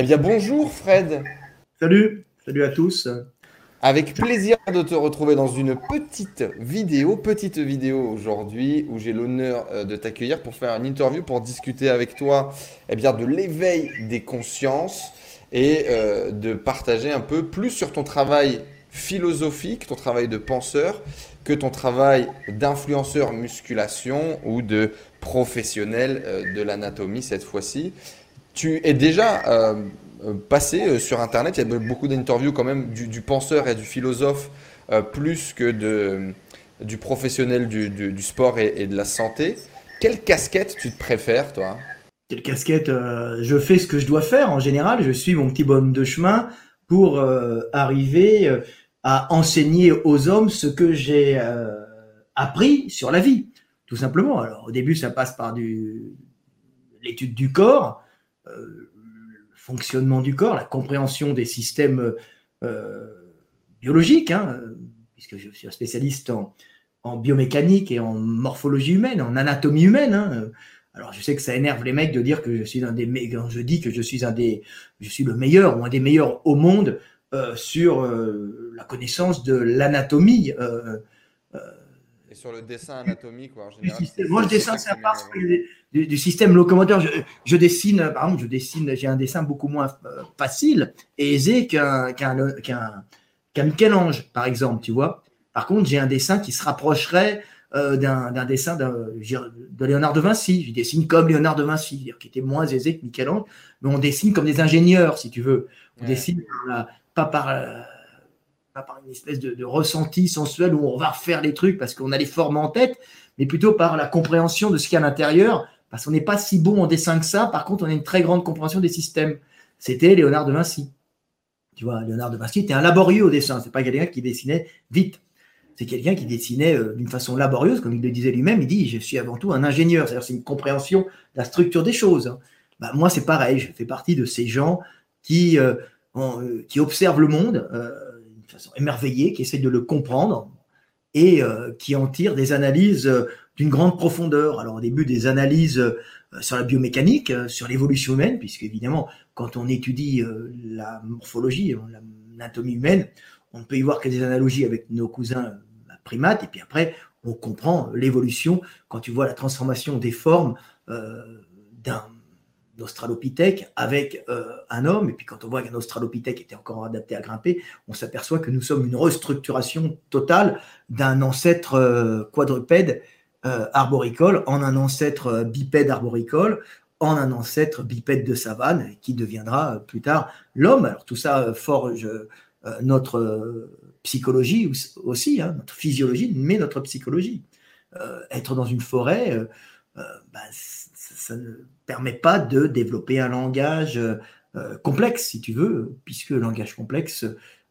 Eh bien, bonjour Fred. Salut, salut à tous. Avec plaisir de te retrouver dans une petite vidéo, petite vidéo aujourd'hui où j'ai l'honneur euh, de t'accueillir pour faire une interview, pour discuter avec toi eh bien, de l'éveil des consciences et euh, de partager un peu plus sur ton travail philosophique, ton travail de penseur, que ton travail d'influenceur musculation ou de professionnel euh, de l'anatomie cette fois-ci. Tu es déjà euh, euh, passé euh, sur Internet, il y a beaucoup d'interviews quand même du, penseur et du philosophe plus que de, du professionnel du, sport et, de la santé. Quelle casquette tu te préfères, toi? Quelle casquette Je fais ce que je dois faire en général. Je suis mon petit bonhomme de chemin pour arriver à enseigner aux hommes ce que j'ai appris sur la vie, tout simplement. Alors au début, ça passe par l'étude du corps, euh, le fonctionnement du corps, la compréhension des systèmes euh, biologiques, hein, puisque je suis un spécialiste en, biomécanique et en morphologie humaine, en anatomie humaine. Hein. Alors je sais que ça énerve les mecs de dire que je suis un des quand je dis que je suis un des je suis le meilleur ou un des meilleurs au monde euh, sur la connaissance de l'anatomie et sur le dessin anatomique, en général. Moi, je dessine ça parce du, du, système locomoteur. Je, dessine, par exemple, je dessine, j'ai un dessin beaucoup moins euh, facile et aisé qu'un qu'un qu'un Michel-Ange, par exemple, tu vois. Par contre, j'ai un dessin qui se rapprocherait euh, d'un dessin de, Léonard de Vinci. Je dessine comme Léonard de Vinci, qui était moins aisé que Michel-Ange, mais on dessine comme des ingénieurs, si tu veux. On dessine pas par pas par une espèce de, ressenti sensuel où on va refaire les trucs parce qu'on a les formes en tête, mais plutôt par la compréhension de ce qu'il y a à l'intérieur, parce qu'on n'est pas si bon en dessin que ça. Par contre, on a une très grande compréhension des systèmes. C'était Léonard de Vinci. Tu vois, Léonard de Vinci était un laborieux au dessin. C'est pas quelqu'un qui dessinait vite. C'est quelqu'un qui dessinait euh, d'une façon laborieuse, comme il le disait lui-même. Il dit Je suis avant tout un ingénieur. C'est-à-dire, c'est une compréhension de la structure des choses. Bah, moi, c'est pareil. Je fais partie de ces gens qui, euh, euh, observent le monde façon émerveillée, qui essaie de le comprendre et qui en tire des analyses grande profondeur. Alors au début des analyses euh, sur la biomécanique, sur l'évolution humaine, puisque évidemment quand on étudie la morphologie, l'anatomie humaine, on peut y voir que des analogies avec nos cousins primates, et puis après on comprend l'évolution quand tu vois la transformation des formes d'un Australopithèque avec euh, un homme. Et puis quand on voit qu'un Australopithèque était encore adapté à grimper, on s'aperçoit que nous sommes une restructuration totale d'un ancêtre euh, quadrupède euh, arboricole en un ancêtre bipède arboricole en un ancêtre bipède de savane qui deviendra plus tard l'homme. Alors tout ça forge notre psychologie aussi, hein, notre physiologie, mais notre psychologie. être dans une forêt, bah, ça ne permet pas de développer un langage euh, complexe, si tu veux, puisque le langage complexe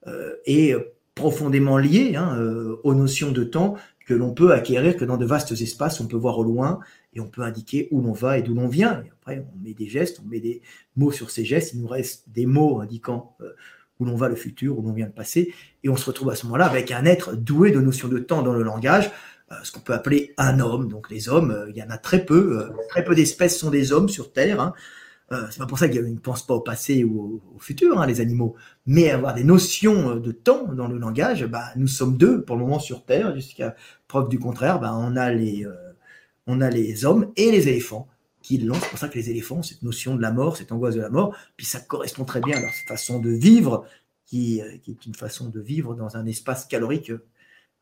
euh, est profondément lié hein, euh, aux notions de temps que l'on peut acquérir que dans de vastes espaces, on peut voir au loin et on peut indiquer où l'on va et d'où l'on vient. Et après, on met des gestes, on met des mots sur ces gestes, il nous reste des mots indiquant où l'on va le futur, où l'on vient le passé, et on se retrouve à ce moment-là avec un être doué de notions de temps dans le langage, euh, ce qu'on peut appeler un homme. Donc les hommes, euh, il y en a très peu. Euh, très peu d'espèces sont des hommes sur Terre. Hein. C'est pas pour ça qu'ils ne pensent pas au passé ou au, futur, hein, les animaux. Mais avoir des notions de temps dans le langage, bah, nous sommes deux pour le moment sur Terre, jusqu'à preuve du contraire. Bah, on, a les, on a les hommes et les éléphants qui l'ont. C'est pour ça que les éléphants, cette notion de la mort, cette angoisse de la mort, puis ça correspond très bien à leur façon de vivre, qui, est une façon de vivre dans un espace calorique euh,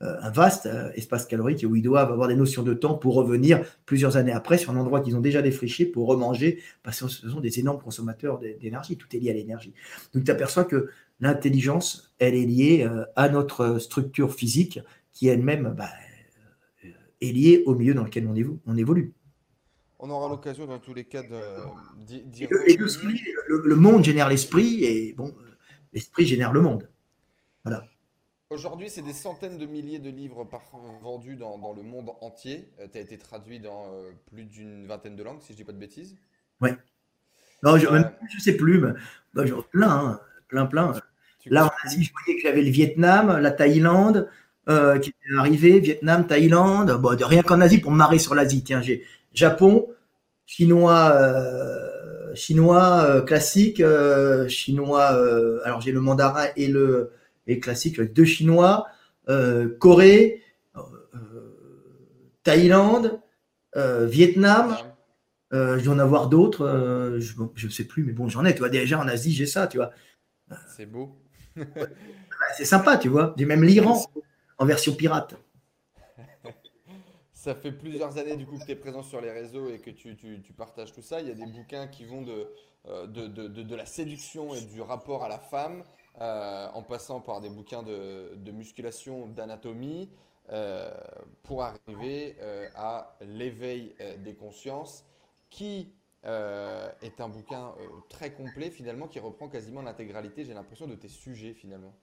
un vaste euh, espace calorique où ils doivent avoir des notions de temps pour revenir plusieurs années après sur un endroit qu'ils ont déjà défriché pour remanger, parce que ce sont des énormes consommateurs d'énergie, tout est lié à l'énergie. Donc tu aperçois que l'intelligence, elle est liée euh, à notre structure physique qui elle-même bah, est liée au milieu dans lequel on, évolue. On aura l'occasion dans tous les cas de dire. le, monde génère l'esprit et bon, l'esprit génère le monde. Voilà. Aujourd'hui, c'est des centaines de milliers de livres par, vendus dans, le monde entier. Euh, tu as été traduit dans euh, plus d'une vingtaine de langues, si je ne dis pas de bêtises. Oui. Non, je ne euh, sais plus, mais bah, plein, hein, plein, plein. Là, en Asie, je voyais que j'avais le Vietnam, la Thaïlande qui est arrivé, Vietnam, Thaïlande. Bon, de rien qu'en Asie, pour me marrer sur l'Asie. Tiens, j'ai Japon, Chinois, chinois classique, chinois. alors j'ai le mandarin et le, et classique, deux chinois, Corée, Thaïlande, Vietnam. je dois en avoir d'autres, je ne sais plus, mais bon, j'en ai. Tu vois, déjà en Asie, j'ai ça, tu vois. C'est beau. c'est sympa, tu vois. J'ai même l'Iran en version pirate. Ça fait plusieurs années du coup que tu es présent sur les réseaux et que tu, partages tout ça. Il y a des bouquins qui vont de, euh, de, la séduction et du rapport à la femme, euh, en passant par des bouquins de, musculation, d'anatomie, euh, pour arriver à l'éveil des consciences, qui est un bouquin très complet finalement, qui reprend quasiment l'intégralité, j'ai l'impression, de tes sujets finalement.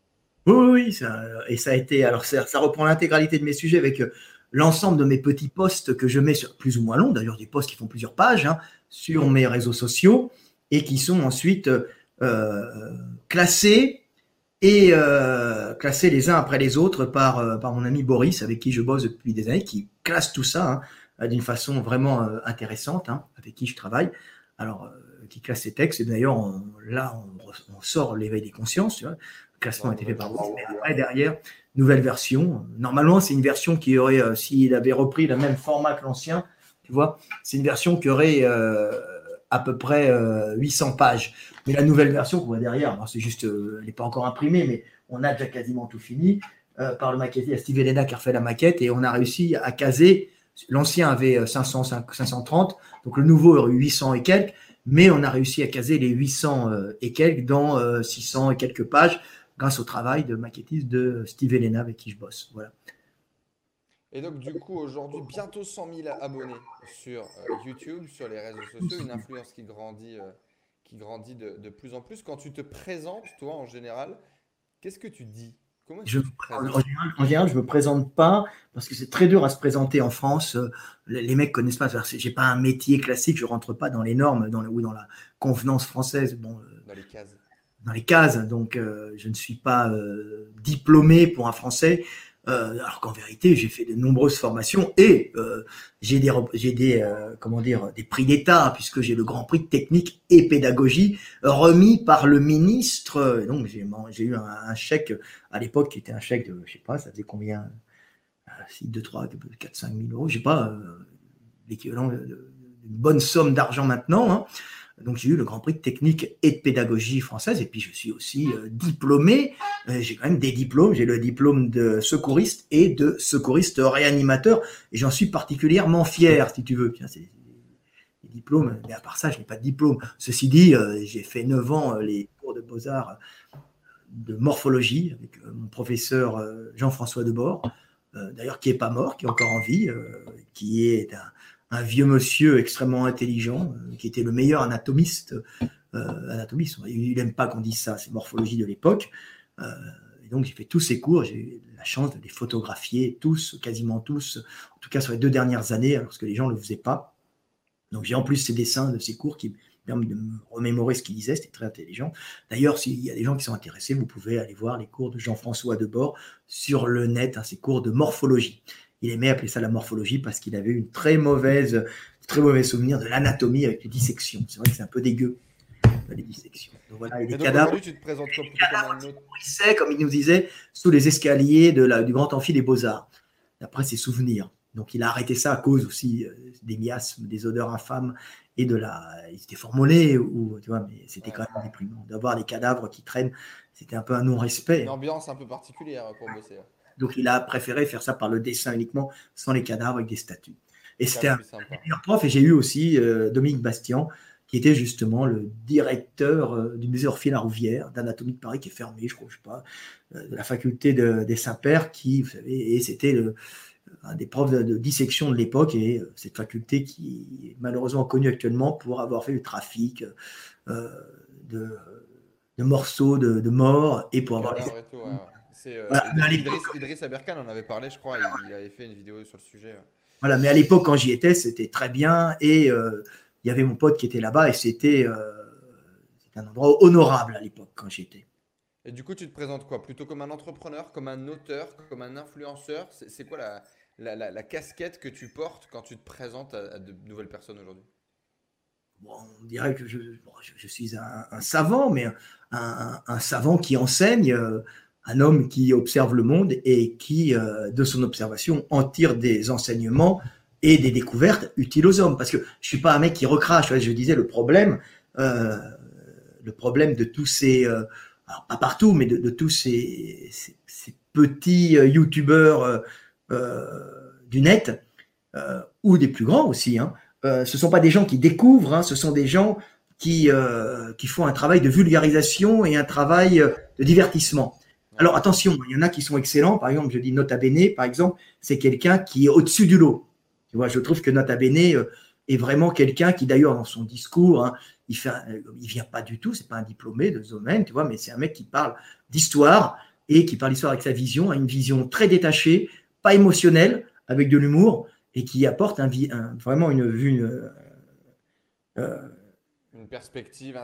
Oui, oui, ça, et ça a été. Alors, ça, ça reprend l'intégralité de mes sujets avec euh, l'ensemble de mes petits posts que je mets plus ou moins long, d'ailleurs des posts qui font plusieurs pages, hein, sur mes réseaux sociaux et qui sont ensuite euh, classés et euh, classés les uns après les autres par, par mon ami Boris, avec qui je bosse depuis des années, qui classe tout ça hein, d'une façon vraiment intéressante, hein, avec qui je travaille. Alors, qui classe ces textes, et d'ailleurs, là, on, on sort l'éveil des consciences, tu vois, classement a été fait par vous. Mais après, derrière, nouvelle version. Normalement, c'est une version qui aurait, euh, s'il avait repris le même format que l'ancien, tu vois, c'est une version qui aurait euh, à peu près 800 euh, pages. Mais la nouvelle version qu'on voit derrière, c'est juste, elle n'est pas encore imprimée, mais on a déjà quasiment tout fini. par le y a Steve Elena qui a refait la maquette et on a réussi à caser. L'ancien avait 500, 530, donc le nouveau aurait 800 et quelques, mais on a réussi à caser les 800 et quelques dans 600 et quelques pages grâce au travail de maquettiste de Steve Elena avec qui je bosse. Voilà. Et donc, du coup, aujourd'hui, bientôt 100 000 abonnés sur euh, YouTube, sur les réseaux sociaux, une influence qui grandit, euh, qui grandit de, plus en plus. Quand tu te présentes, toi, en général, qu'est-ce que tu dis? Comment je, en, général, je ne me présente pas parce que c'est très dur à se présenter en France. Euh, les, mecs connaissent pas. Je n'ai pas un métier classique, je ne rentre pas dans les normes dans ou dans la convenance française. Bon, dans les cases dans les cases, donc euh, je ne suis pas euh, diplômé pour un Français, euh, alors qu'en vérité j'ai fait de nombreuses formations et j'ai des, j'ai des comment dire des prix d'État puisque j'ai le Grand Prix de technique et pédagogie remis par le ministre. Donc j'ai, eu un, chèque à l'époque qui était un chèque de je sais pas ça faisait combien 6, 2, 3, 4, 5 000 euros, je pas l'équivalent d'une bonne somme d'argent maintenant. Hein. Donc j'ai eu le Grand Prix de technique et de pédagogie française et puis je suis aussi euh, diplômé. Euh, j'ai quand même des diplômes. J'ai le diplôme de secouriste et de secouriste réanimateur et j'en suis particulièrement fier, si tu veux. C'est des diplômes, mais à part ça, je n'ai pas de diplôme. Ceci dit, euh, j'ai fait 9 ans les cours de beaux-arts de morphologie avec mon professeur Jean-François Debord, d'ailleurs qui n'est pas mort, qui est encore en vie, qui est un un vieux monsieur extrêmement intelligent, euh, qui était le meilleur anatomiste. Euh, anatomiste, il n'aime pas qu'on dise ça, c'est morphologie de l'époque. Euh, et donc j'ai fait tous ces cours, j'ai eu la chance de les photographier tous, quasiment tous, en tout cas sur les deux dernières années, alors que les gens ne le faisaient pas. Donc j'ai en plus ces dessins de ces cours qui permettent de me remémorer ce qu'il disait, c'était très intelligent. D'ailleurs, s'il y a des gens qui sont intéressés, vous pouvez aller voir les cours de Jean-François Debord sur le net, hein, ces cours de morphologie il aimait appeler ça la morphologie parce qu'il avait une très mauvaise, très mauvais souvenir de l'anatomie avec les dissections. C'est vrai que c'est un peu dégueu, les dissections. Donc voilà, et les cadavres. Tu te présentes comme, comme, comme il nous disait, sous les escaliers de la, du grand amphi des Beaux-Arts, d'après ses souvenirs. Donc il a arrêté ça à cause aussi euh, des miasmes, des odeurs infâmes et de la. Il était formolé, ou, tu vois, mais c'était quand même déprimant. D'avoir les cadavres qui traînent, c'était un peu un non-respect. Une ambiance un peu particulière pour bosser. Donc il a préféré faire ça par le dessin uniquement, sans les cadavres, avec des statues. Et c'était un meilleur prof. Et j'ai eu aussi euh, Dominique Bastian, qui était justement le directeur euh, du musée Orphée Rouvière, d'anatomie de Paris, qui est fermé, je crois, je sais pas, euh, de la faculté des Saints-Pères, qui, vous savez, et c'était un des profs de, dissection de l'époque, et cette faculté qui est malheureusement connue actuellement pour avoir fait le trafic de, morceaux de, de morts et pour avoir. C'est euh, Idriss, Aberkan en avait parlé, je crois. Il, avait fait une vidéo sur le sujet. Voilà, mais à l'époque, quand j'y étais, c'était très bien. Et euh, il y avait mon pote qui était là-bas et c'était euh, un endroit honorable à l'époque quand j'y étais. Et du coup, tu te présentes quoi? Plutôt comme un entrepreneur, comme un auteur, comme un influenceur? C'est quoi la, la, la, casquette que tu portes quand tu te présentes à, de nouvelles personnes aujourd'hui? On dirait que je, je, suis un, savant, mais un, un, savant qui enseigne, un homme qui observe le monde et qui, de son observation, en tire des enseignements et des découvertes utiles aux hommes. Parce que je suis pas un mec qui recrache. Je disais le problème, euh, le problème de tous ces, euh, pas partout, mais de, tous ces, petits euh, youtubeurs du net ou des plus grands aussi. Hein, ce sont pas des gens qui découvrent, hein, ce sont des gens qui qui font un travail de vulgarisation et un travail de divertissement. Alors attention, il y en a qui sont excellents. Par exemple, je dis Nota Bene, par exemple, c'est quelqu'un qui est au-dessus du lot je trouve que Nota Bene euh, est vraiment quelqu'un qui, d'ailleurs, dans son discours, hein, il fait, il vient pas du tout, c'est pas un diplômé de ce domaine, tu vois, mais c'est un mec qui parle d'histoire et qui parle d'histoire avec sa vision, une vision très détachée, pas émotionnelle, avec de l'humour et qui apporte un, vraiment une vue. Euh, euh, une perspective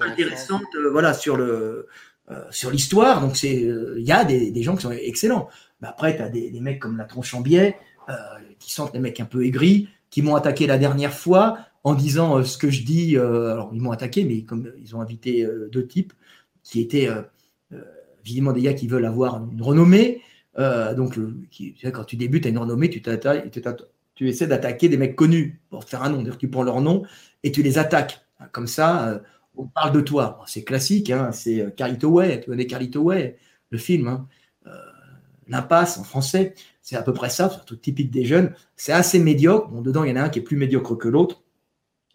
intéressante, voilà, sur le sur l'histoire. Donc c'est, il y a des, gens qui sont excellents. Après, tu as des, mecs comme la Tronche euh, qui sont des mecs un peu aigris, qui m'ont attaqué la dernière fois en disant euh, ce que je dis. Euh, alors, ils m'ont attaqué, mais comme ils ont invité deux types qui étaient visiblement des gars qui veulent avoir une renommée. donc, quand tu débutes à une renommée, tu, essaies d'attaquer des mecs connus pour faire un nom. tu prends leur nom et tu les attaques. Comme ça, on parle de toi. C'est classique, hein, c'est Carlito Way. Tu connais Carlito Way, le film. Hein. L'impasse en français. C'est à peu près ça, surtout typique des jeunes. C'est assez médiocre. Bon, dedans, il y en a un qui est plus médiocre que l'autre.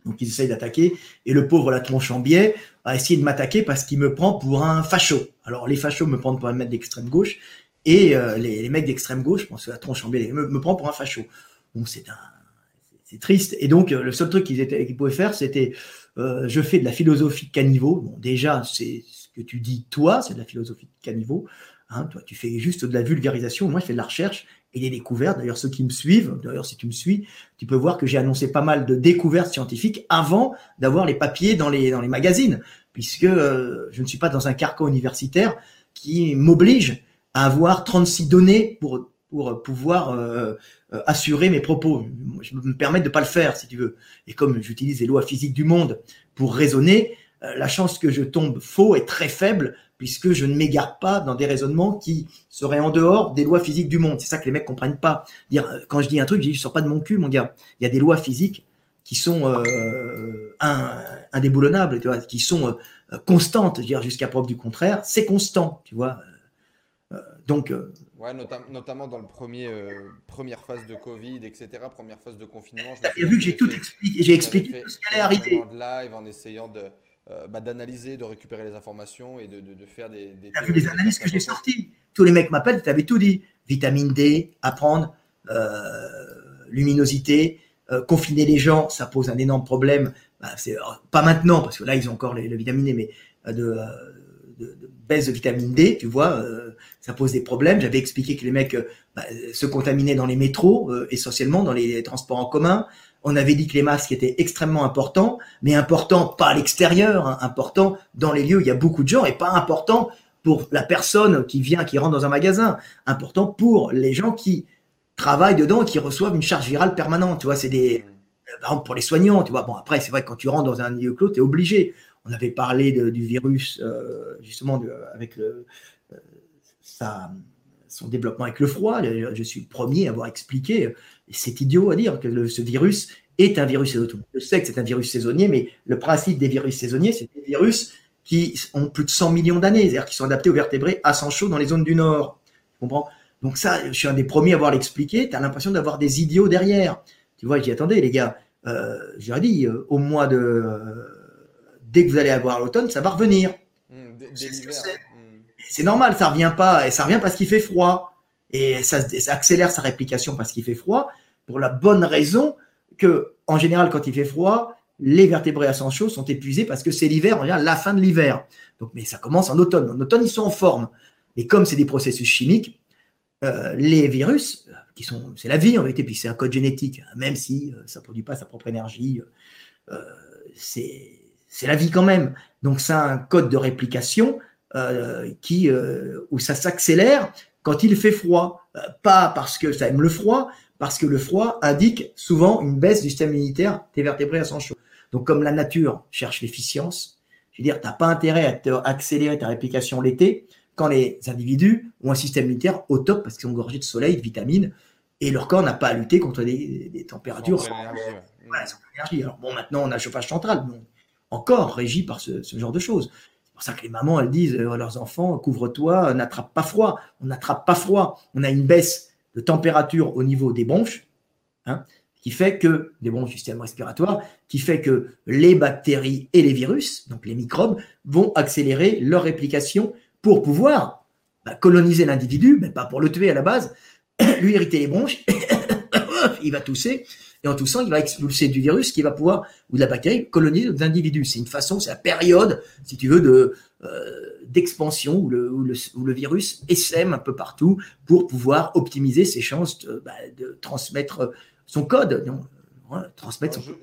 Donc, ils essayent d'attaquer. Et le pauvre, la tronche en biais, a essayé de m'attaquer parce qu'il me prend pour un facho. Alors, les fachos me prennent pour un mec d'extrême gauche. Et euh, les, mecs d'extrême gauche, je pense que la tronche en biais, me, prend pour un facho. Bon, c'est un, c'est triste. Et donc, euh, le seul truc qu'ils pouvaient faire, c'était euh, je fais de la philosophie de caniveau. Bon, déjà, c'est ce que tu dis, toi, c'est de la philosophie de caniveau. Hein, toi, tu fais juste de la vulgarisation. Moi, je fais de la recherche et des découvertes. D'ailleurs, ceux qui me suivent, d'ailleurs, si tu me suis, tu peux voir que j'ai annoncé pas mal de découvertes scientifiques avant d'avoir les papiers dans les, dans les magazines, puisque euh, je ne suis pas dans un carcan universitaire qui m'oblige à avoir 36 données pour, pour pouvoir euh, euh, assurer mes propos. Je me permets de ne pas le faire, si tu veux. Et comme j'utilise les lois physiques du monde pour raisonner, la chance que je tombe faux est très faible puisque je ne m'égare pas dans des raisonnements qui seraient en dehors des lois physiques du monde. C'est ça que les mecs comprennent pas. Dire, euh, quand je dis un truc, je je sors pas de mon cul, mon gars. Il y a des lois physiques qui sont euh, indéboulonnables, tu vois, qui sont euh, constantes, jusqu'à preuve du contraire, c'est constant, tu vois. donc. Ouais, notamment dans le premier première phase de Covid, etc., première phase de confinement. As vu que j'ai tout expliqué, j'ai expliqué tout ce qui allait arriver. live en essayant de euh, bah, d'analyser, de récupérer les informations et de, de, faire des. des vu les analyses que j'ai sorties. Tous les mecs m'appellent, tu avais tout dit. Vitamine D, apprendre, euh, luminosité, euh, confiner les gens, ça pose un énorme problème. Bah, c'est pas maintenant parce que là ils ont encore les, le vitamine D, mais de, de, baisse de vitamine D, tu vois, ça pose des problèmes. J'avais expliqué que les mecs bah, se contaminaient dans les métros, essentiellement dans les transports en commun. On avait dit que les masques étaient extrêmement importants, mais importants pas à l'extérieur, hein, importants dans les lieux où il y a beaucoup de gens et pas importants pour la personne qui vient, qui rentre dans un magasin, important pour les gens qui travaillent dedans et qui reçoivent une charge virale permanente. Tu vois, c'est des, par exemple, pour les soignants, tu vois. Bon, après, c'est vrai que quand tu rentres dans un lieu clos, tu es obligé. On avait parlé du virus, euh, justement, avec le, euh, son développement avec le froid. Je suis le premier à avoir expliqué c'est idiot à dire que ce virus est un virus saisonnier. Je sais que c'est un virus saisonnier, mais le principe des virus saisonniers, c'est des virus qui ont plus de 100 millions d'années, c'est-à-dire qui sont adaptés aux vertébrés à sang chaud dans les zones du Nord. Tu comprends? Donc ça, je suis un des premiers à avoir l'expliqué. Tu as l'impression d'avoir des idiots derrière. Tu vois, j'y attendais, les gars. Euh, J'ai dit, euh, au mois de... Euh, dès que vous allez avoir l'automne, ça va revenir. Mmh, mmh. C'est normal, ça revient pas, et ça revient parce qu'il fait froid et ça, accélère sa réplication parce qu'il fait froid, pour la bonne raison que, en général, quand il fait froid, les vertébrés à sang chaud sont épuisés parce que c'est l'hiver, on vient la fin de l'hiver. Donc, mais ça commence en automne. En automne, ils sont en forme. Et comme c'est des processus chimiques, euh, les virus, euh, qui sont, c'est la vie en vérité, puis c'est un code génétique, hein, même si euh, ça ne produit pas sa propre énergie, c'est, c'est la vie quand même. Donc, c'est un code de réplication qui, où ça s'accélère quand il fait froid, euh, pas parce que ça aime le froid, parce que le froid indique souvent une baisse du système immunitaire des vertébrés à sang chaud. Donc, comme la nature cherche l'efficience, je veux dire, tu n'as pas intérêt à accélérer ta réplication l'été quand les individus ont un système immunitaire au top parce qu'ils sont gorgés de soleil, de vitamines, et leur corps n'a pas à lutter contre des, températures. Alors bon, maintenant on a chauffage central, mais encore régi par ce, genre de choses. C'est pour ça que les mamans, disent à leurs enfants, couvre-toi, n'attrape pas froid. On n'attrape pas froid. On a une baisse de température au niveau des bronches, hein, qui fait que, des bronches du système qui fait que les bactéries et les virus, donc les microbes, vont accélérer leur réplication pour pouvoir bah, coloniser l'individu, mais pas pour le tuer à la base, lui irriter les bronches, il va tousser, et en toussant, il va expulser du virus qui va pouvoir, ou de la bactérie, coloniser d'autres individus. C'est une façon, c'est la période, si tu veux, de euh, d'expansion où le, où, le, où le, virus essaime un peu partout pour pouvoir optimiser ses chances de, bah, de transmettre son code. Non, transmettre son...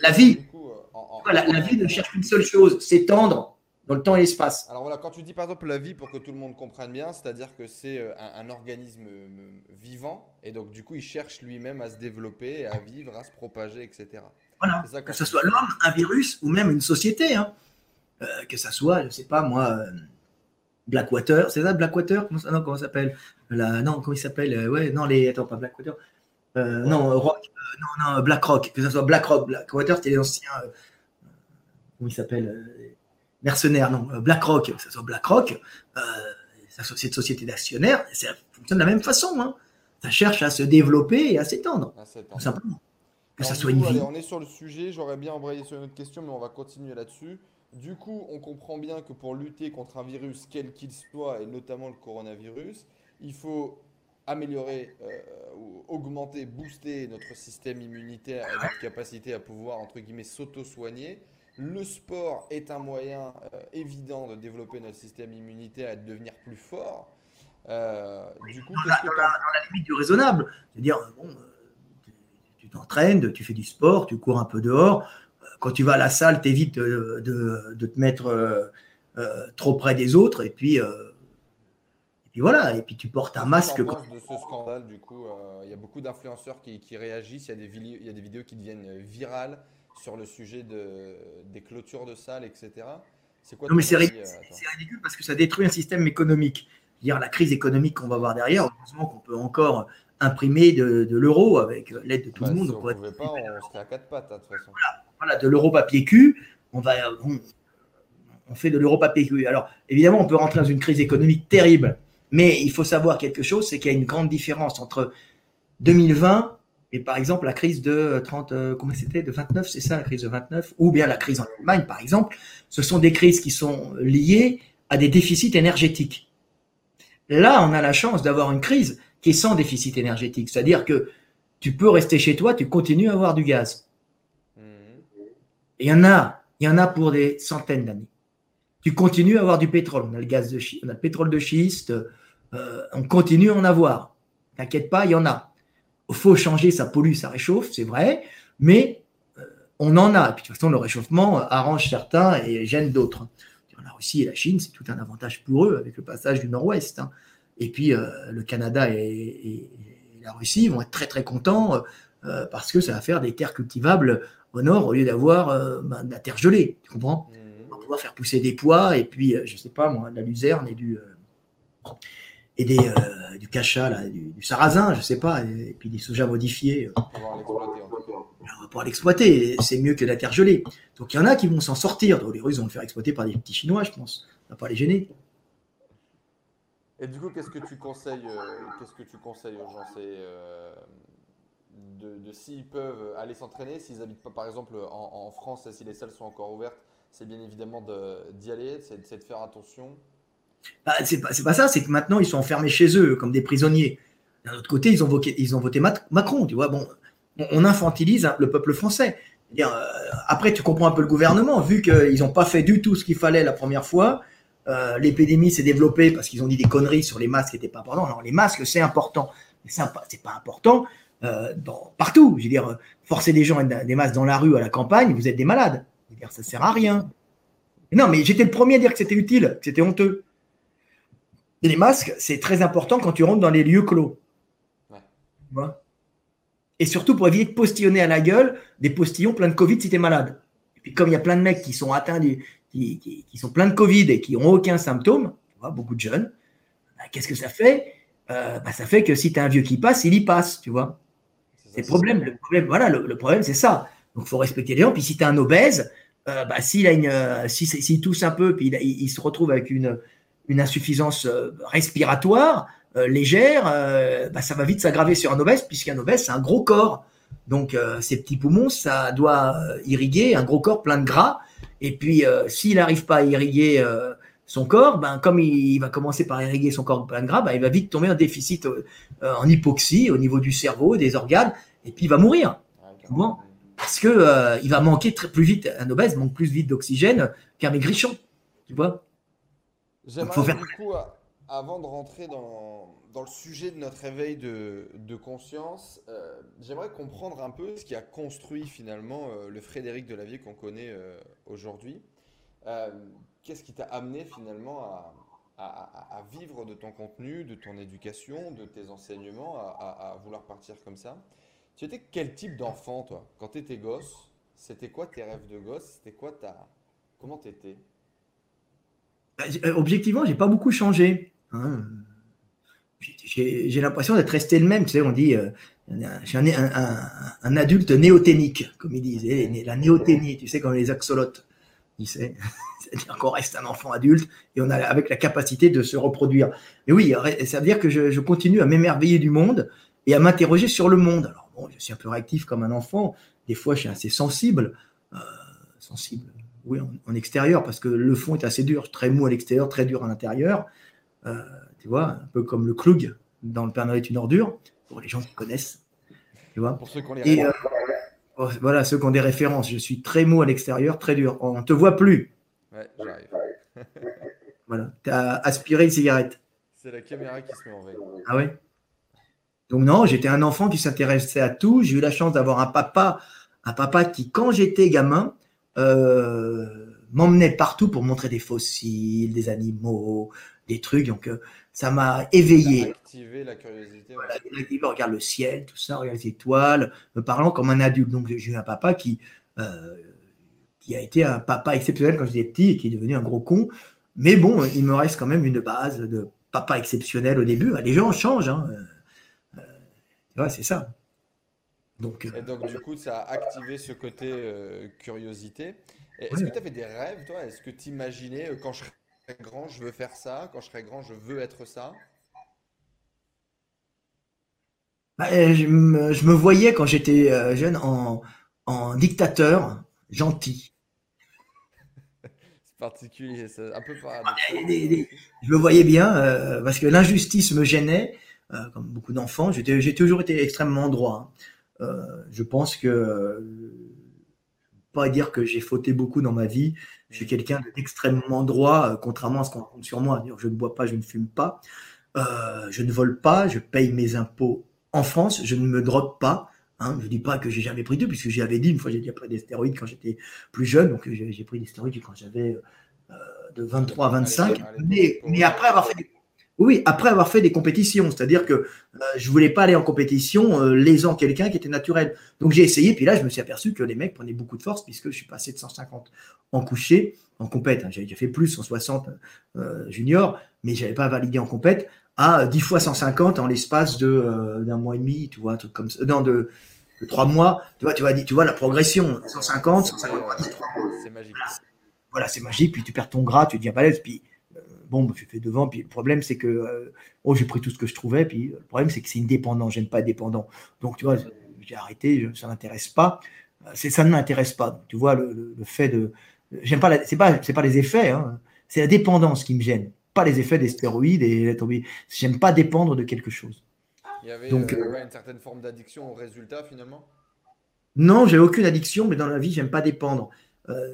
la vie. Euh, la vie ne cherche qu'une seule chose, s'étendre dans le temps et l'espace. Alors voilà, quand tu dis par exemple la vie, pour que tout le monde comprenne bien, c'est-à-dire que c'est euh, un, organisme euh, vivant, et donc du coup il cherche lui-même à se développer, à vivre, à se propager, etc. Voilà, que ce soit l'homme, un virus ou même une société. Hein. Euh, que ce soit, je ne sais pas moi, Blackwater, c'est ça Blackwater comment, Non, comment ça s'appelle? Non, comment il s'appelle Ouais, non, les. Attends, pas Blackwater. non, Rock, non, non, BlackRock, que ce soit BlackRock, Blackwater, c'était les anciens. comment il s'appelle mercenaires, non, euh, BlackRock, que ce soit BlackRock, euh, cette société d'actionnaires, ça fonctionne de la même façon. Hein. Ça cherche à se développer et à s'étendre, tout simplement. Que ça soit une vie. on est sur le sujet, j'aurais bien embrayé sur une autre question, mais on va continuer là-dessus. Du coup, on comprend bien que pour lutter contre un virus, quel qu'il soit, et notamment le coronavirus, il faut améliorer, euh, augmenter, booster notre système immunitaire et notre capacité à pouvoir, entre guillemets, s'auto-soigner. Le sport est un moyen euh, évident de développer notre système immunitaire et de devenir plus fort. Euh, du coup, dans, la, dans, la, limite du raisonnable, c'est-à-dire bon, euh, tu t'entraînes, tu fais du sport, tu cours un peu dehors. Quand tu vas à la salle, tu évites de, de, te mettre trop près des autres et puis, et puis voilà. Et puis tu portes un masque. Quand... de ce scandale, du coup, il y a beaucoup d'influenceurs qui, qui, réagissent. Il y, a des, il y a des vidéos qui deviennent virales sur le sujet de, des clôtures de salles, etc. C'est quoi Non, mais c'est ridicule, parce que ça détruit un système économique. Dire la crise économique qu'on va voir derrière, heureusement qu'on peut encore imprimer de, l'euro avec l'aide de tout le monde. Si on ne pouvait pas, on serait à quatre pattes, hein, de toute façon. Voilà, de l'euro papier cul, on va. on fait de l'euro papier cul. Alors, évidemment, on peut rentrer dans une crise économique terrible, mais il faut savoir quelque chose, c'est qu'il y a une grande différence entre 2020 et par exemple, la crise de 30, euh, comment c'était, de 29, c'est ça, la crise de 29, ou bien la crise en Allemagne, par exemple, ce sont des crises qui sont liées à des déficits énergétiques. Là, on a la chance d'avoir une crise qui est sans déficit énergétique, c'est-à-dire que tu peux rester chez toi, tu continues à avoir du gaz. il y en a, il y en a pour des centaines d'années. Tu continues à avoir du pétrole. On a le gaz de schiste, on a le pétrole de schiste, euh, on continue à en avoir. T'inquiète pas, il y en a faut changer, ça pollue, ça réchauffe, c'est vrai, mais euh, on en a. Et puis, de toute façon, le réchauffement arrange certains et gêne d'autres. La Russie et la Chine, c'est tout un avantage pour eux avec le passage du Nord-Ouest. Hein. Et puis, euh, le Canada et, la Russie vont être très, très contents euh, parce que ça va faire des terres cultivables au nord au lieu d'avoir ben, de la terre gelée. Tu comprends? Mmh. On va pouvoir faire pousser des pois et puis, je sais pas moi, de la luzerne et du et des, euh, du cacha, là, du, sarrasin, je sais pas, et, puis des soja modifiés. Euh. On va pouvoir l'exploiter, c'est mieux que la terre gelée. Donc il y en a qui vont s'en sortir. Donc, les Russes vont le faire exploiter par des petits Chinois, je pense. On va pas les gêner. Et du coup, qu'est-ce que tu conseilles, euh, qu'est-ce que tu conseilles aux gens? C'est de, s'ils peuvent aller s'entraîner, s'ils habitent pas, par exemple, en, France, et si les salles sont encore ouvertes, c'est bien évidemment d'y aller, c'est de faire attention. Bah, c'est pas, pas, ça, c'est que maintenant ils sont enfermés chez eux comme des prisonniers. D'un autre côté, ils ont, voté, ils ont voté Macron, tu vois. Bon, on infantilise le peuple français. Euh, après, tu comprends un peu le gouvernement, vu qu'ils n'ont pas fait du tout ce qu'il fallait la première fois. Euh, l'épidémie s'est développée parce qu'ils ont dit des conneries sur les masques qui n'étaient pas importants. Non, les masques, c'est important. Mais c'est pas important euh, dans, partout. Je dire, forcer des gens à des masques dans la rue, à la campagne, vous êtes des malades. Je veux dire, ça sert à rien. non, mais j'étais le premier à dire que c'était utile, que c'était honteux les masques, c'est très important quand tu rentres dans les lieux clos. Et surtout pour éviter de postillonner à la gueule des postillons pleins de Covid si tu es malade. Et Puis comme il y a plein de mecs qui sont atteints du, qui, sont pleins de Covid et qui n'ont aucun symptôme, tu vois, beaucoup de jeunes, bah, qu'est-ce que ça fait? Euh, bah, Ça fait que si tu as un vieux qui passe, il y passe, tu vois. C'est le problème. Le problème, voilà, le, problème, c'est ça. Donc, il faut respecter les gens. Puis si tu as un obèse, euh, bah, s'il a une, euh, s'il tousse un peu, puis il, se retrouve avec une, une insuffisance respiratoire légère, bah, ça va vite s'aggraver sur un obèse, puisqu'un obèse, c'est un gros corps. Donc, ces petits poumons, ça doit irriguer un gros corps plein de gras. Et puis, euh, s'il n'arrive pas à irriguer euh, son corps, ben, comme il, va commencer par irriguer son corps plein de gras, ben, il va vite tomber en déficit euh, en hypoxie au niveau du cerveau, des organes, et puis il va mourir. Parce que il va manquer très, plus vite, un obèse manque plus vite d'oxygène qu'un maigrichon. Tu vois? J'aimerais faire... du coup, avant de rentrer dans, dans, le sujet de notre éveil de, de conscience, j'aimerais comprendre un peu ce qui a construit finalement le Frédéric Delavier qu'on connaît aujourd'hui. Euh, qu'est-ce qui t'a amené finalement à, vivre de ton contenu, de ton éducation, de tes enseignements, à, vouloir partir comme ça? Tu étais quel type d'enfant, toi? Quand tu étais gosse, c'était quoi tes rêves de gosse? C'était quoi ta... Comment tu étais euh, Objectivement, j'ai pas beaucoup changé. Hein. J'ai l'impression d'être resté le même. Tu sais, on dit, euh, j'ai un, adulte néoténique, comme ils disent, la néoténie, tu sais, comme les axolotes. C'est-à-dire qu'on reste un enfant adulte et on a avec la capacité de se reproduire. Mais oui, ça veut dire que je, continue à m'émerveiller du monde et à m'interroger sur le monde. Alors bon, je suis un peu réactif comme un enfant. Des fois, je suis assez sensible. Euh, sensible, oui, en, extérieur, parce que le fond est assez dur, très mou à l'extérieur, très dur à l'intérieur. Euh, tu vois, un peu comme le Klug dans Le Père Noël est une ordure pour les gens qui connaissent. Tu vois Pour ceux qui ont les euh, oh, Voilà, ceux qui ont des références. Je suis très mou à l'extérieur, très dur. On ne te voit plus. Ouais, j'arrive. voilà, tu as aspiré une cigarette. C'est la caméra qui se met en veille. Ah ouais Donc non, j'étais un enfant qui s'intéressait à tout. J'ai eu la chance d'avoir un papa, un papa qui, quand j'étais gamin, euh, m'emmenait partout pour montrer des fossiles, des animaux, des trucs. Donc, euh, ça m'a éveillé. Activé la curiosité. regarde le ciel, tout ça, regarde les étoiles, me parlant comme un adulte. Donc, j'ai eu un papa qui, euh, qui a été un papa exceptionnel quand j'étais petit et qui est devenu un gros con. Mais bon, il me reste quand même une base de papa exceptionnel au début. Les gens changent. Hein. Euh, c'est ça. Donc, et donc, du coup, ça a activé ce côté curiosité. Est-ce que tu avais des rêves, toi? Est-ce que tu imaginais quand je grand, je veux faire ça? Quand je serai grand, je veux être ça? Bah, euh, je, me, voyais quand j'étais euh, jeune en, dictateur gentil. C'est particulier, c'est un peu paradoxal. Je me voyais bien euh, parce que l'injustice me gênait, comme beaucoup d'enfants. J'ai toujours été extrêmement droit. Hein. Je pense que pas dire que j'ai fauté beaucoup dans ma vie. Je suis quelqu'un d'extrêmement droit, euh, contrairement à ce qu'on compte sur moi. Je ne bois pas, je ne fume pas, euh, je ne vole pas, je paye mes impôts en France, je ne me drogue pas. Hein. Je ne dis pas que j'ai jamais pris de, puisque j'avais dit une fois j'ai déjà pris des stéroïdes quand j'étais plus jeune, donc j'ai pris des stéroïdes quand j'avais euh, de 23 à 25. Mais, mais après avoir fait des oui, après avoir fait des compétitions, c'est-à-dire que je euh, je voulais pas aller en compétition euh, lésant quelqu'un qui était naturel. Donc j'ai essayé, puis là je me suis aperçu que les mecs prenaient beaucoup de force puisque je suis passé de 150 en coucher, en compète. Hein. J'avais déjà fait plus, 160 euh, junior, mais j'avais pas validé en compète à 10 fois 150 en l'espace de euh, d'un mois et demi, tu vois, un truc comme ça, non de, de 3 mois. Tu vois, tu vois, tu vois la progression, 150, 150, C'est magique. Voilà, c'est magique. Puis tu perds ton gras, tu deviens balèze, puis bon, bah, je fais devant. Puis le problème, c'est que euh, oh, j'ai pris tout ce que je trouvais. Puis le problème, c'est que c'est indépendant. J'aime pas être dépendant. Donc, tu vois, j'ai arrêté. Ça m'intéresse pas. Euh, c'est ça ne m'intéresse pas. tu vois, le, fait de. J'aime pas. C'est pas. C'est pas les effets. Hein. C'est la dépendance qui me gêne. Pas les effets des stéroïdes et J'aime pas dépendre de quelque chose. Il y avait Donc, euh, une certaine forme d'addiction au résultat finalement? Non, j'ai aucune addiction, mais dans la vie, j'aime pas dépendre.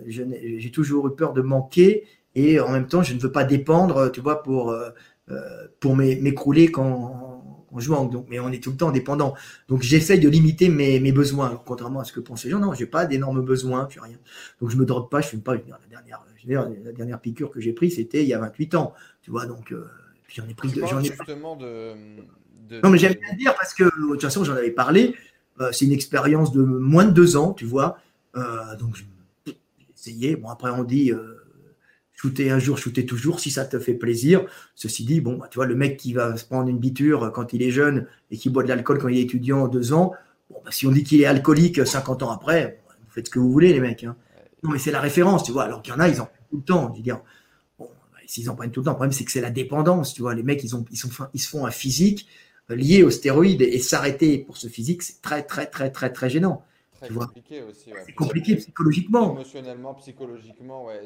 j'ai toujours eu peur de manquer et en même temps, je ne veux pas dépendre, tu vois, pour, euh, euh, pour m'écrouler quand, quand, je manque. Donc, mais on est tout le temps dépendant. Donc, j'essaye de limiter mes, mes besoins. contrairement à ce que pensent les gens, non, j'ai pas d'énormes besoins, je rien. Donc, je me drogue pas, je fume pas. la dernière, la dernière piqûre que j'ai prise, c'était il y a 28 ans, tu vois. Donc, euh, j'en ai pris. J'en ai justement de, Non, mais j'aime bien dire parce que de toute façon, j'en avais parlé. c'est une expérience de moins de deux ans, tu vois. donc, essayer. Bon, après, on dit euh, shooter un jour, shooter toujours, si ça te fait plaisir. Ceci dit, bon, bah, tu vois, le mec qui va se prendre une biture quand il est jeune et qui boit de l'alcool quand il est étudiant deux ans, bon, bah, si on dit qu'il est alcoolique 50 ans après, vous faites ce que vous voulez, les mecs. Hein. Non, mais c'est la référence, tu vois. Alors qu'il y en a, ils en prennent tout le temps. Je veux bon, bah, s'ils en prennent tout le temps, le problème, c'est que c'est la dépendance, tu vois. Les mecs, ils, ont, ils, sont, ils se font un physique euh, lié aux stéroïdes et s'arrêter pour ce physique, c'est très, très, très, très, très gênant. Très compliqué aussi. C'est compliqué psychologiquement. Émotionnellement, psychologiquement, ouais.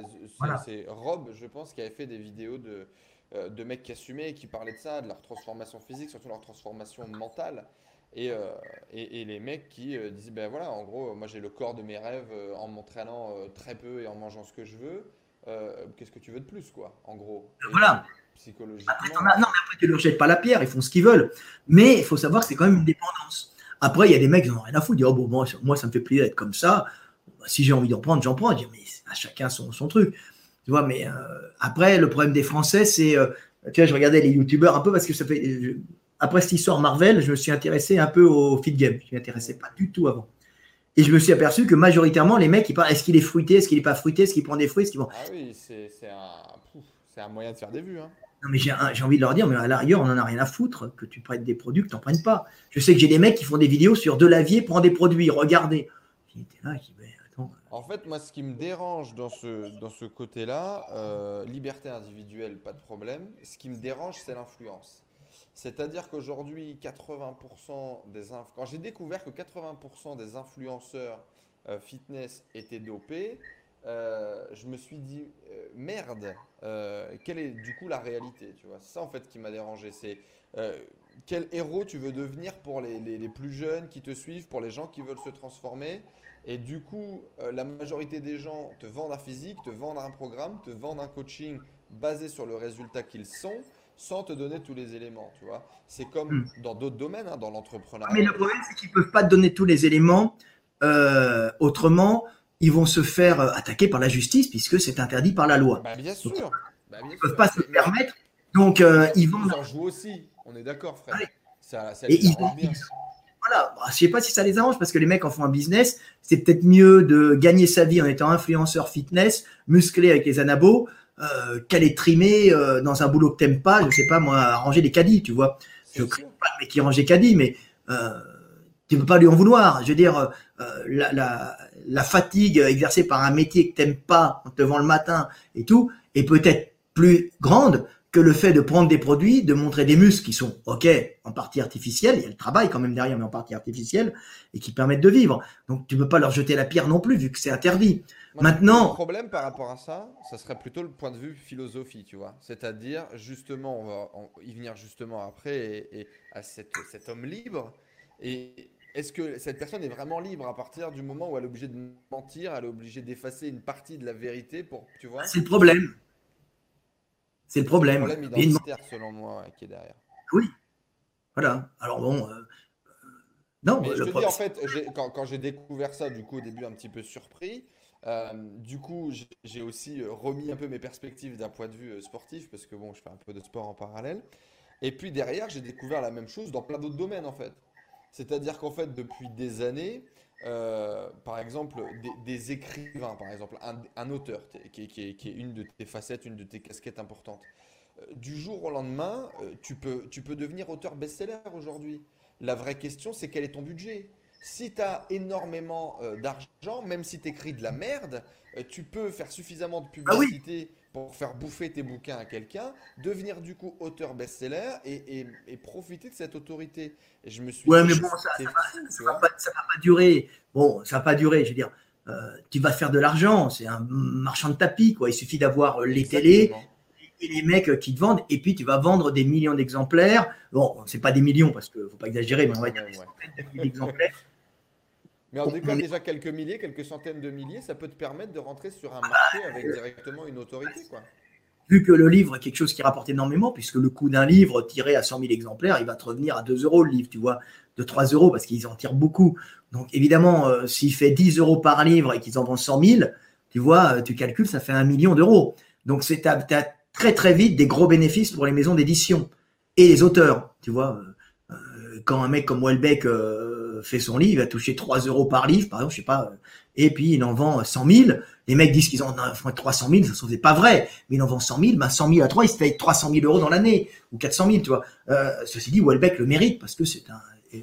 C'est Rob, je pense, qui avait fait des vidéos de, euh, de mecs qui assumaient et qui parlaient de ça, de leur transformation physique, surtout leur transformation mentale. Et, euh, et, les mecs qui euh, disaient, ben voilà, en gros, moi j'ai le corps de mes rêves en m'entraînant très peu et en mangeant ce que je veux. Qu'est-ce que tu veux de plus, quoi, en gros? Voilà. Psychologiquement. non, mais après, tu leur jettes pas la pierre, ils font ce qu'ils veulent. Mais il faut savoir que c'est quand même une dépendance. Après, il y a des mecs qui n'ont rien à foutre. Ils disent, oh, bon, moi, ça me fait plaisir d'être comme ça. Si j'ai envie d'en prendre, j'en prends. Je dis, mais chacun son, son truc. Tu vois, mais euh, après, le problème des Français, c'est. Euh, je regardais les youtubeurs un peu parce que ça fait. après cette histoire Marvel, je me suis intéressé un peu au fit game. Je ne m'intéressais pas du tout avant. Et je me suis aperçu que majoritairement, les mecs, ils parlent est-ce qu'il est fruité, est-ce qu'il n'est pas fruité, est-ce qu'il prend des fruits, est-ce qu'il Ah oui, c'est un, un, moyen de faire des vues. Hein. Non, mais j'ai envie de leur dire, mais à l'arrière, on n'en a rien à foutre que tu prennes des produits que tu n'en prennes pas. Je sais que j'ai des mecs qui font des vidéos sur de lavier, prend des produits, regardez. Ben, en fait, moi, ce qui me dérange dans ce, dans ce côté-là, euh, liberté individuelle, pas de problème. Ce qui me dérange, c'est l'influence. C'est-à-dire qu'aujourd'hui, 80% des quand j'ai découvert que 80% des influenceurs euh, fitness étaient dopés, euh, je me suis dit euh, merde, euh, quelle est du coup la réalité Tu vois, c'est ça en fait qui m'a dérangé. C'est quel héros tu veux devenir pour les, les, plus jeunes qui te suivent, pour les gens qui veulent se transformer. Et du coup, la majorité des gens te vendent un physique, te vendent un programme, te vendent un coaching basé sur le résultat qu'ils sont sans te donner tous les éléments, tu vois. C'est comme hmm. dans d'autres domaines, hein, dans l'entrepreneuriat. Mais le problème, c'est qu'ils ne peuvent pas te donner tous les éléments. autrement, ils vont se faire euh, attaquer par la justice puisque c'est interdit par la loi. Bah, bien sûr. Bah, ils ne peuvent pas se permettre. Donc, euh, ils vont. Ils en jouent aussi. On est d'accord, frère. Ça, ça Et ils bien. Voilà. Bah, je ne sais pas si ça les arrange parce que les mecs en font un business. C'est peut-être mieux de gagner sa vie en étant influenceur fitness, musclé avec les anabos, euh, qu'aller trimer euh, dans un boulot que t'aimes pas. Je ne sais pas, moi, ranger les caddies, tu vois. Je ne pas le mec qui range les caddies, mais tu ne peux pas lui en vouloir. Je veux dire, la, la la fatigue exercée par un métier que t'aimes pas en te levant le matin et tout est peut-être plus grande que le fait de prendre des produits, de montrer des muscles qui sont ok en partie artificiels, il y a le travail quand même derrière, mais en partie artificiel et qui permettent de vivre. Donc tu peux pas leur jeter la pierre non plus vu que c'est interdit. Maintenant, le problème par rapport à ça, ça serait plutôt le point de vue philosophie, tu vois. C'est-à-dire justement, on va y venir justement après et, à cet homme libre et est-ce que cette personne est vraiment libre à partir du moment où elle est obligée de mentir, elle est obligée d'effacer une partie de la vérité pour, tu vois? C'est le problème. C'est le problème. C'est le problème identitaire, selon moi, qui est derrière. Oui. Voilà. Alors bon. Euh, euh, non, je te dis, en fait, quand, j'ai découvert ça, du coup, au début, un petit peu surpris. Euh, du coup, j'ai aussi remis un peu mes perspectives d'un point de vue sportif, parce que bon, je fais un peu de sport en parallèle. Et puis derrière, j'ai découvert la même chose dans plein d'autres domaines, en fait. C'est-à-dire qu'en fait, depuis des années, euh, par exemple, des, écrivains, par exemple, un, auteur qui, est une de tes facettes, une de tes casquettes importantes. Euh, du jour au lendemain, euh, tu, peux, tu peux devenir auteur best-seller aujourd'hui. La vraie question, c'est quel est ton budget? Si tu as énormément d'argent, même si tu écris de la merde, tu peux faire suffisamment de ah publicité pour faire bouffer tes bouquins à quelqu'un, devenir du coup auteur best-seller et, et, profiter de cette autorité. Et je me suis ouais, mais bon, ça ne va, pas durer. Bon, ça va pas durer. Je veux dire, euh, tu vas faire de l'argent. C'est un marchand de tapis, quoi. Il suffit d'avoir euh, les télés et les mecs qui te vendent, et puis tu vas vendre des millions d'exemplaires. Bon, c'est pas des millions parce qu'il ne faut pas exagérer, mais on va dire des centaines de milliers d'exemplaires. Mais en tout cas, déjà quelques milliers, quelques centaines de milliers, ça peut te permettre de rentrer sur un marché avec directement une autorité. Quoi. Vu que le livre est quelque chose qui rapporte énormément, puisque le coût d'un livre tiré à 100 000 exemplaires, il va te revenir à 2 euros le livre, tu vois, de 3 euros, parce qu'ils en tirent beaucoup. Donc évidemment, euh, s'il fait 10 euros par livre et qu'ils en vendent 100 000, tu vois, euh, tu calcules, ça fait un million d'euros. Donc c'est as, très très vite des gros bénéfices pour les maisons d'édition et les auteurs. Tu vois, euh, quand un mec comme Welbeck fait son livre, il va toucher 3 euros par livre, par exemple, je sais pas. et puis il en vend 100 000. Les mecs disent qu'ils en font 300 000, ça n'est pas vrai, mais il en vend 100 000, ben 100 000 à 3, il se fait 300 000 euros dans l'année, ou 400 000, tu vois. Euh, ceci dit, Welbeck le mérite, parce que c'est un,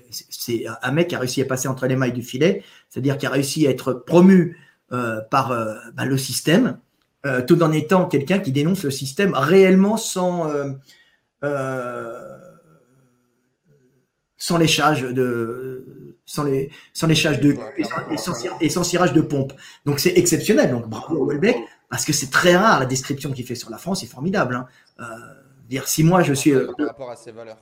c'est un mec qui a réussi à passer entre les mailles du filet, c'est-à-dire qui a réussi à être promu euh, par euh, ben, le système, euh, tout en étant quelqu'un qui dénonce le système réellement sans, sans léchage de sans les sans léchage de et sans, cirage de pompe. Donc c'est exceptionnel. Donc bravo Welbeck parce que c'est très rare la description qu'il fait sur la France, c'est formidable. Hein. Euh, dire si moi je suis par rapport à ses valeurs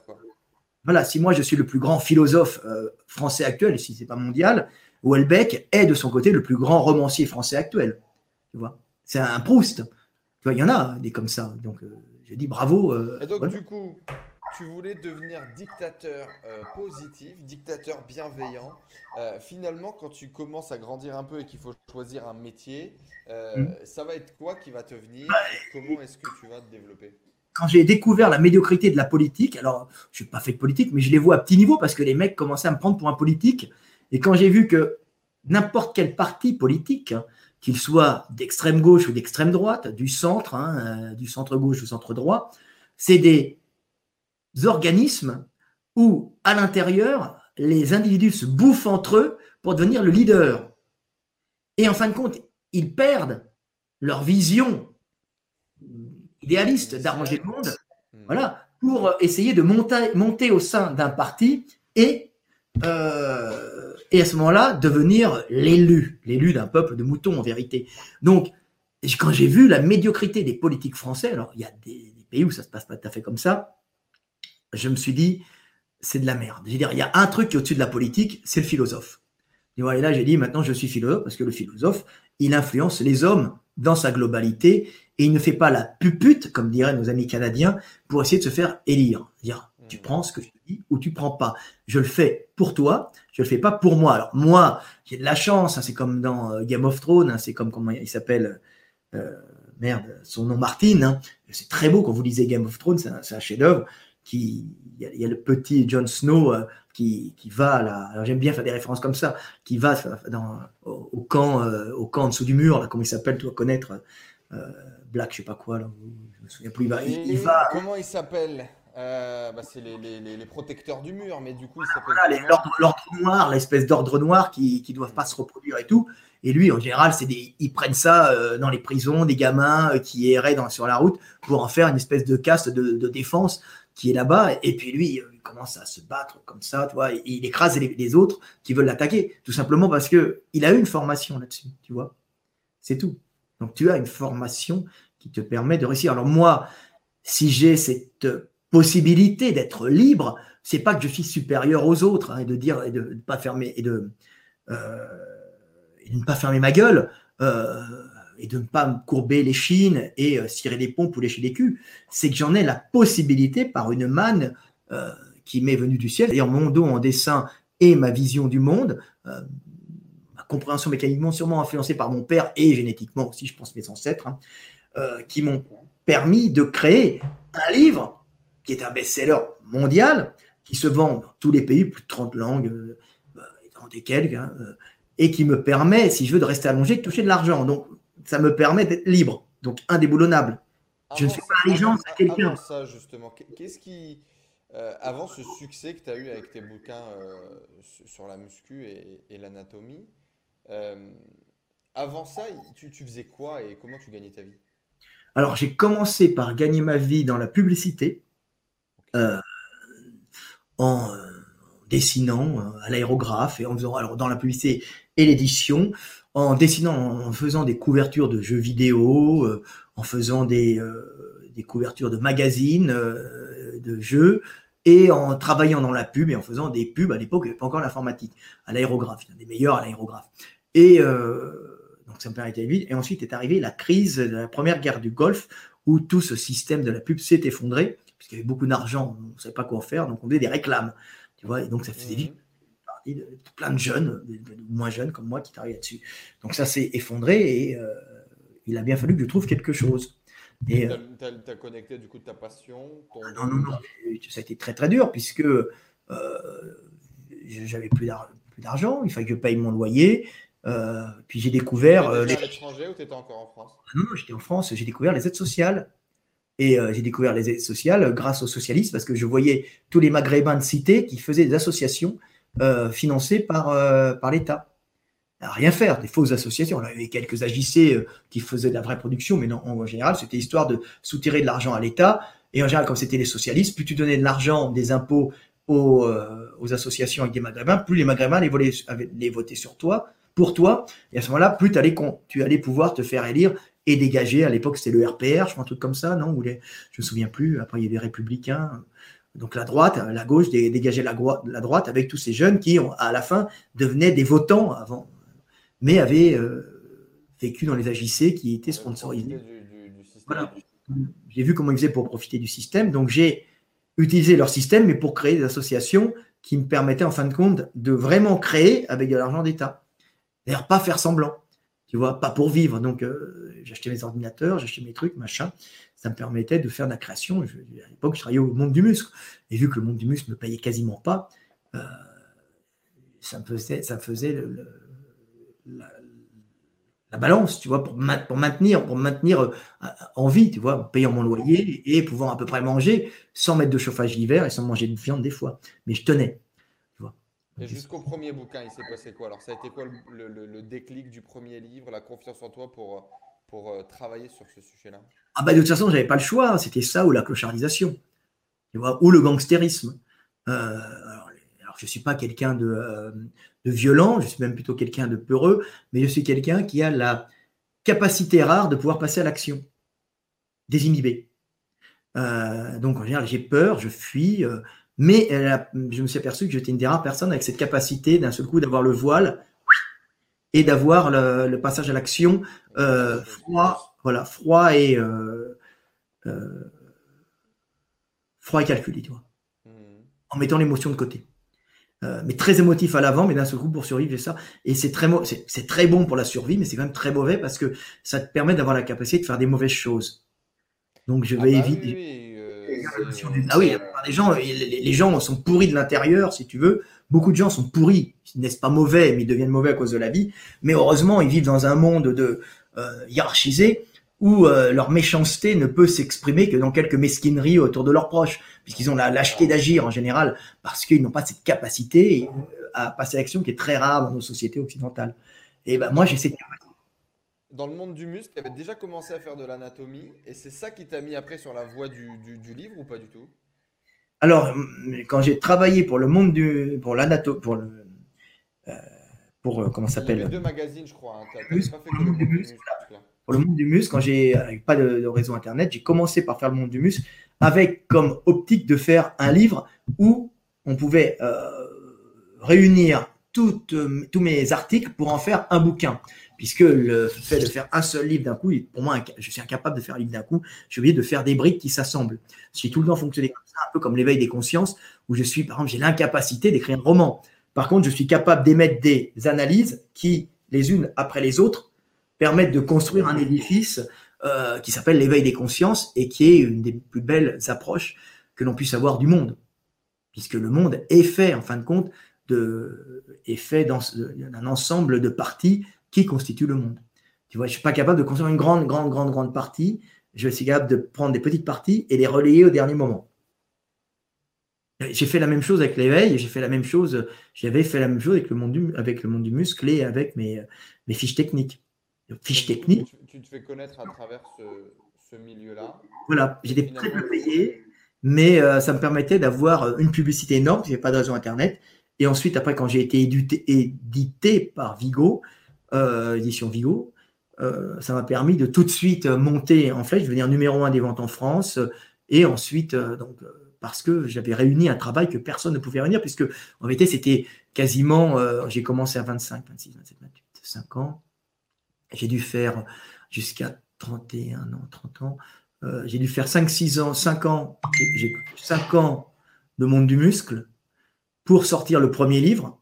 Voilà, si moi je suis le plus grand philosophe euh, français actuel, si c'est pas mondial, Welbeck est de son côté le plus grand romancier français actuel. Tu vois, c'est un Proust. Tu vois, il y en a des comme ça. Donc euh, je dis bravo. et donc du coup, tu voulais devenir dictateur euh, positif, dictateur bienveillant. Euh, finalement, quand tu commences à grandir un peu et qu'il faut choisir un métier, euh, mm. ça va être quoi qui va te venir Comment est-ce que tu vas te développer? Quand j'ai découvert la médiocrité de la politique, alors je n'ai pas fait de politique, mais je les vois à petit niveau parce que les mecs commençaient à me prendre pour un politique. Et quand j'ai vu que n'importe quel parti politique, hein, qu'il soit d'extrême gauche ou d'extrême droite, du centre, hein, du centre gauche ou centre droit, c'est des organismes où, à l'intérieur, les individus se bouffent entre eux pour devenir le leader. Et en fin de compte, ils perdent leur vision idéaliste d'arranger le monde, hmm. voilà, pour essayer de monter, monter au sein d'un parti et, euh, et à ce moment-là devenir l'élu, l'élu d'un peuple de moutons en vérité. Donc, quand j'ai vu la médiocrité des politiques français, alors il y a des, des pays où ça se passe pas tout à fait comme ça, je me suis dit, c'est de la merde. Je veux dire, il y a un truc qui est au-dessus de la politique, c'est le philosophe. Et là, j'ai dit, maintenant, je suis philosophe, parce que le philosophe, il influence les hommes dans sa globalité, et il ne fait pas la pupute, comme diraient nos amis canadiens, pour essayer de se faire élire. Dire, tu prends ce que je te dis ou tu prends pas. Je le fais pour toi, je le fais pas pour moi. Alors moi, j'ai de la chance, hein, c'est comme dans euh, Game of Thrones, hein, c'est comme comment il s'appelle, euh, merde, son nom Martin. Hein. c'est très beau quand vous lisez Game of Thrones, c'est un chef-d'œuvre qui il y, a le petit Jon Snow euh, qui, qui, va là. J'aime bien faire des références comme ça, qui va dans, au, camp, euh, au camp en dessous du mur, là, comment il s'appelle, tu dois connaître euh, Black, je sais pas quoi, là, je me souviens plus. Il va, Comment il s'appelle bah, c'est les, les, les, protecteurs du mur, mais du coup, il s'appelle. Voilà, l'ordre noir, l'espèce d'ordre noir qui ne doivent pas se reproduire et tout. Et lui, en général, c'est des, ils prennent ça dans les prisons, des gamins qui erraient dans, sur la route pour en faire une espèce de caste de, de défense qui est là-bas, et puis lui, il commence à se battre comme ça, tu vois, il écrase les, autres qui veulent l'attaquer, tout simplement parce que il a une formation là-dessus, tu vois. C'est tout. Donc tu as une formation qui te permet de réussir. Alors moi, si j'ai cette possibilité d'être libre, c'est pas que je suis supérieur aux autres hein, et de dire et de, ne pas fermer et de, euh, de ne pas fermer ma gueule. Euh, et de ne pas me courber les chines et euh, cirer des pompes ou lécher des culs, c'est que j'en ai la possibilité par une manne euh, qui m'est venue du ciel, en mon dos en dessin et ma vision du monde, euh, ma compréhension mécaniquement sûrement influencée par mon père et génétiquement aussi, je pense mes ancêtres, hein, qui m'ont permis de créer un livre qui est un best-seller mondial, qui se vend dans tous les pays, plus de 30 langues, dans des quelques, hein, et qui me permet, si je veux, de rester allongé, de toucher de l'argent. Donc, ça me permet d'être libre, donc indéboulonnable. je ne fais pas allégeance à quelqu'un. Avant ça, justement, qu'est-ce qui. Euh, avant ce succès que tu as eu avec tes bouquins euh, sur la muscu et, l'anatomie, euh, avant ça, tu, faisais quoi et comment tu gagnais ta vie? Alors, j'ai commencé par gagner ma vie dans la publicité, en dessinant à l'aérographe et en faisant, alors dans la publicité et l'édition, en dessinant, en faisant des couvertures de jeux vidéo, euh, en faisant des, euh, des, couvertures de magazines, euh, de jeux, et en travaillant dans la pub et en faisant des pubs. À l'époque, il n'y avait pas encore l'informatique, à l'aérographe, il y en a des meilleurs à l'aérographe. Et donc ça me permettait vite. Et ensuite est arrivée la crise de la première guerre du Golfe, où tout ce système de la pub s'est effondré, puisqu'il y avait beaucoup d'argent, on ne savait pas quoi faire, donc on faisait des réclames. Tu vois, et donc ça faisait vite plein de jeunes, moins jeunes comme moi, qui travaillent là-dessus. Donc ça s'est effondré et euh, il a bien fallu que je trouve quelque chose. Et tu as, connecté du coup ta passion ah Non, non, non, ça a été très très dur puisque euh, j'avais plus d'argent, il fallait que je paye mon loyer puis j'ai découvert. Tu étais à l'étranger ou tu étais encore en France? Non, non, j'étais en France. J'ai découvert les aides sociales. Et j'ai découvert les aides sociales grâce aux socialistes parce que je voyais tous les Maghrébins de cité qui faisaient des associations financées par, par l'État rien faire, des fausses associations. On avait quelques AJC euh, qui faisaient de la vraie production, mais non, en général, c'était histoire de soutirer de l'argent à l'État. Et en général, comme c'était les socialistes, plus tu donnais de l'argent, des impôts aux, euh, aux, associations avec des maghrébins, plus les maghrébins les, les votaient sur toi, pour toi. Et à ce moment-là, plus allais, tu allais pouvoir te faire élire et dégager. À l'époque, c'était le RPR, je crois, un truc comme ça, non Ou Je me souviens plus. Après, il y avait les républicains. Donc la droite, la gauche dégageait la, la droite avec tous ces jeunes qui, à la fin, devenaient des votants avant mais avait euh, vécu dans les AJC qui étaient sponsorisés. voilà. J'ai vu comment ils faisaient pour profiter du système, donc j'ai utilisé leur système, mais pour créer des associations qui me permettaient en fin de compte de vraiment créer avec de l'argent d'État. D'ailleurs, pas faire semblant, tu vois, pas pour vivre. Donc, euh, j'achetais mes ordinateurs, j'achetais mes trucs, machin. Ça me permettait de faire de la création. à l'époque, je travaillais au monde du muscle. Et vu que le monde du muscle ne me payait quasiment pas, euh, ça me faisait, ça faisait le la, balance, tu vois, pour, pour maintenir, maintenir euh, en vie, tu vois, en payant mon loyer et pouvant à peu près manger sans mettre de chauffage l'hiver et sans manger de viande des fois. Mais je tenais. Et jusqu'au premier bouquin, il s'est passé quoi? Alors, ça a été quoi le, déclic du premier livre, la confiance en toi pour, pour euh, travailler sur ce sujet-là? Ah, bah, de toute façon, j'avais pas le choix. C'était ça ou la clochardisation, ou le gangstérisme. Euh, je ne suis pas quelqu'un euh, de, violent, je suis même plutôt quelqu'un de peureux, mais je suis quelqu'un qui a la capacité rare de pouvoir passer à l'action, désinhibé. Euh, donc en général, j'ai peur, je fuis, mais je me suis aperçu que j'étais une des rares personnes avec cette capacité d'un seul coup d'avoir le voile et d'avoir le, passage à l'action froid, voilà, froid et froid et calculé, tu vois, mmh. en mettant l'émotion de côté. Euh, mais très émotif à l'avant, mais d'un seul coup pour survivre, c'est ça. Et c'est très, c'est très bon pour la survie, mais c'est quand même très mauvais parce que ça te permet d'avoir la capacité de faire des mauvaises choses. Donc je vais ah bah éviter. Oui, euh, ah oui, les gens, les, gens sont pourris de l'intérieur, si tu veux. Beaucoup de gens sont pourris, n'est-ce pas mauvais, mais ils deviennent mauvais à cause de la vie. Mais heureusement, ils vivent dans un monde de euh, hiérarchisé où leur méchanceté ne peut s'exprimer que dans quelques mesquineries autour de leurs proches puisqu'ils ont la lâcheté d'agir en général, parce qu'ils n'ont pas cette capacité euh, à passer à l'action qui est très rare dans nos sociétés occidentales. Et ben moi, j'ai cette capacité. Dans le monde du muscle, tu avais déjà commencé à faire de l'anatomie, et c'est ça qui t'a mis après sur la voie du, livre ou pas du tout? Alors, quand j'ai travaillé pour le monde du. pour l'anatomie. pour le. Euh, pour euh, comment s'appelle? deux magazines, je crois. Hein. Pour le monde du muscle, quand j'ai pas de, réseau internet, j'ai commencé par faire le monde du muscle avec comme optique de faire un livre où on pouvait euh, réunir euh, tous mes articles pour en faire un bouquin. Puisque le fait de faire un seul livre d'un coup, pour moi, je suis incapable de faire un livre d'un coup. J'ai oublié de faire des briques qui s'assemblent. J'ai tout le temps fonctionné comme ça, un peu comme l'éveil des consciences, où je suis, par exemple, j'ai l'incapacité d'écrire un roman. Par contre, je suis capable d'émettre des analyses qui, les unes après les autres, permettent de construire un édifice euh, qui s'appelle l'éveil des consciences et qui est une des plus belles approches que l'on puisse avoir du monde. Puisque le monde est fait, en fin de compte, de, est fait d'un ensemble de parties qui constituent le monde. Tu vois, je ne suis pas capable de construire une grande, grande, grande, grande partie. Je suis capable de prendre des petites parties et les relayer au dernier moment. J'ai fait la même chose avec l'éveil, j'ai fait la même chose, j'avais fait la même chose avec le monde du, avec le monde du muscle et avec mes, mes fiches techniques fiches techniques. Tu, te fais connaître à travers ce, milieu-là. Voilà, j'étais très peu payé, mais euh, ça me permettait d'avoir euh, une publicité énorme, parce qu'il n'y avait pas de réseau Internet. Et ensuite, après, quand j'ai été édité, par Vigo, euh, édition Vigo, ça m'a permis de tout de suite monter en flèche, devenir numéro un des ventes en France. Et ensuite, donc, parce que j'avais réuni un travail que personne ne pouvait réunir, puisque en vérité, c'était quasiment, j'ai commencé à 25, 26, 27, 28, 5 ans. J'ai dû faire jusqu'à 31 ans, 30 ans. Euh, j'ai dû faire 5-6 ans, 5 ans, j'ai 5 ans de monde du muscle pour sortir le premier livre.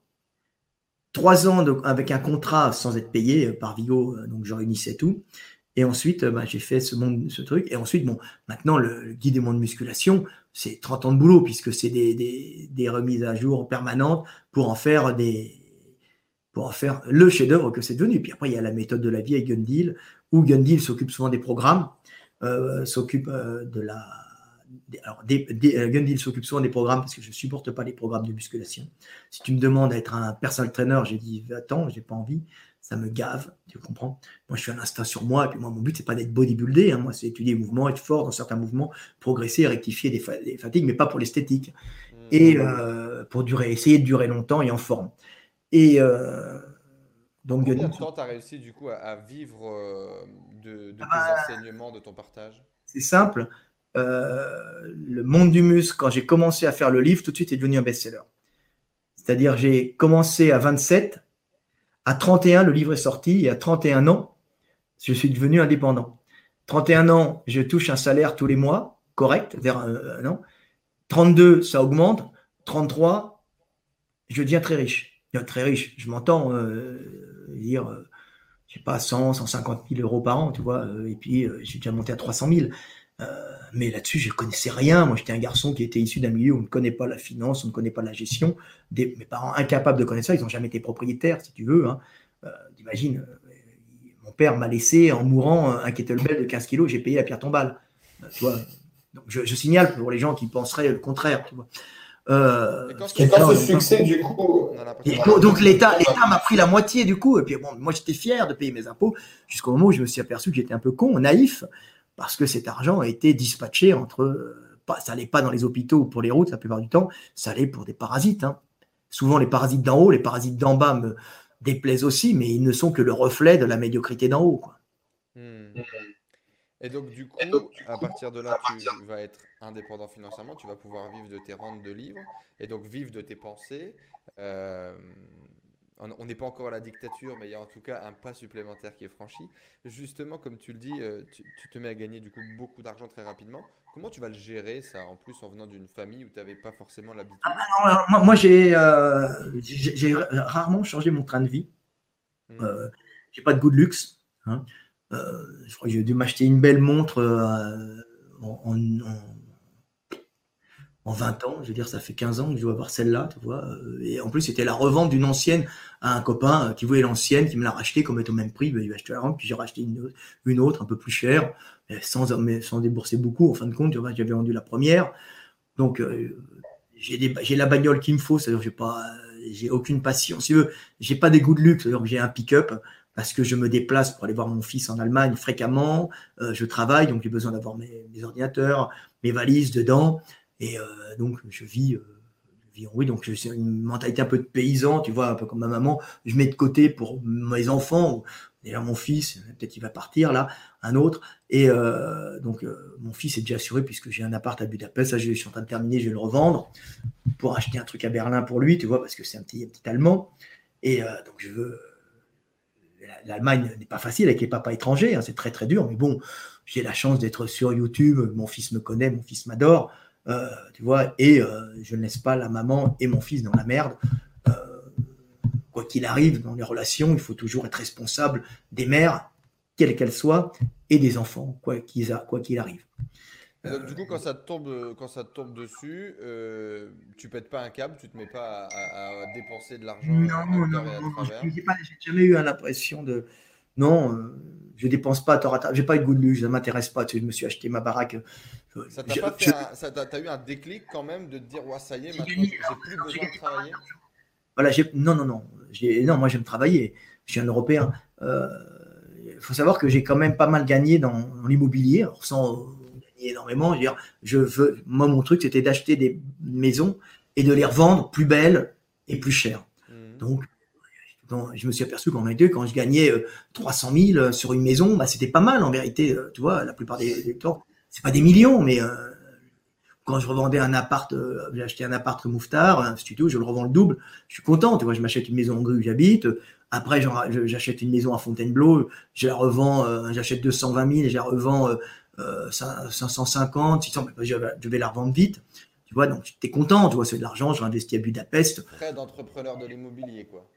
3 ans avec un contrat sans être payé par Vigo, euh, donc je réunissais tout. Et ensuite, bah, j'ai fait ce, monde, ce truc. Et ensuite, bon, maintenant, le, guide des mondes de musculation, c'est 30 ans de boulot, puisque c'est des, des, remises à jour permanentes pour en faire des, pour en faire le chef-d'œuvre que c'est devenu. Puis après, il y a la méthode de la vie avec Gundil, où Gundil s'occupe souvent des programmes, euh, s'occupe euh, de la. Alors, Gundil s'occupe souvent des programmes parce que je ne supporte pas les programmes de musculation. Si tu me demandes à être un personal trainer, j'ai dit attends, j'ai pas envie, ça me gave, tu comprends Moi, je suis un instinct sur moi, et puis moi, mon but, c'est pas d'être bodybuildé, hein. moi, c'est étudier les mouvements, être fort dans certains mouvements, progresser, rectifier des, fatigues, mais pas pour l'esthétique. Mmh. Et pour durer, essayer de durer longtemps et en forme. Et euh, donc, Combien de temps tu as réussi du coup à, vivre euh, de, tes ah. enseignements, de ton partage? C'est simple. Euh, le monde du muscle, quand j'ai commencé à faire le livre, tout de suite est devenu un best-seller. C'est-à-dire, j'ai commencé à 27, à 31, le livre est sorti, et à 31 ans, je suis devenu indépendant. 31 ans, je touche un salaire tous les mois, correct, vers un an. 32, ça augmente. 33, je deviens très riche très riche. Je m'entends euh, dire, euh, je sais pas, 100, 150 000 euros par an, tu vois. Euh, et puis, j'ai déjà monté à 300 000. mais là-dessus, je ne connaissais rien. Moi, j'étais un garçon qui était issu d'un milieu où on ne connaît pas la finance, on ne connaît pas la gestion. Mes parents incapables de connaître ça, ils n'ont jamais été propriétaires, si tu veux. Hein. T'imagines, mon père m'a laissé en mourant un kettlebell de 15 kilos, j'ai payé la pierre tombale. je, je, signale pour les gens qui penseraient le contraire. Tu vois. Euh, quand, ce succès, du coup. donc l'État, l'État m'a pris la moitié du coup. Et puis bon, moi j'étais fier de payer mes impôts jusqu'au moment où je me suis aperçu que j'étais un peu con, naïf, parce que cet argent a été dispatché entre. Pas, ça n'allait pas dans les hôpitaux ou pour les routes la plupart du temps, ça allait pour des parasites. Hein. Souvent les parasites d'en haut, les parasites d'en bas me déplaisent aussi, mais ils ne sont que le reflet de la médiocrité d'en haut. Quoi. Hmm. Et donc, du coup, à partir de là, tu vas être indépendant financièrement, tu vas pouvoir vivre de tes rentes de livres et donc vivre de tes pensées. Euh, on n'est pas encore à la dictature, mais il y a en tout cas un pas supplémentaire qui est franchi. Justement, comme tu le dis, euh, tu, te mets à gagner du coup beaucoup d'argent très rapidement. Comment tu vas le gérer ça, en plus en venant d'une famille où tu n'avais pas forcément l'habitude? Ah bah Moi, euh, j'ai rarement changé mon train de vie. Mmh. j'ai pas de goût de luxe. Hein. Euh, je crois que j'ai dû m'acheter une belle montre euh, en, en, 20 ans. Je veux dire, ça fait 15 ans que je dois avoir celle-là, tu vois. Euh, et en plus, c'était la revente d'une ancienne à un copain qui voulait l'ancienne, qui me l'a rachetée comme étant au même prix. Ben, il m'a acheté la rente, puis j'ai racheté une, une, autre un peu plus chère, sans, sans débourser beaucoup. En fin de compte, j'avais vendu la première. Donc, j'ai la bagnole qu'il me faut, c'est-à-dire j'ai pas, aucune passion. Si tu veux, j'ai pas des goûts de luxe, c'est-à-dire que j'ai un pick-up parce que je me déplace pour aller voir mon fils en Allemagne fréquemment. Euh, je travaille, donc j'ai besoin d'avoir mes, ordinateurs, mes valises dedans. Et euh, donc, je vis, euh, vis, oui, donc c'est une mentalité un peu de paysan, tu vois, un peu comme ma maman. Je mets de côté pour mes enfants. D'ailleurs, mon fils, peut-être il va partir là, un autre. Et donc, mon fils est déjà assuré puisque j'ai un appart à Budapest. Ça, je suis en train de terminer, je vais le revendre pour acheter un truc à Berlin pour lui, tu vois, parce que c'est un petit, un petit Allemand. Et donc, je veux l'Allemagne n'est pas facile avec les papas étrangers, hein, c'est très très dur, mais bon, j'ai la chance d'être sur YouTube, mon fils me connaît, mon fils m'adore, euh, tu vois, et euh, je ne laisse pas la maman et mon fils dans la merde. Euh, quoi qu'il arrive dans les relations, il faut toujours être responsable des mères, quelles qu'elles soient, et des enfants, quoi qu'il arrive du coup, quand ça te tombe, quand ça tombe dessus, euh, tu pètes pas un câble, tu te mets pas à, dépenser de l'argent. Non, non, non, j'ai jamais eu l'impression de. Non, euh, je dépense pas J'ai pas eu de goût de luxe, ça m'intéresse pas. Tu sais, je me suis acheté ma baraque. Euh, ça t'a pas fait ça t'a eu un déclic quand même de te dire, ouais, ça y est, maintenant, j'ai plus besoin de travailler. Voilà, non, non, non. Non, moi j'aime travailler. Je suis un Européen. Il euh, faut savoir que j'ai quand même pas mal gagné dans, dans l'immobilier, sans énormément. Je, je veux, moi, mon truc, c'était d'acheter des maisons et de les revendre plus belles et plus chères. Mmh. Donc, je me suis aperçu qu'en réalité, quand je gagnais 300 euh, 000 sur une maison, bah, c'était pas mal en vérité. Euh, tu vois, la plupart des, temps, c'est pas des millions, mais euh, quand je revendais un appart, j'ai acheté un appart Mouffetard, un studio, je le revends le double. Je suis content. Tu vois, je m'achète une maison en grue où j'habite. Après, j'achète une maison à Fontainebleau, je la revends, j'achète 220 000 et je la revends 550, 600, je, vais la revendre vite. Tu vois, donc tu es content, tu vois, c'est de l'argent, je réinvestis à Budapest. Très d'entrepreneur de l'immobilier, quoi.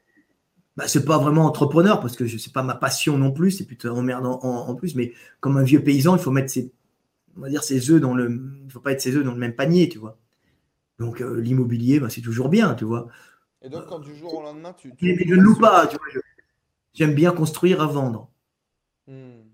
Bah, c'est pas vraiment entrepreneur parce que c'est pas ma passion non plus, c'est plutôt emmerdant en, plus, mais comme un vieux paysan, il faut mettre ses, on va dire ses œufs dans le, il faut pas être ses œufs dans le même panier, tu vois. Donc euh, l'immobilier, bah, c'est toujours bien, tu vois. Et donc, quand du jour au lendemain, tu. Mais, je ne loue pas. J'aime bien construire à vendre. Hmm.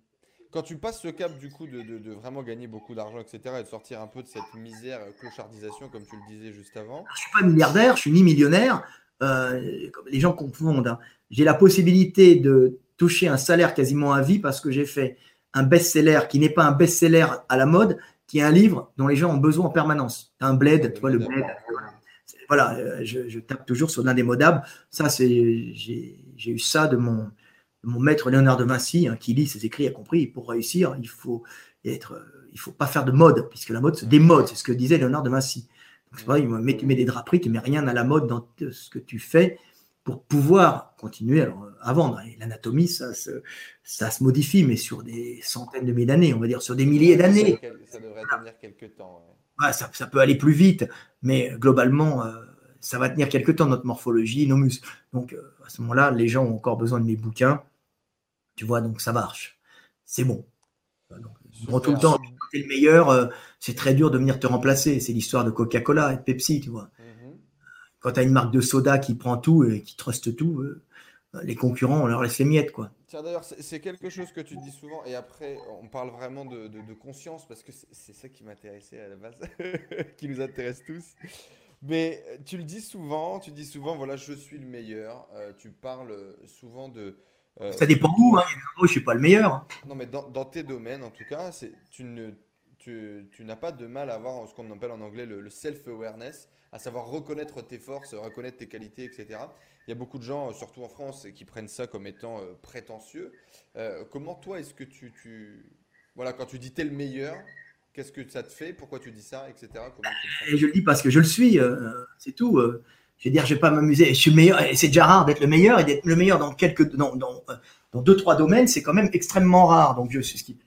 Quand tu passes ce cap, du coup, de, vraiment gagner beaucoup d'argent, etc., et de sortir un peu de cette misère, euh, clochardisation, comme tu le disais juste avant. Je ne suis pas milliardaire, je suis ni millionnaire. Euh, les gens confondent. Hein. J'ai la possibilité de toucher un salaire quasiment à vie parce que j'ai fait un best-seller qui n'est pas un best-seller à la mode, qui est un livre dont les gens ont besoin en permanence. Un bled, tu vois, le bled. Voilà, euh, je, tape toujours sur l'indémodable. Ça, c'est, j'ai eu ça de mon, mon maître Léonard de Vinci, hein, qui lit ses écrits, a compris. Pour réussir, il faut être, il faut pas faire de mode, puisque la mode se démode. C'est ce que disait Léonard de Vinci. C'est tu mets des draperies, tu mets rien à la mode dans ce que tu fais pour pouvoir continuer à vendre. Et l'anatomie, ça se, ça se modifie, mais sur des centaines de milliers d'années, on va dire, sur des milliers d'années. Ça devrait tenir quelques temps. ça, peut aller plus vite, mais globalement, euh, ça va tenir quelques temps, notre morphologie, nos muscles. Donc, euh, à ce moment-là, les gens ont encore besoin de mes bouquins. Tu vois, donc ça marche. C'est bon. Donc, tout le temps, tu es le meilleur, euh, c'est très dur de venir te remplacer. C'est l'histoire de Coca-Cola et de Pepsi, tu vois. Mhm. Quand tu as une marque de soda qui prend tout et qui truste tout, les concurrents, on leur laisse les miettes, quoi. Tiens, d'ailleurs, c'est quelque chose que tu dis souvent, et après, on parle vraiment de, conscience, parce que c'est ça qui m'intéressait à la base, qui nous intéresse tous. Mais tu le dis souvent, tu dis souvent, voilà, je suis le meilleur. Euh, tu parles souvent de. Euh, ça dépend où, hein. je ne suis pas le meilleur. Non, mais dans, dans, tes domaines, en tout cas, tu ne tu, tu n'as pas de mal à avoir ce qu'on appelle en anglais le, self-awareness, à savoir reconnaître tes forces, reconnaître tes qualités, etc. Il y a beaucoup de gens, surtout en France, qui prennent ça comme étant euh, prétentieux. Euh, comment toi, est-ce que tu, tu, Voilà, quand tu dis t'es le meilleur, qu'est-ce que ça te fait? Pourquoi tu dis ça, etc. et je le dis parce que je le suis, euh, c'est tout. Je veux dire, je vais pas m'amuser. Je suis meilleur, et c'est déjà rare d'être le meilleur, et d'être le meilleur dans quelques, dans, dans, dans deux, trois domaines, c'est quand même extrêmement rare. Donc, je, ce qui,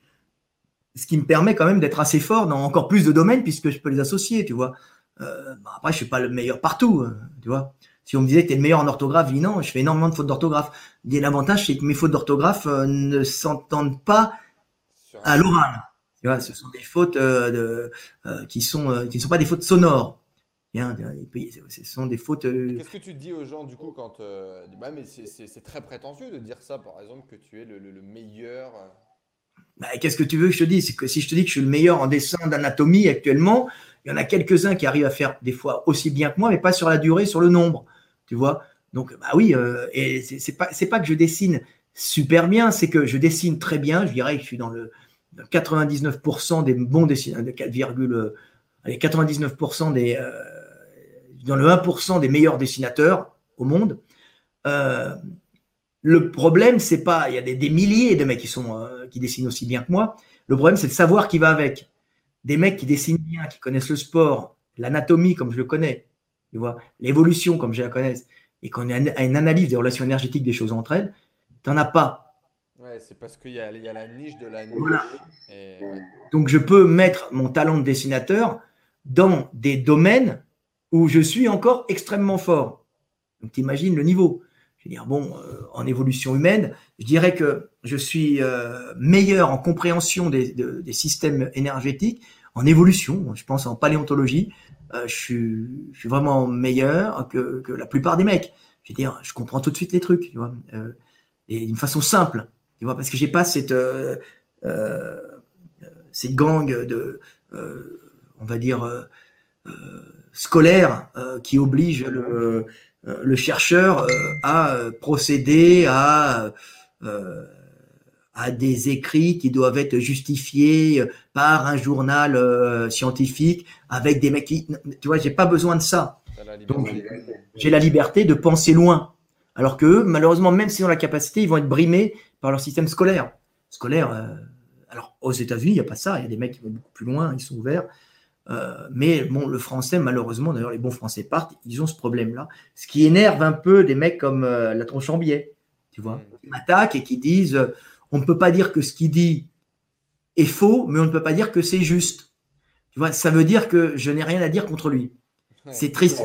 ce qui me permet quand même d'être assez fort dans encore plus de domaines puisque je peux les associer, tu vois. Euh, bah, après, je suis pas le meilleur partout, euh, tu vois. Si on me disait que tu es le meilleur en orthographe, je dis non, je fais énormément de fautes d'orthographe. L'avantage, c'est que mes fautes d'orthographe euh, ne s'entendent pas à l'oral. Tu vois, ce sont des fautes de, qui sont qui ne sont pas des fautes sonores. Ce sont des fautes. Qu'est-ce que tu dis aux gens du coup quand bah, mais c'est très prétentieux de dire ça, par exemple, que tu es le, le meilleur. Bah, qu'est-ce que tu veux que je te dise? C'est que si je te dis que je suis le meilleur en dessin d'anatomie actuellement, il y en a quelques-uns qui arrivent à faire des fois aussi bien que moi, mais pas sur la durée, sur le nombre. Tu vois? Donc, bah oui, euh, et c'est pas, pas que je dessine super bien, c'est que je dessine très bien. Je dirais que je suis dans le 99% des bons dessinateurs, de 4, euh, allez, 99% des, euh, dans le 1% des meilleurs dessinateurs au monde. Euh, le problème, c'est pas, il y a des, milliers de mecs qui sont euh, qui dessinent aussi bien que moi. Le problème, c'est le savoir qui va avec. Des mecs qui dessinent bien, qui connaissent le sport, l'anatomie comme je le connais, tu vois, l'évolution comme je la connais, et qu'on a une analyse des relations énergétiques des choses entre elles, t'en as pas. Ouais, c'est parce qu'il y, a la niche de la niche. Donc je peux mettre mon talent de dessinateur dans des domaines où je suis encore extrêmement fort. Donc t'imagines le niveau. Je veux dire, bon, euh, en évolution humaine, je dirais que je suis euh, meilleur en compréhension des, systèmes énergétiques, en évolution, je pense en paléontologie, euh, je, suis, vraiment meilleur que, la plupart des mecs. Je veux dire, je comprends tout de suite les trucs, tu vois, et d'une façon simple, tu vois, parce que j'ai pas cette, cette gang de, on va dire, scolaire qui oblige le euh, le chercheur euh, euh, procédé à, à des écrits qui doivent être justifiés par un journal scientifique avec des mecs qui, tu vois, j'ai pas besoin de ça. Donc, j'ai la liberté de penser loin. Alors que malheureusement, même s'ils ont la capacité, ils vont être brimés par leur système scolaire. Scolaire, alors aux États-Unis, il n'y a pas ça. Il y a des mecs qui vont beaucoup plus loin, ils sont ouverts. Euh, mais bon, le français, malheureusement, d'ailleurs, les bons français partent, ils ont ce problème-là. Ce qui énerve un peu des mecs comme euh, la tronche en biais, tu vois, qui m'attaquent et qui disent euh, on ne peut pas dire que ce qu'il dit est faux, mais on ne peut pas dire que c'est juste. Tu vois, ça veut dire que je n'ai rien à dire contre lui. c'est triste.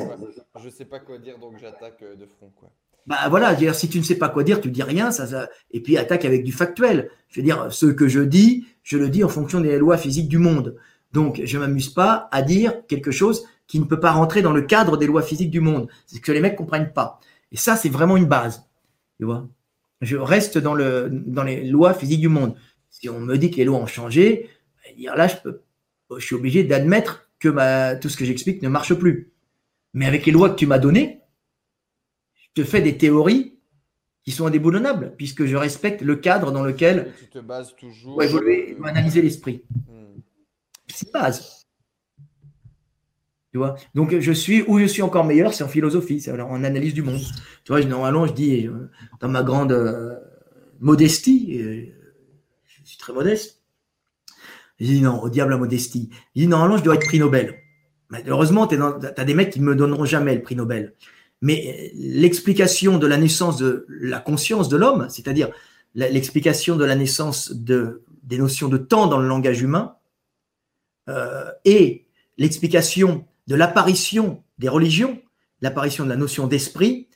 Je ne sais pas quoi dire, donc j'attaque de front. Quoi. Bah voilà, dire, si tu ne sais pas quoi dire, tu dis rien, ça, ça, et puis attaque avec du factuel. Je veux dire, ce que je dis, je le dis en fonction des lois physiques du monde. Donc, je m'amuse pas à dire quelque chose qui ne peut pas rentrer dans le cadre des lois physiques du monde. C'est ce que les mecs comprennent pas. Et ça, c'est vraiment une base. Tu vois? Je reste dans, le, dans les lois physiques du monde. Si on me dit que les lois ont changé, ben, là, je, peux, je suis obligé d'admettre que ma, tout ce que j'explique ne marche plus. Mais avec les lois que tu m'as données, je te fais des théories qui sont indéboulonnables, puisque je respecte le cadre dans lequel tu te bases toujours. Pour évoluer, euh, analyser l'esprit. Hmm. C'est base. Tu vois? Donc, je suis, où je suis encore meilleur, c'est en philosophie, c'est en analyse du monde. Tu vois, normalement, je dis, euh, dans ma grande euh, modestie, je suis très modeste, je dis non, au diable la modestie. Je dis normalement, je dois être prix Nobel. Malheureusement, tu as des mecs qui ne me donneront jamais le prix Nobel. Mais l'explication de la naissance de la conscience de l'homme, c'est-à-dire l'explication de la naissance de, des notions de temps dans le langage humain, euh, et l'explication de l'apparition des religions, l'apparition de la notion d'esprit,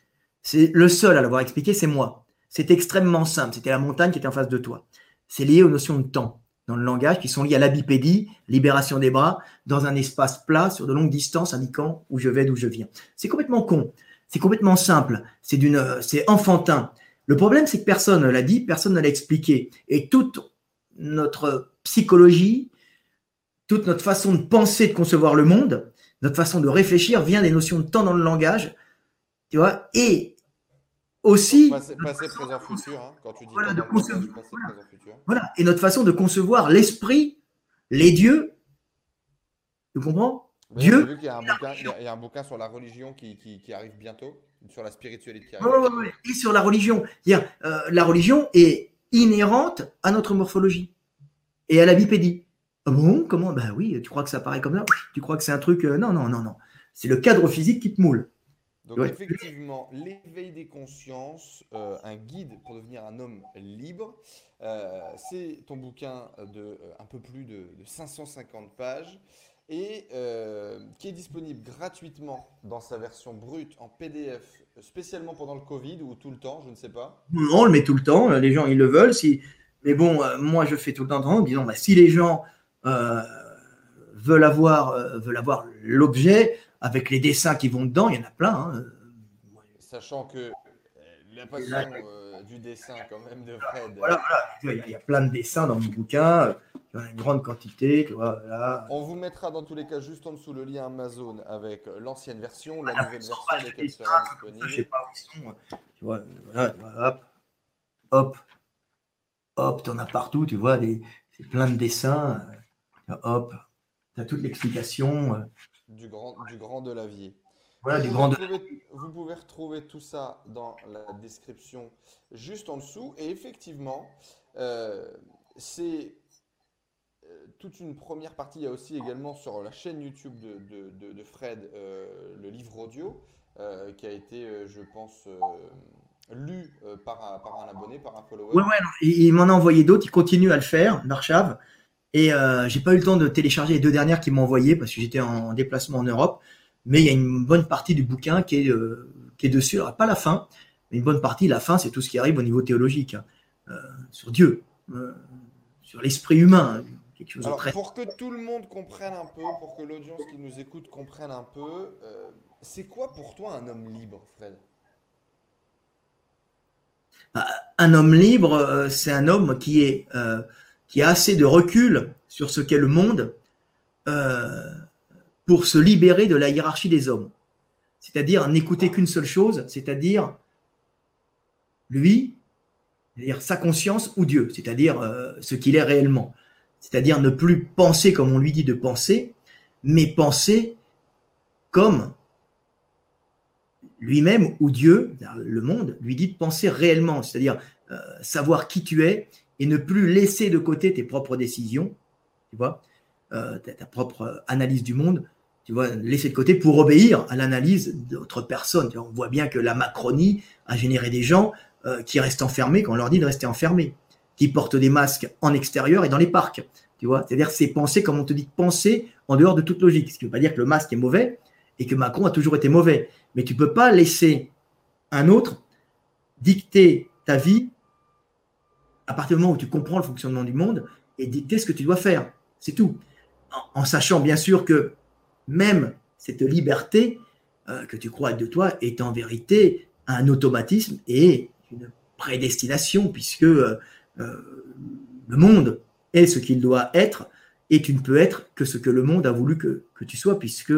c'est le seul à l'avoir expliqué, c'est moi. C'est extrêmement simple. C'était la montagne qui était en face de toi. C'est lié aux notions de temps dans le langage qui sont liées à l'abipédie, libération des bras, dans un espace plat sur de longues distances indiquant où je vais, d'où je viens. C'est complètement con. C'est complètement simple. C'est d'une, c'est enfantin. Le problème, c'est que personne ne l'a dit, personne ne l'a expliqué. Et toute notre psychologie, toute notre façon de penser, de concevoir le monde, notre façon de réfléchir vient des notions de temps dans le langage, tu vois, et aussi. Passé, présent, futur, hein, quand tu dis voilà, de concevoir, voilà. et notre façon de concevoir l'esprit, les dieux, tu comprends? Dieu. il, y a un bouquin, sur la religion qui, arrive bientôt, sur la spiritualité Et sur la religion. euh, la religion est inhérente à notre morphologie et à la bipédie. Ah bon? Comment? Ben oui, tu crois que ça paraît comme ça Tu crois que c'est un truc euh, Non, non, non, non. C'est le cadre physique qui te moule. Donc effectivement, l'éveil des consciences, euh, un guide pour devenir un homme libre, c'est ton bouquin de un peu plus de 550 pages et euh, qui est disponible gratuitement dans sa version brute en PDF, spécialement pendant le Covid ou tout le temps, je ne sais pas. Non, on le met tout le temps, les gens ils le veulent. Si... Mais bon, euh, moi je fais tout le temps en disant, bah, si les gens euh, veulent avoir, veulent avoir l'objet avec les dessins qui vont dedans, il y en a plein. Hein. Sachant que la passion du dessin quand même de Fred. Voilà, voilà. Il y a plein de dessins dans mon bouquin une grande quantité. On vous mettra dans tous les cas juste en dessous le lien Amazon avec l'ancienne version, la nouvelle version laquelle sera disponible. Je sais pas Tu vois, hop, hop, hop, t'en as partout, tu vois, c'est plein de dessins. Hop, tu as toute l'explication. Euh. Du grand, du grand de la vie. Voilà, du grand vous, pouvez, vous pouvez retrouver tout ça dans la description juste en dessous. Et effectivement, euh, c'est toute une première partie. Il y a aussi également sur la chaîne YouTube de, Fred euh, le livre audio euh, qui a été, euh, je pense, lu par, un, abonné, par un follower. Oui, il, m'en a envoyé d'autres. Il continue à le faire, d'archive. Et j'ai pas eu le temps de télécharger les deux dernières qu'il m'a envoyées parce que j'étais en déplacement en Europe. Mais il y a une bonne partie du bouquin qui est, qui est dessus. Alors, pas la fin, mais une bonne partie. La fin, c'est tout ce qui arrive au niveau théologique, hein. sur Dieu, sur l'esprit humain, pour que tout le monde comprenne un peu, pour que l'audience qui nous écoute comprenne un peu, euh, c'est quoi pour toi un homme libre, Fred? Bah, Un homme libre, euh, c'est un homme qui, est, euh, qui a assez de recul sur ce qu'est le monde pour se libérer de la hiérarchie des hommes. C'est-à-dire n'écouter qu'une seule chose, c'est-à-dire lui, c'est-à-dire sa conscience ou Dieu, c'est-à-dire ce qu'il est réellement c'est-à-dire ne plus penser comme on lui dit de penser, mais penser comme lui-même ou Dieu, le monde, lui dit de penser réellement, c'est-à-dire euh, savoir qui tu es et ne plus laisser de côté tes propres décisions, tu vois, euh, ta, propre analyse du monde, tu vois, laisser de côté pour obéir à l'analyse d'autres personnes. on voit bien que la Macronie a généré des gens euh, qui restent enfermés quand on leur dit de rester enfermés qui portent des masques en extérieur et dans les parcs. Tu vois, c'est-à-dire c'est penser comme on te dit penser en dehors de toute logique. Ce qui ne veut pas dire que le masque est mauvais et que Macron a toujours été mauvais. Mais tu ne peux pas laisser un autre dicter ta vie à partir du moment où tu comprends le fonctionnement du monde et dicter ce que tu dois faire? C'est tout. en, sachant bien sûr que même cette liberté euh, que tu crois être de toi est en vérité un automatisme et une prédestination, puisque euh, le monde est ce qu'il doit être et tu ne peux être que ce que le monde a voulu que, que tu sois, puisque,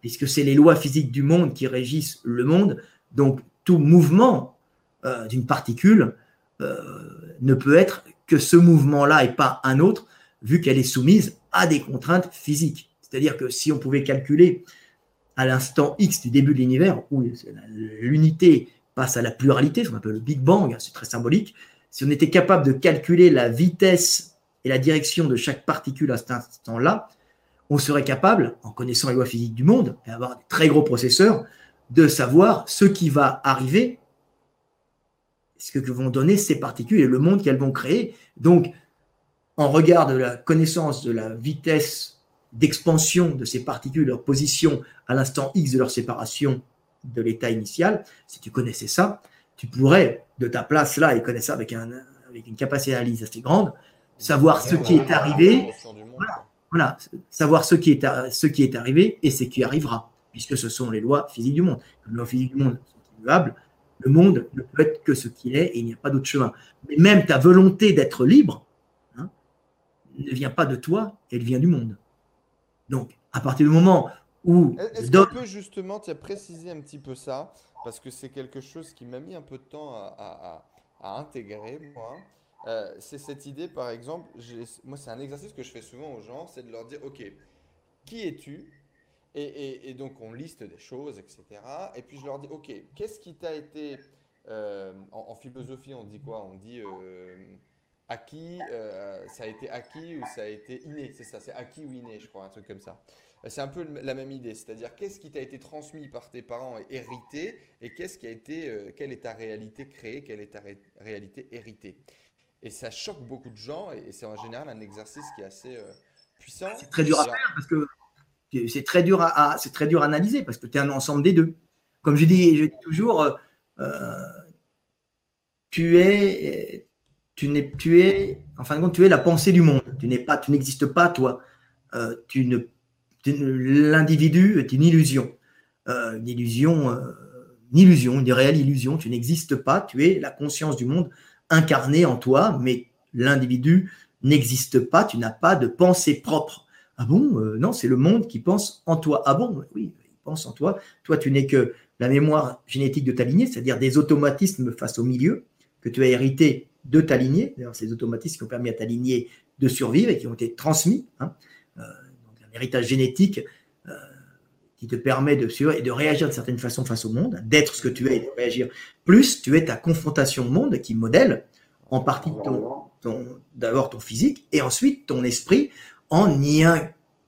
puisque c'est les lois physiques du monde qui régissent le monde. Donc tout mouvement euh, d'une particule euh, ne peut être que ce mouvement-là et pas un autre, vu qu'elle est soumise à des contraintes physiques. C'est-à-dire que si on pouvait calculer à l'instant X du début de l'univers, où l'unité passe à la pluralité, ce qu'on appelle le Big Bang, c'est très symbolique, si on était capable de calculer la vitesse et la direction de chaque particule à cet instant-là, on serait capable, en connaissant les lois physiques du monde, et avoir des très gros processeurs, de savoir ce qui va arriver, ce que vont donner ces particules et le monde qu'elles vont créer. Donc, en regard de la connaissance de la vitesse d'expansion de ces particules, leur position à l'instant X de leur séparation de l'état initial, si tu connaissais ça, tu pourrais, de ta place là, et connaître ça avec, un, avec une capacité d'analyse assez grande, savoir ce qui est arrivé, voilà, savoir ce qui est, ce qui est arrivé et ce qui arrivera, puisque ce sont les lois physiques du monde. Les lois physiques du monde sont immuables, le monde ne peut être que ce qu'il est et il n'y a pas d'autre chemin. Mais même ta volonté d'être libre hein, ne vient pas de toi, elle vient du monde. Donc, à partir du moment où... Est-ce qu'on peut justement préciser un petit peu ça Parce que c'est quelque chose qui m'a mis un peu de temps à, à intégrer, moi. Euh, c'est cette idée, par exemple, moi c'est un exercice que je fais souvent aux gens, c'est de leur dire, ok, qui es-tu? Et, donc on liste des choses, etc. Et puis je leur dis, ok, qu'est-ce qui t'a été, euh, en, philosophie on dit quoi? On dit euh, acquis, ça a été acquis ou ça a été inné, c'est ça, c'est acquis ou inné, je crois, un truc comme ça. C'est un peu la même idée, c'est-à-dire qu'est-ce qui t'a été transmis par tes parents et hérité, et qu'est-ce qui a été, quelle est ta réalité créée, quelle est ta réalité héritée? Et ça choque beaucoup de gens et c'est en général un exercice qui est assez euh, puissant. C'est très dur à faire parce que c'est très dur à, analyser parce que tu es un ensemble des deux. Comme je dis, toujours, euh, euh, tu es, tu n'es, tu es, tu la pensée du monde. Tu n'es pas, tu n'existes pas toi. tu ne, l'individu est une illusion, une illusion, une illusion, une réelle illusion. Tu n'existes pas. Tu es la conscience du monde incarné en toi, mais l'individu n'existe pas, tu n'as pas de pensée propre. Ah bon euh, Non, c'est le monde qui pense en toi. Ah bon Oui, il pense en toi. Toi, tu n'es que la mémoire génétique de ta lignée, c'est-à-dire des automatismes face au milieu que tu as hérité de ta lignée. D'ailleurs, ces automatismes qui ont permis à ta lignée de survivre et qui ont été transmis. Hein. Euh, un héritage génétique euh, qui te permet de suivre et de réagir de certaine façon face au monde, d'être ce que tu es et de réagir. Plus tu es ta confrontation au monde qui modèle en partie ton, d'abord ton physique et ensuite ton esprit en, y en,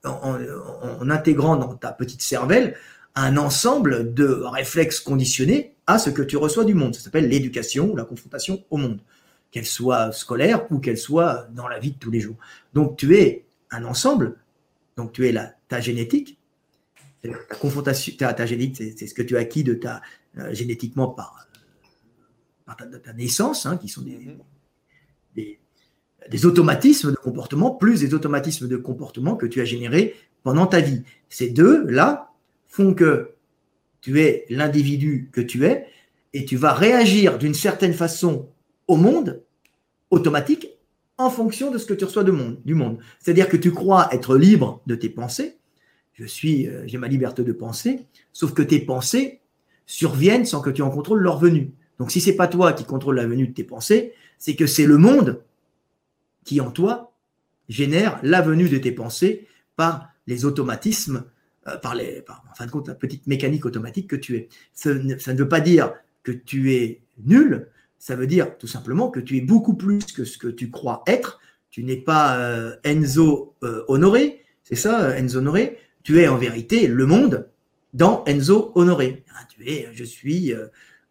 en, intégrant dans ta petite cervelle un ensemble de réflexes conditionnés à ce que tu reçois du monde. Ça s'appelle l'éducation ou la confrontation au monde, qu'elle soit scolaire ou qu'elle soit dans la vie de tous les jours. Donc tu es un ensemble, donc tu es la, ta génétique, ta confrontation, ta, génétique, c'est ce que tu as acquis de ta, euh, génétiquement par, ta, naissance, hein, qui sont des, des, automatismes de comportement, plus des automatismes de comportement que tu as générés pendant ta vie. Ces deux-là font que tu es l'individu que tu es et tu vas réagir d'une certaine façon au monde automatique en fonction de ce que tu reçois du monde. C'est-à-dire que tu crois être libre de tes pensées, je suis, euh, j'ai ma liberté de penser, sauf que tes pensées surviennent sans que tu en contrôles leur venue. Donc si c'est pas toi qui contrôle la venue de tes pensées, c'est que c'est le monde qui en toi génère la venue de tes pensées par les automatismes, euh, par les, en fin de compte, la petite mécanique automatique que tu es. Ça ne, veut pas dire que tu es nul, ça veut dire tout simplement que tu es beaucoup plus que ce que tu crois être. Tu n'es pas euh, Enzo Honoré, c'est ça, Enzo Honoré? Tu es en vérité le monde dans Enzo Honoré. Ah, tu es, je suis euh,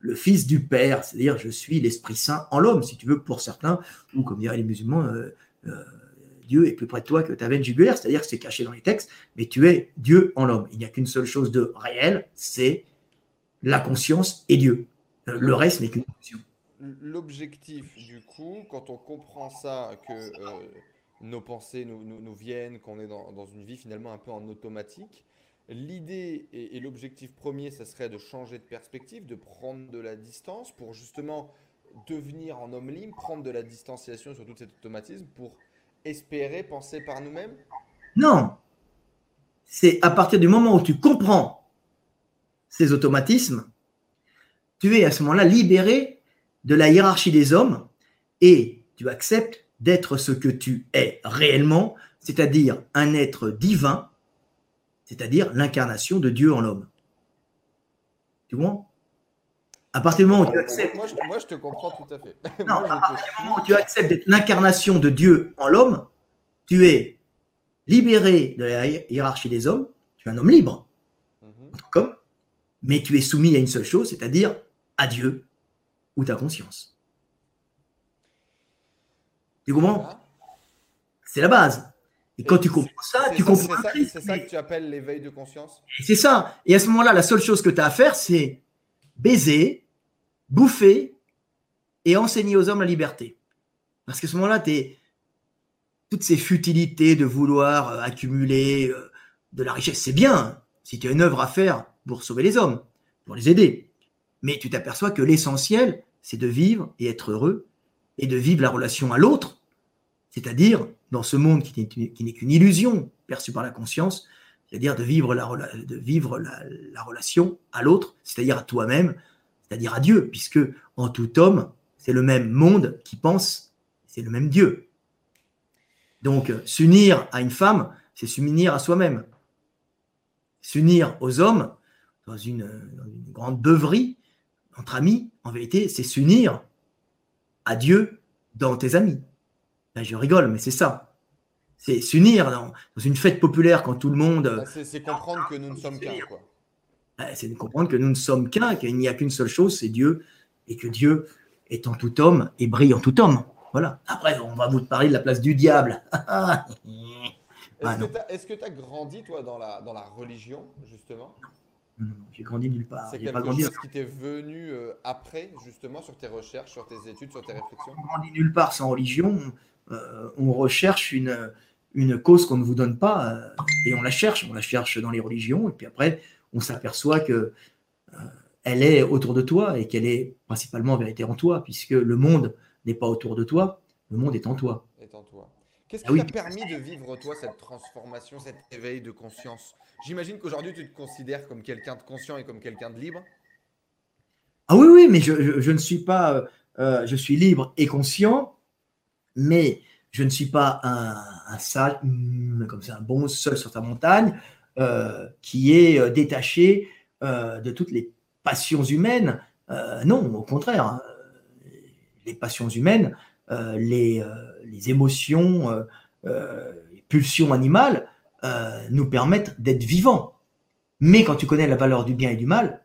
le fils du Père, c'est-à-dire je suis l'Esprit Saint en l'homme, si tu veux, pour certains, ou comme diraient les musulmans, euh, euh, Dieu est plus près de toi que ta veine jugulaire, c'est-à-dire que c'est caché dans les textes, mais tu es Dieu en l'homme. Il n'y a qu'une seule chose de réel, c'est la conscience et Dieu. Le reste n'est qu'une illusion. L'objectif, du coup, quand on comprend ça, que nos pensées nous, viennent, qu'on est dans, une vie finalement un peu en automatique. L'idée et, l'objectif premier, ça serait de changer de perspective, de prendre de la distance pour justement devenir en homme libre, prendre de la distanciation sur tout cet automatisme pour espérer penser par nous-mêmes? Non. C'est à partir du moment où tu comprends ces automatismes, tu es à ce moment-là libéré de la hiérarchie des hommes et tu acceptes d'être ce que tu es réellement, c'est-à-dire un être divin, c'est-à-dire l'incarnation de Dieu en l'homme. Tu vois À partir du moment où tu acceptes. Moi je, te comprends tout à fait. Non, à partir du moment où tu acceptes d'être l'incarnation de Dieu en l'homme, tu es libéré de la hiérarchie des hommes, tu es un homme libre, comme, mhm. mais tu es soumis à une seule chose, c'est-à-dire à Dieu ou ta conscience. Tu comprends? C'est la base. Et quand tu comprends ça, tu comprends. C'est ça, que tu appelles l'éveil de conscience C'est ça. Et à ce moment-là, la seule chose que tu as à faire, c'est baiser, bouffer et enseigner aux hommes la liberté. Parce qu'à ce moment-là, tu toutes ces futilités de vouloir euh, accumuler euh, de la richesse, c'est bien si tu as une œuvre à faire pour sauver les hommes, pour les aider. Mais tu t'aperçois que l'essentiel, c'est de vivre et être heureux et de vivre la relation à l'autre, c'est-à-dire dans ce monde qui n'est qu'une illusion perçue par la conscience, c'est-à-dire de vivre la, relation à l'autre, c'est-à-dire à, toi-même, c'est-à-dire à Dieu, puisque en tout homme, c'est le même monde qui pense, c'est le même Dieu. Donc, s'unir à une femme, c'est s'unir à soi-même. S'unir aux hommes, dans une, dans une grande beuverie, entre amis, en vérité, c'est s'unir à Dieu dans tes amis. Ben, je rigole, mais c'est ça. C'est s'unir dans, une fête populaire quand tout le monde. Ben, c'est comprendre que nous ne sommes qu'un, ben, c'est de comprendre que nous ne sommes qu'un, qu'il n'y a qu'une seule chose, c'est Dieu, et que Dieu est en tout homme et brille en tout homme. Voilà. Après, on va vous parler de la place du diable. Est-ce que tu as, grandi, toi, dans la, dans la religion, justement? J'ai grandi nulle part. C'est quelque chose qui t'est venu euh, après, justement, sur tes recherches, sur tes études, sur tes réflexions? On grandit nulle part sans religion. Euh, on recherche une, une cause qu'on ne vous donne pas euh, et on la cherche. On la cherche dans les religions et puis après, on s'aperçoit que elle est autour de toi et qu'elle est principalement en vérité en toi, puisque le monde n'est pas autour de toi, le monde est en toi. Est en toi. Qu'est-ce ah qui t'a permis de vivre, toi, cette transformation, cet éveil de conscience? J'imagine qu'aujourd'hui, tu te considères comme quelqu'un de conscient et comme quelqu'un de libre Ah oui, oui, mais je, ne suis pas. Euh, euh, je suis libre et conscient, mais je ne suis pas un, un sale, hmm, comme c'est un bon seul sur ta montagne, euh, qui est détaché de toutes les passions humaines. non, au contraire. Hein. les passions humaines, les, les, émotions, les pulsions animales, euh, nous permettent d'être vivants. Mais quand tu connais la valeur du bien et du mal,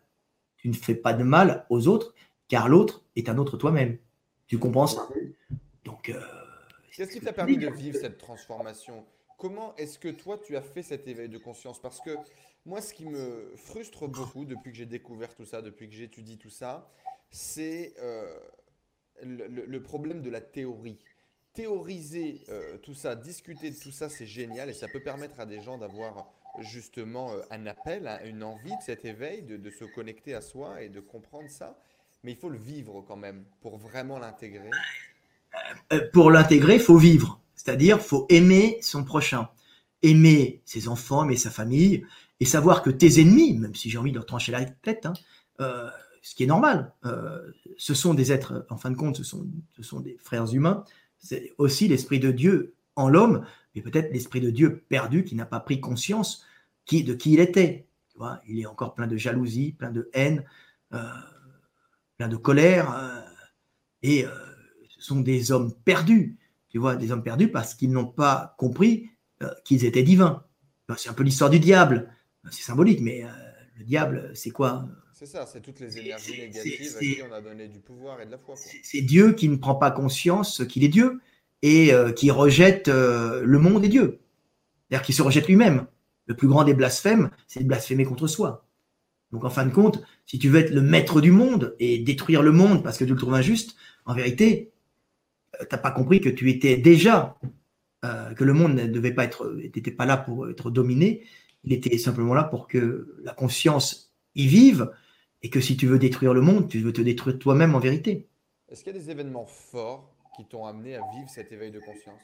tu ne fais pas de mal aux autres, car l'autre est un autre toi-même. Tu comprends ça? Donc, euh, qu'est-ce qui t'a permis de vivre cette transformation? Comment est-ce que toi tu as fait cet éveil de conscience? Parce que moi, ce qui me frustre beaucoup depuis que j'ai découvert tout ça, depuis que j'étudie tout ça, c'est euh, le, problème de la théorie théoriser euh, tout ça, discuter de tout ça, c'est génial et ça peut permettre à des gens d'avoir justement euh, un appel, une envie de cet éveil, de, se connecter à soi et de comprendre ça. Mais il faut le vivre quand même pour vraiment l'intégrer. Euh, pour l'intégrer, il faut vivre, c'est-à-dire faut aimer son prochain, aimer ses enfants, aimer sa famille et savoir que tes ennemis, même si j'ai envie de leur trancher la tête, hein, ce qui est normal, ce sont des êtres, en fin de compte, ce sont, des frères humains. C'est aussi l'Esprit de Dieu en l'homme, mais peut-être l'Esprit de Dieu perdu qui n'a pas pris conscience de qui il était. Il est encore plein de jalousie, plein de haine, euh, plein de colère, euh, et euh, ce sont des hommes perdus. Tu vois, des hommes perdus parce qu'ils n'ont pas compris qu'ils étaient divins. C'est un peu l'histoire du diable. C'est symbolique, mais le diable, c'est quoi? C'est ça, c'est toutes les énergies négatives à qui on a donné du pouvoir et de la foi. C'est Dieu qui ne prend pas conscience qu'il est Dieu et euh, qui rejette euh, le monde et Dieu. C'est-à-dire qu'il se rejette lui-même. Le plus grand des blasphèmes, c'est de blasphémer contre soi. Donc en fin de compte, si tu veux être le maître du monde et détruire le monde parce que tu le trouves injuste, en vérité, euh, tu n'as pas compris que tu étais déjà que le monde ne devait pas être, n'était pas là pour être dominé, il était simplement là pour que la conscience y vive. Et que si tu veux détruire le monde, tu veux te détruire toi-même en vérité. Est-ce qu'il y a des événements forts qui t'ont amené à vivre cet éveil de conscience?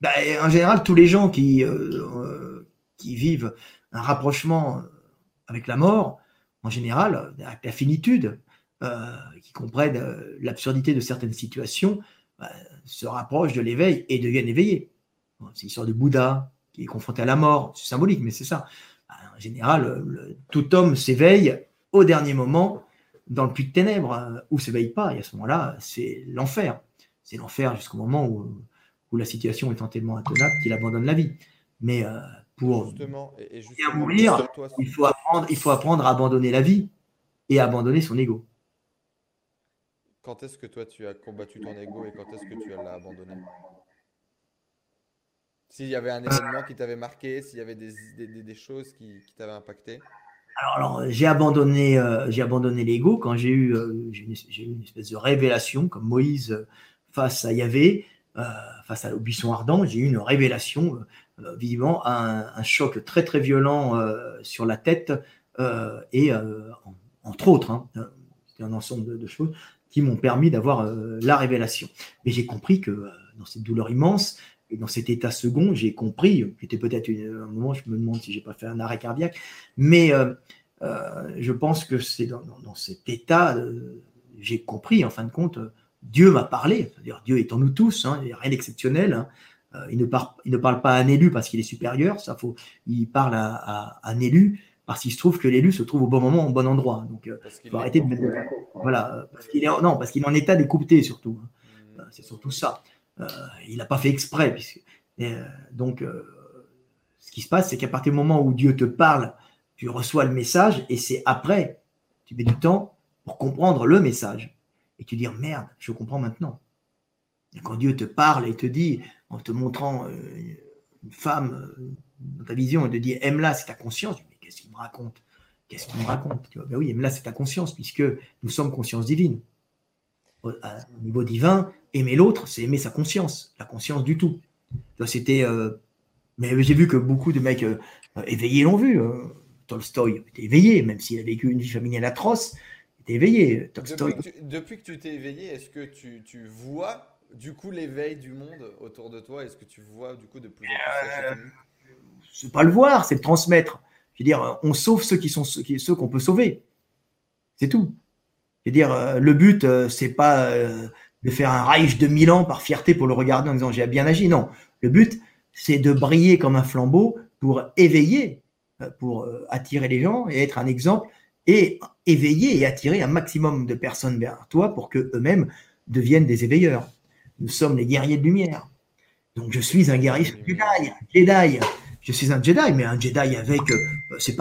Ben, En général, tous les gens qui, euh, qui vivent un rapprochement avec la mort, en général, avec la finitude, euh, qui comprennent euh, l'absurdité de certaines situations, ben, se rapprochent de l'éveil et deviennent éveillés. C'est l'histoire de Bouddha qui est confronté à la mort, c'est symbolique, mais c'est ça. Ben, en général, tout homme s'éveille au dernier moment dans le puits de ténèbres, euh, ou s'éveille pas, et à ce moment-là, c'est l'enfer. C'est l'enfer jusqu'au moment où, où, la situation est tellement intenable qu'il abandonne la vie. Mais euh, pour justement, et, mourir, il, faut apprendre, il faut apprendre à abandonner la vie et à abandonner son ego. Quand est-ce que toi tu as combattu ton ego et quand est-ce que tu l'as abandonné? S'il y avait un événement qui t'avait marqué, s'il y avait des, des, des choses qui, qui t'avaient impacté? Alors, j'ai abandonné, euh, j'ai abandonné l'ego quand j'ai eu, euh, j'ai eu une espèce de révélation, comme Moïse euh, face à Yahvé, face à, au buisson ardent, j'ai eu une révélation, vivant un, un, choc très très violent sur la tête et entre autres, hein, un ensemble de, choses qui m'ont permis d'avoir la révélation. Mais j'ai compris que dans cette douleur immense, dans cet état second, j'ai compris, c'était peut-être un moment, je me demande si j'ai pas fait un arrêt cardiaque, mais euh, euh, je pense que c'est dans, cet état, euh, j'ai compris, en fin de compte, Dieu m'a parlé, c'est-à-dire Dieu est en nous tous, hein, il n'y a rien d'exceptionnel. Hein. il, ne parle, il ne parle pas à un élu parce qu'il est supérieur, ça faut, il parle à, un élu parce qu'il se trouve que l'élu se trouve au bon moment, au bon endroit. Donc, il faut arrêter de mettre. Voilà, parce qu'il est, non, parce qu'il est en état d'écouter surtout. Hein. Mmh. C'est surtout ça. Euh, il n'a pas fait exprès. Puisque, euh, donc, euh, ce qui se passe, c'est qu'à partir du moment où Dieu te parle, tu reçois le message et c'est après, tu mets du temps pour comprendre le message. Et tu dis, merde, je comprends maintenant. Et quand Dieu te parle et te dit, en te montrant une femme dans ta vision, et te dit, aime-la, c'est ta conscience, qu'est-ce qu'il me raconte? Qu'est-ce qu'il me raconte ben oui, aime-la, c'est ta conscience, puisque nous sommes conscience divine. Au, niveau divin, aimer l'autre, c'est aimer sa conscience, la conscience du tout. C'était. Euh, mais j'ai vu que beaucoup de mecs euh, éveillés l'ont vu. Hein. Tolstoy était éveillé, même s'il a vécu une vie familiale atroce, il était éveillé. Depuis que tu t'es éveillé, est-ce que tu, tu, vois du coup l'éveil du monde autour de toi? Est-ce que tu vois du coup de plus en plus euh, C'est pas le voir, c'est le transmettre. Je veux dire, on sauve ceux qui sont ceux qu'on peut sauver. C'est tout. Je veux dire, le but, c'est pas de faire un Reich de Milan par fierté pour le regarder en disant j'ai bien agi. Non, le but, c'est de briller comme un flambeau pour éveiller, euh, pour euh, attirer les gens et être un exemple et éveiller et attirer un maximum de personnes vers toi pour que eux-mêmes deviennent des éveilleurs. Nous sommes les guerriers de lumière. Donc je suis un guerrier Jedi, Jedi. Je suis un Jedi, mais un Jedi avec euh, ses,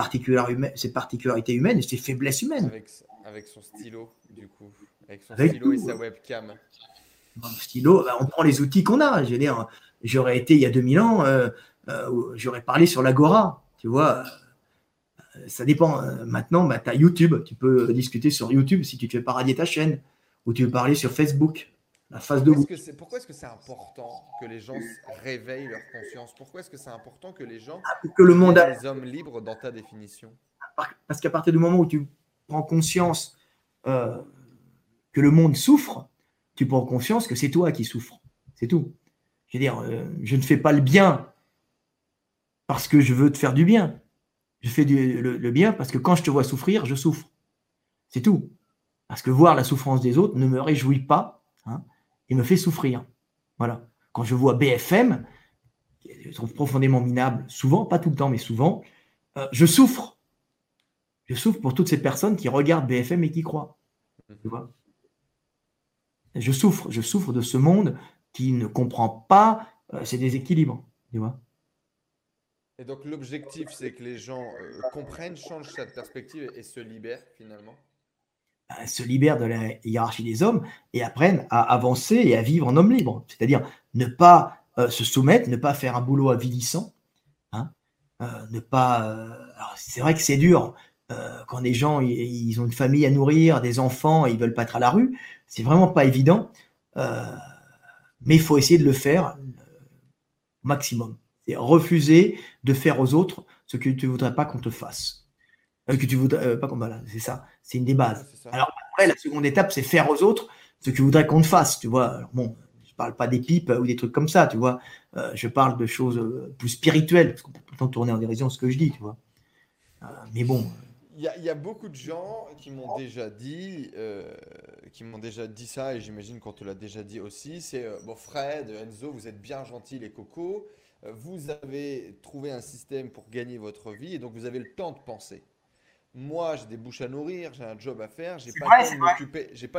ses, particularités humaines et ses faiblesses humaines. Avec, avec son stylo, du coup. Avec son stylo et sa webcam. stylo, bah, on prend les outils qu'on a. Je veux dire, j'aurais été il y a 2000 ans, euh, euh, j'aurais parlé sur l'Agora. Tu vois, ça dépend. Maintenant, bah, tu as YouTube. Tu peux discuter sur YouTube si tu ne fais pas radier ta chaîne. Ou tu veux parler sur Facebook. La phase de pourquoi est-ce que c'est important que les gens réveillent leur conscience? Pourquoi est-ce que c'est important que les gens ah, que le monde a... les hommes libres dans ta définition? Parce qu'à partir du moment où tu prends conscience que le monde souffre, tu prends conscience que c'est toi qui souffres. C'est tout. Je veux dire, euh, je ne fais pas le bien parce que je veux te faire du bien. Je fais le, bien parce que quand je te vois souffrir, je souffre. C'est tout. Parce que voir la souffrance des autres ne me réjouit pas hein, et me fait souffrir. Voilà. Quand je vois BFM, je trouve profondément minable, souvent, pas tout le temps, mais souvent, euh, je souffre. Je souffre pour toutes ces personnes qui regardent BFM et qui croient. Tu vois? Je souffre, je souffre de ce monde qui ne comprend pas euh, ces déséquilibres. Tu vois? Et donc l'objectif, c'est que les gens euh, comprennent, changent cette perspective et se libèrent finalement? Se libèrent de la hiérarchie des hommes et apprennent à avancer et à vivre en homme libre. C'est-à-dire ne pas euh, se soumettre, ne pas faire un boulot avilissant. Hein, ne pas. c'est vrai que c'est dur quand les gens ils, ont une famille à nourrir, des enfants, ils veulent pas être à la rue. C'est vraiment pas évident, euh, mais il faut essayer de le faire. maximum. C'est refuser de faire aux autres ce que tu voudrais pas qu'on te fasse. Euh, que tu voudrais euh, pas qu'on voilà, c'est ça, c'est une des bases. Alors après, la seconde étape, c'est faire aux autres ce que voudrais qu'on te fasse, tu vois. Alors, bon, je parle pas des pipes ou des trucs comme ça, tu vois. Euh, je parle de choses plus spirituelles, parce qu'on peut tout le temps tourner en dérision ce que je dis, tu vois. mais bon. Il y, a, beaucoup de gens qui m'ont déjà dit, qui m'ont déjà dit ça, et j'imagine qu'on te l'a déjà dit aussi. C'est bon, Fred, Enzo, vous êtes bien gentils les cocos. Vous avez trouvé un système pour gagner votre vie, et donc vous avez le temps de penser. Moi, j'ai des bouches à nourrir, j'ai un job à faire, j'ai pas, pas,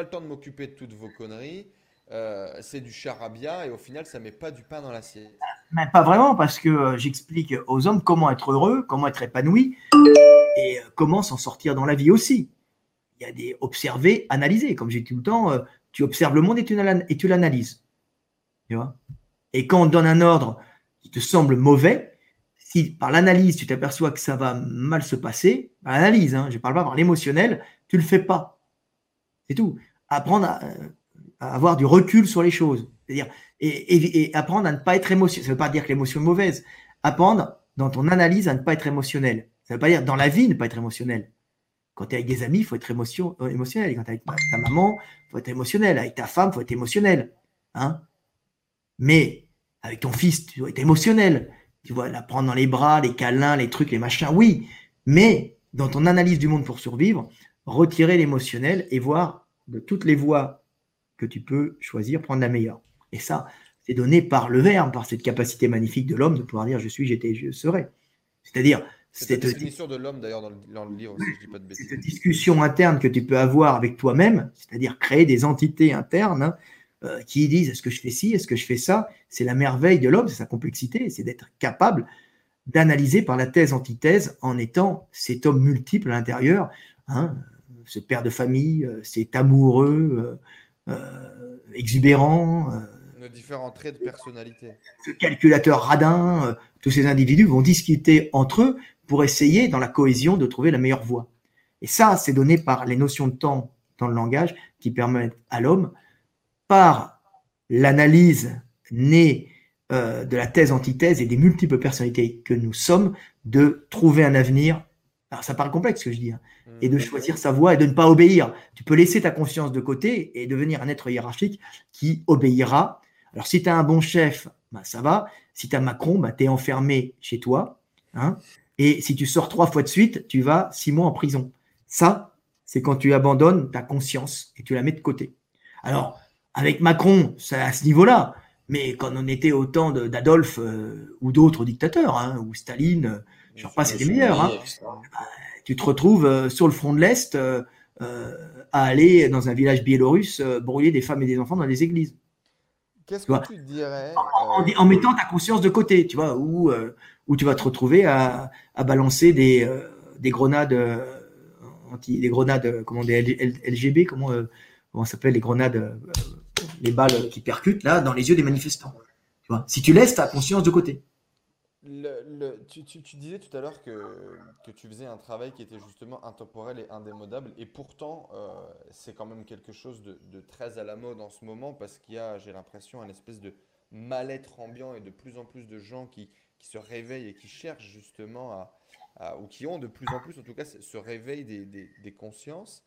le temps de m'occuper de toutes vos conneries. Euh, c'est du charabia et au final, ça met pas du pain dans l'assiette. Mais pas vraiment, parce que euh, j'explique aux hommes comment être heureux, comment être épanoui et euh, comment s'en sortir dans la vie aussi. Il y a des observer, analyser. Comme j'ai tout le temps, tu observes le monde et tu, et tu l'analyses. Tu vois? Et quand on donne un ordre qui te semble mauvais, si par l'analyse, tu t'aperçois que ça va mal se passer, par l'analyse, hein, je ne parle pas par l'émotionnel, tu ne le fais pas. C'est tout. Apprendre à, avoir du recul sur les choses. C'est-à-dire, et, apprendre à ne pas être émotionnel. Ça ne veut pas dire que l'émotion est mauvaise. Apprendre dans ton analyse à ne pas être émotionnel. Ça ne veut pas dire dans la vie ne pas être émotionnel. Quand tu es avec des amis, il faut être euh, émotionnel. Quand tu es avec ta maman, il faut être émotionnel. Avec ta femme, il faut être émotionnel. Hein Mais avec ton fils, tu dois être émotionnel tu vois, la prendre dans les bras, les câlins, les trucs, les machins, oui, mais dans ton analyse du monde pour survivre, retirer l'émotionnel et voir de toutes les voies que tu peux choisir, prendre la meilleure. Et ça, c'est donné par le verbe, par cette capacité magnifique de l'homme de pouvoir dire je suis, j'étais, je serai. C'est-à-dire, cette de l'homme d'ailleurs dans, le livre, si je dis pas de bêtises. Cette discussion interne que tu peux avoir avec toi-même, c'est-à-dire créer des entités internes hein, euh, qui disent est-ce que je fais ci, est-ce que je fais ça? C'est la merveille de l'homme, c'est sa complexité, c'est d'être capable d'analyser par la thèse-antithèse en étant cet homme multiple à l'intérieur, hein, ce père de famille, euh, cet amoureux, euh, exubérant. Nos différents traits de personnalité. Ce calculateur radin, tous ces individus vont discuter entre eux pour essayer, dans la cohésion, de trouver la meilleure voie. Et ça, c'est donné par les notions de temps dans le langage qui permettent à l'homme par l'analyse née euh, de la thèse-antithèse et des multiples personnalités que nous sommes, de trouver un avenir. Alors ça paraît complexe ce que je dis, hein, et de mmh. choisir sa voie et de ne pas obéir. Tu peux laisser ta conscience de côté et devenir un être hiérarchique qui obéira. Alors si tu as un bon chef, bah, ça va. Si tu as Macron, bah, tu es enfermé chez toi. Hein. et si tu sors trois fois de suite, tu vas six mois en prison. Ça, c'est quand tu abandonnes ta conscience et tu la mets de côté. Alors, avec Macron, c'est à ce niveau-là. Mais quand on était au temps d'Adolphe euh, ou d'autres dictateurs, hein, ou Staline, euh, je ne sais pas si c'est meilleur, hein, bah, tu te retrouves euh, sur le front de l'Est à aller dans un village biélorusse brouiller des femmes et des enfants dans des églises. Qu'est-ce que tu dirais en, mettant ta conscience de côté, tu vois, où, où tu vas te retrouver à, à balancer des, des grenades anti, des grenades, comment des LGB, comment, comment s'appelle les grenades les balles qui percutent là dans les yeux des manifestants. Tu vois si tu laisses ta conscience de côté. tu, disais tout à l'heure que, que, tu faisais un travail qui était justement intemporel et indémodable, et pourtant euh, c'est quand même quelque chose de, très à la mode en ce moment parce qu'il y a, j'ai l'impression, un espèce de mal-être ambiant et de plus en plus de gens qui, qui se réveillent et qui cherchent justement à, ou qui ont de plus en plus, en tout cas, ce réveil des, des, des consciences.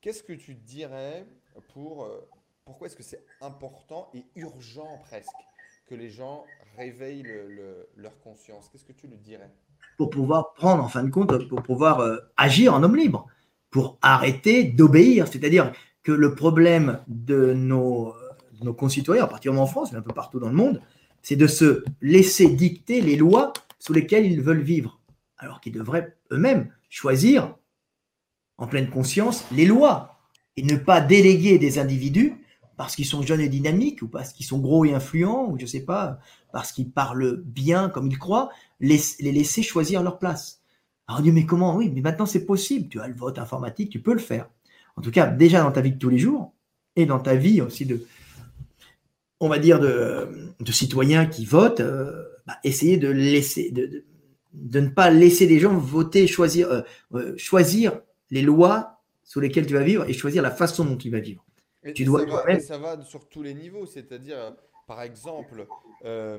Qu'est-ce que tu dirais pour euh, pourquoi est-ce que c'est important et urgent presque que les gens réveillent leur conscience? Qu'est-ce que tu lui dirais? Pour pouvoir prendre, en fin de compte, pour pouvoir euh, agir en homme libre, pour arrêter d'obéir. C'est-à-dire que le problème de nos, nos concitoyens, particulièrement en France, mais un peu partout dans le monde, c'est de se laisser dicter les lois sous lesquelles ils veulent vivre, alors qu'ils devraient eux-mêmes choisir en pleine conscience les lois et ne pas déléguer des individus parce qu'ils sont jeunes et dynamiques, ou parce qu'ils sont gros et influents, ou je sais pas, parce qu'ils parlent bien comme ils croient, les, laisser choisir leur place. Alors on dit, mais comment? Oui, mais maintenant c'est possible. Tu as le vote informatique, tu peux le faire. En tout cas, déjà dans ta vie de tous les jours, et dans ta vie aussi de, on va dire, de, citoyens qui votent, euh, bah, essayer de laisser, de, de, ne pas laisser les gens voter, choisir, euh, euh, choisir les lois sous lesquelles tu vas vivre et choisir la façon dont tu vas vivre tu dois ça, va, ça va sur tous les niveaux, c'est-à-dire Par exemple, euh,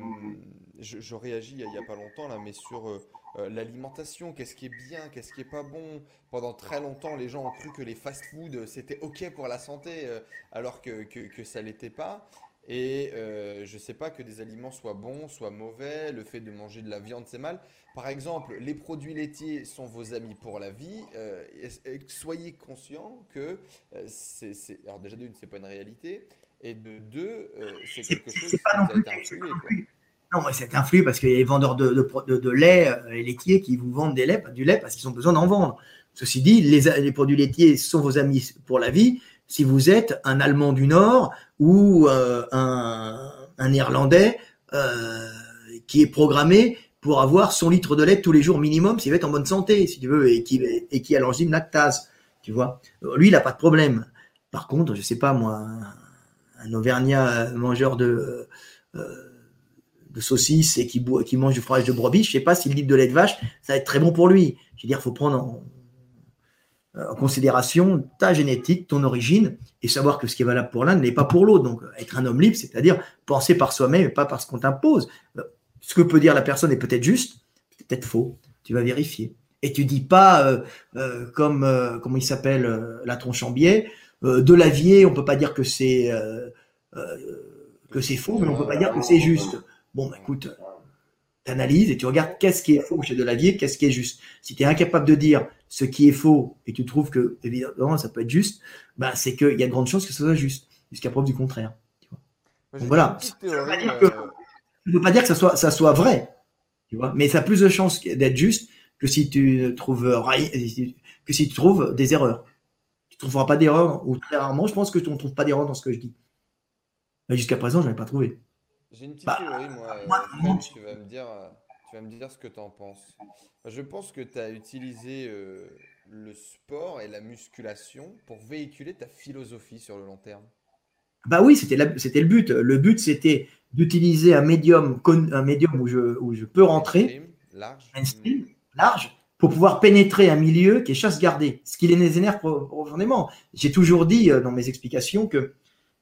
je, je, réagis il n'y a, pas longtemps là, mais sur euh, euh, l'alimentation, qu'est-ce qui est bien, qu'est-ce qui est pas bon? Pendant très longtemps, les gens ont cru que les fast-foods c'était ok pour la santé, alors que, que, que ça l'était pas. Et je ne sais pas que des aliments soient bons, soient mauvais, le fait de manger de la viande c'est mal. Par exemple, les produits laitiers sont vos amis pour la vie. soyez conscients que c'est, alors déjà d'une, c'est pas une réalité. Et de deux, euh, c'est quelque chose qui pas non plus, influé, Non, mais c'est influé parce qu'il y a les vendeurs de, de, de, lait, euh, les laitiers qui vous vendent des du lait parce qu'ils ont besoin d'en vendre. Ceci dit, les, les, produits laitiers sont vos amis pour la vie si vous êtes un Allemand du Nord ou euh, un, un, Néerlandais qui est programmé pour avoir son litre de lait tous les jours minimum s'il veut être en bonne santé, si tu veux, et qui, et qui a l'enzyme lactase. Tu vois, lui, il n'a pas de problème. Par contre, je sais pas moi, un Auvergnat mangeur de, euh, de saucisses et qui, qui mange du fromage de brebis, je sais pas si le de lait de vache, ça va être très bon pour lui. Je veux dire, faut prendre en, considération ta génétique, ton origine, et savoir que ce qui est valable pour l'un n'est pas pour l'autre. Donc, être un homme libre, c'est-à-dire penser par soi-même et pas par ce qu'on t'impose. Ce que peut dire la personne est peut-être juste, peut-être faux. Tu vas vérifier. Et tu dis pas, euh, euh, comme, comment il s'appelle, la tronche en biais, euh, de l'avier, on peut pas dire que c'est euh, euh, que c'est faux, mais on peut pas dire que c'est juste. Bon, bah, écoute, tu analyses et tu regardes qu'est-ce qui est faux chez Delavier, qu'est-ce qui est juste. Si tu es incapable de dire ce qui est faux et tu trouves que, évidemment, ça peut être juste, bah, c'est qu'il y a de grandes chances que ce soit juste, jusqu'à preuve du contraire. Donc voilà. Je ne veux pas dire que ça soit, ça soit vrai, tu vois, mais ça a plus de chances d'être juste que si tu trouves que si tu trouves des erreurs tu ne trouveras pas d'erreur, ou très rarement, je pense que tu ne trouves pas d'erreur dans ce que je dis. Mais jusqu'à présent, je n'en ai pas trouvé. J'ai une petite bah, théorie, moi. tu, vas me dire, tu vas me dire ce que tu en penses. Je pense que tu as utilisé euh, le sport et la musculation pour véhiculer ta philosophie sur le long terme. Bah oui, c'était le but. Le but, c'était d'utiliser un médium, un médium où je, où je peux rentrer, large, large pour pouvoir pénétrer un milieu qui est chasse gardée, ce qui les énerve profondément. J'ai toujours dit euh, dans mes explications que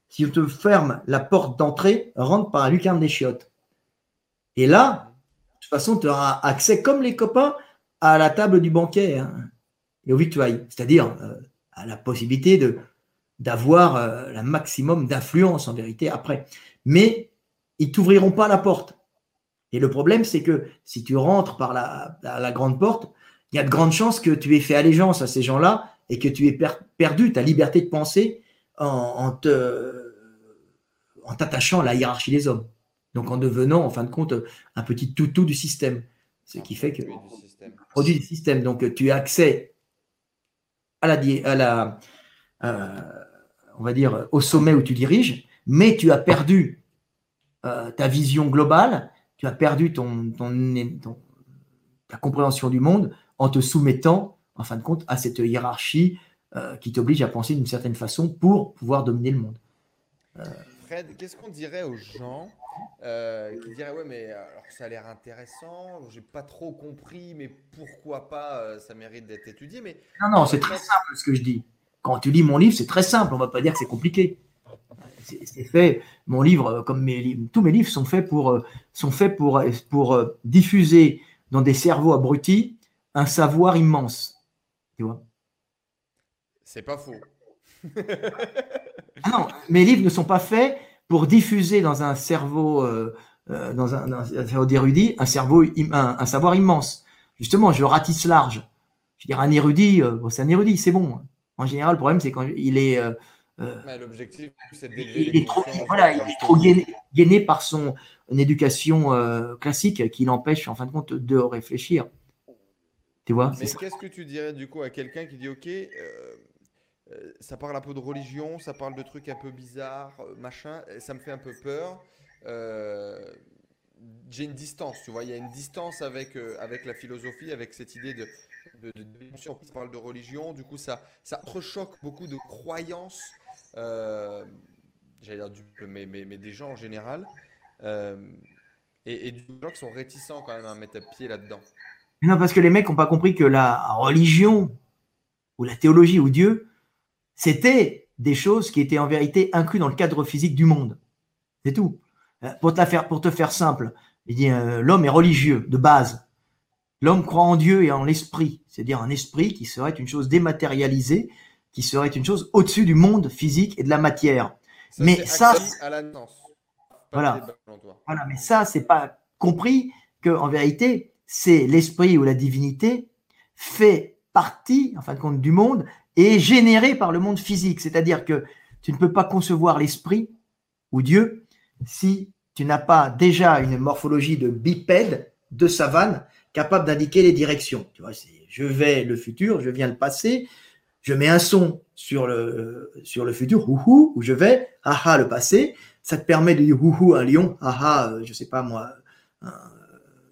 si on te ferme la porte d'entrée, rentre par la lucarne des chiottes. Et là, de toute façon, tu auras accès, comme les copains, à la table du banquet hein, et au victuailles, c'est-à-dire euh, à la possibilité de d'avoir euh, le maximum d'influence en vérité après. Mais ils t'ouvriront pas la porte. Et le problème, c'est que si tu rentres par la, la grande porte, il y a de grandes chances que tu aies fait allégeance à ces gens-là et que tu aies perdu ta liberté de penser en, t'attachant à la hiérarchie des hommes. Donc en devenant, en fin de compte, un petit toutou du système. Ce qui fait que. Produit du système. Donc tu as accès à la, à la euh, on va dire, au sommet où tu diriges, mais tu as perdu euh, ta vision globale, tu as perdu ton, ta compréhension du monde en te soumettant, en fin de compte, à cette hiérarchie euh, qui t'oblige à penser d'une certaine façon pour pouvoir dominer le monde. Euh, Fred, qu'est-ce qu'on dirait aux gens qui diraient ouais mais alors ça a l'air intéressant, j'ai pas trop compris, mais pourquoi pas, ça mérite d'être étudié. Mais non non, c'est très simple ce que je dis. Quand tu lis mon livre, c'est très simple. On va pas dire que c'est compliqué. C'est fait. Mon livre, comme mes livres, tous mes livres sont faits pour sont faits pour pour diffuser dans des cerveaux abrutis un savoir immense. Tu vois? C'est pas faux. ah non, mes livres ne sont pas faits pour diffuser dans un cerveau, euh, euh, dans, un, cerveau d'érudit, un cerveau, un, savoir immense. Justement, je ratisse large. Je veux dire, un érudit, euh, c'est un érudit, c'est bon. En général, le problème, c'est quand il est. L'objectif, c'est il, est trop, voilà, il est trop gainé, par son éducation classique qui l'empêche, en fin de compte, de réfléchir. Tu vois Mais qu'est-ce que tu dirais du coup à quelqu'un qui dit Ok, euh, euh, ça parle un peu de religion, ça parle de trucs un peu bizarres, euh, machin, ça me fait un peu peur. J'ai une distance, tu vois, il y a une distance avec, avec la philosophie, avec cette idée de, de, de, parle de religion, du coup ça, ça rechoque beaucoup de croyances, j'allais dire du, mais, mais, des gens en général, et, et des gens qui sont réticents quand même à mettre un pied là-dedans. Non, parce que les mecs n'ont pas compris que la religion ou la théologie ou Dieu, c'était des choses qui étaient en vérité incluses dans le cadre physique du monde. C'est tout. Euh, pour te, faire, simple, euh, l'homme est religieux de base. L'homme croit en Dieu et en l'esprit, c'est-à-dire un esprit qui serait une chose dématérialisée, qui serait une chose au-dessus du monde physique et de la matière. mais ça, voilà, voilà, mais ça, c'est pas compris que en vérité, c'est l'esprit ou la divinité fait partie, en fin de compte, du monde et est généré par le monde physique. C'est-à-dire que tu ne peux pas concevoir l'esprit ou Dieu si tu n'as pas déjà une morphologie de bipède, de savane, capable d'indiquer les directions. Je vais le futur, je viens le passé, je mets un son sur le, sur le futur, ou je vais, haha, le passé. Ça te permet de dire houhou, un lion, haha, euh, je sais pas moi,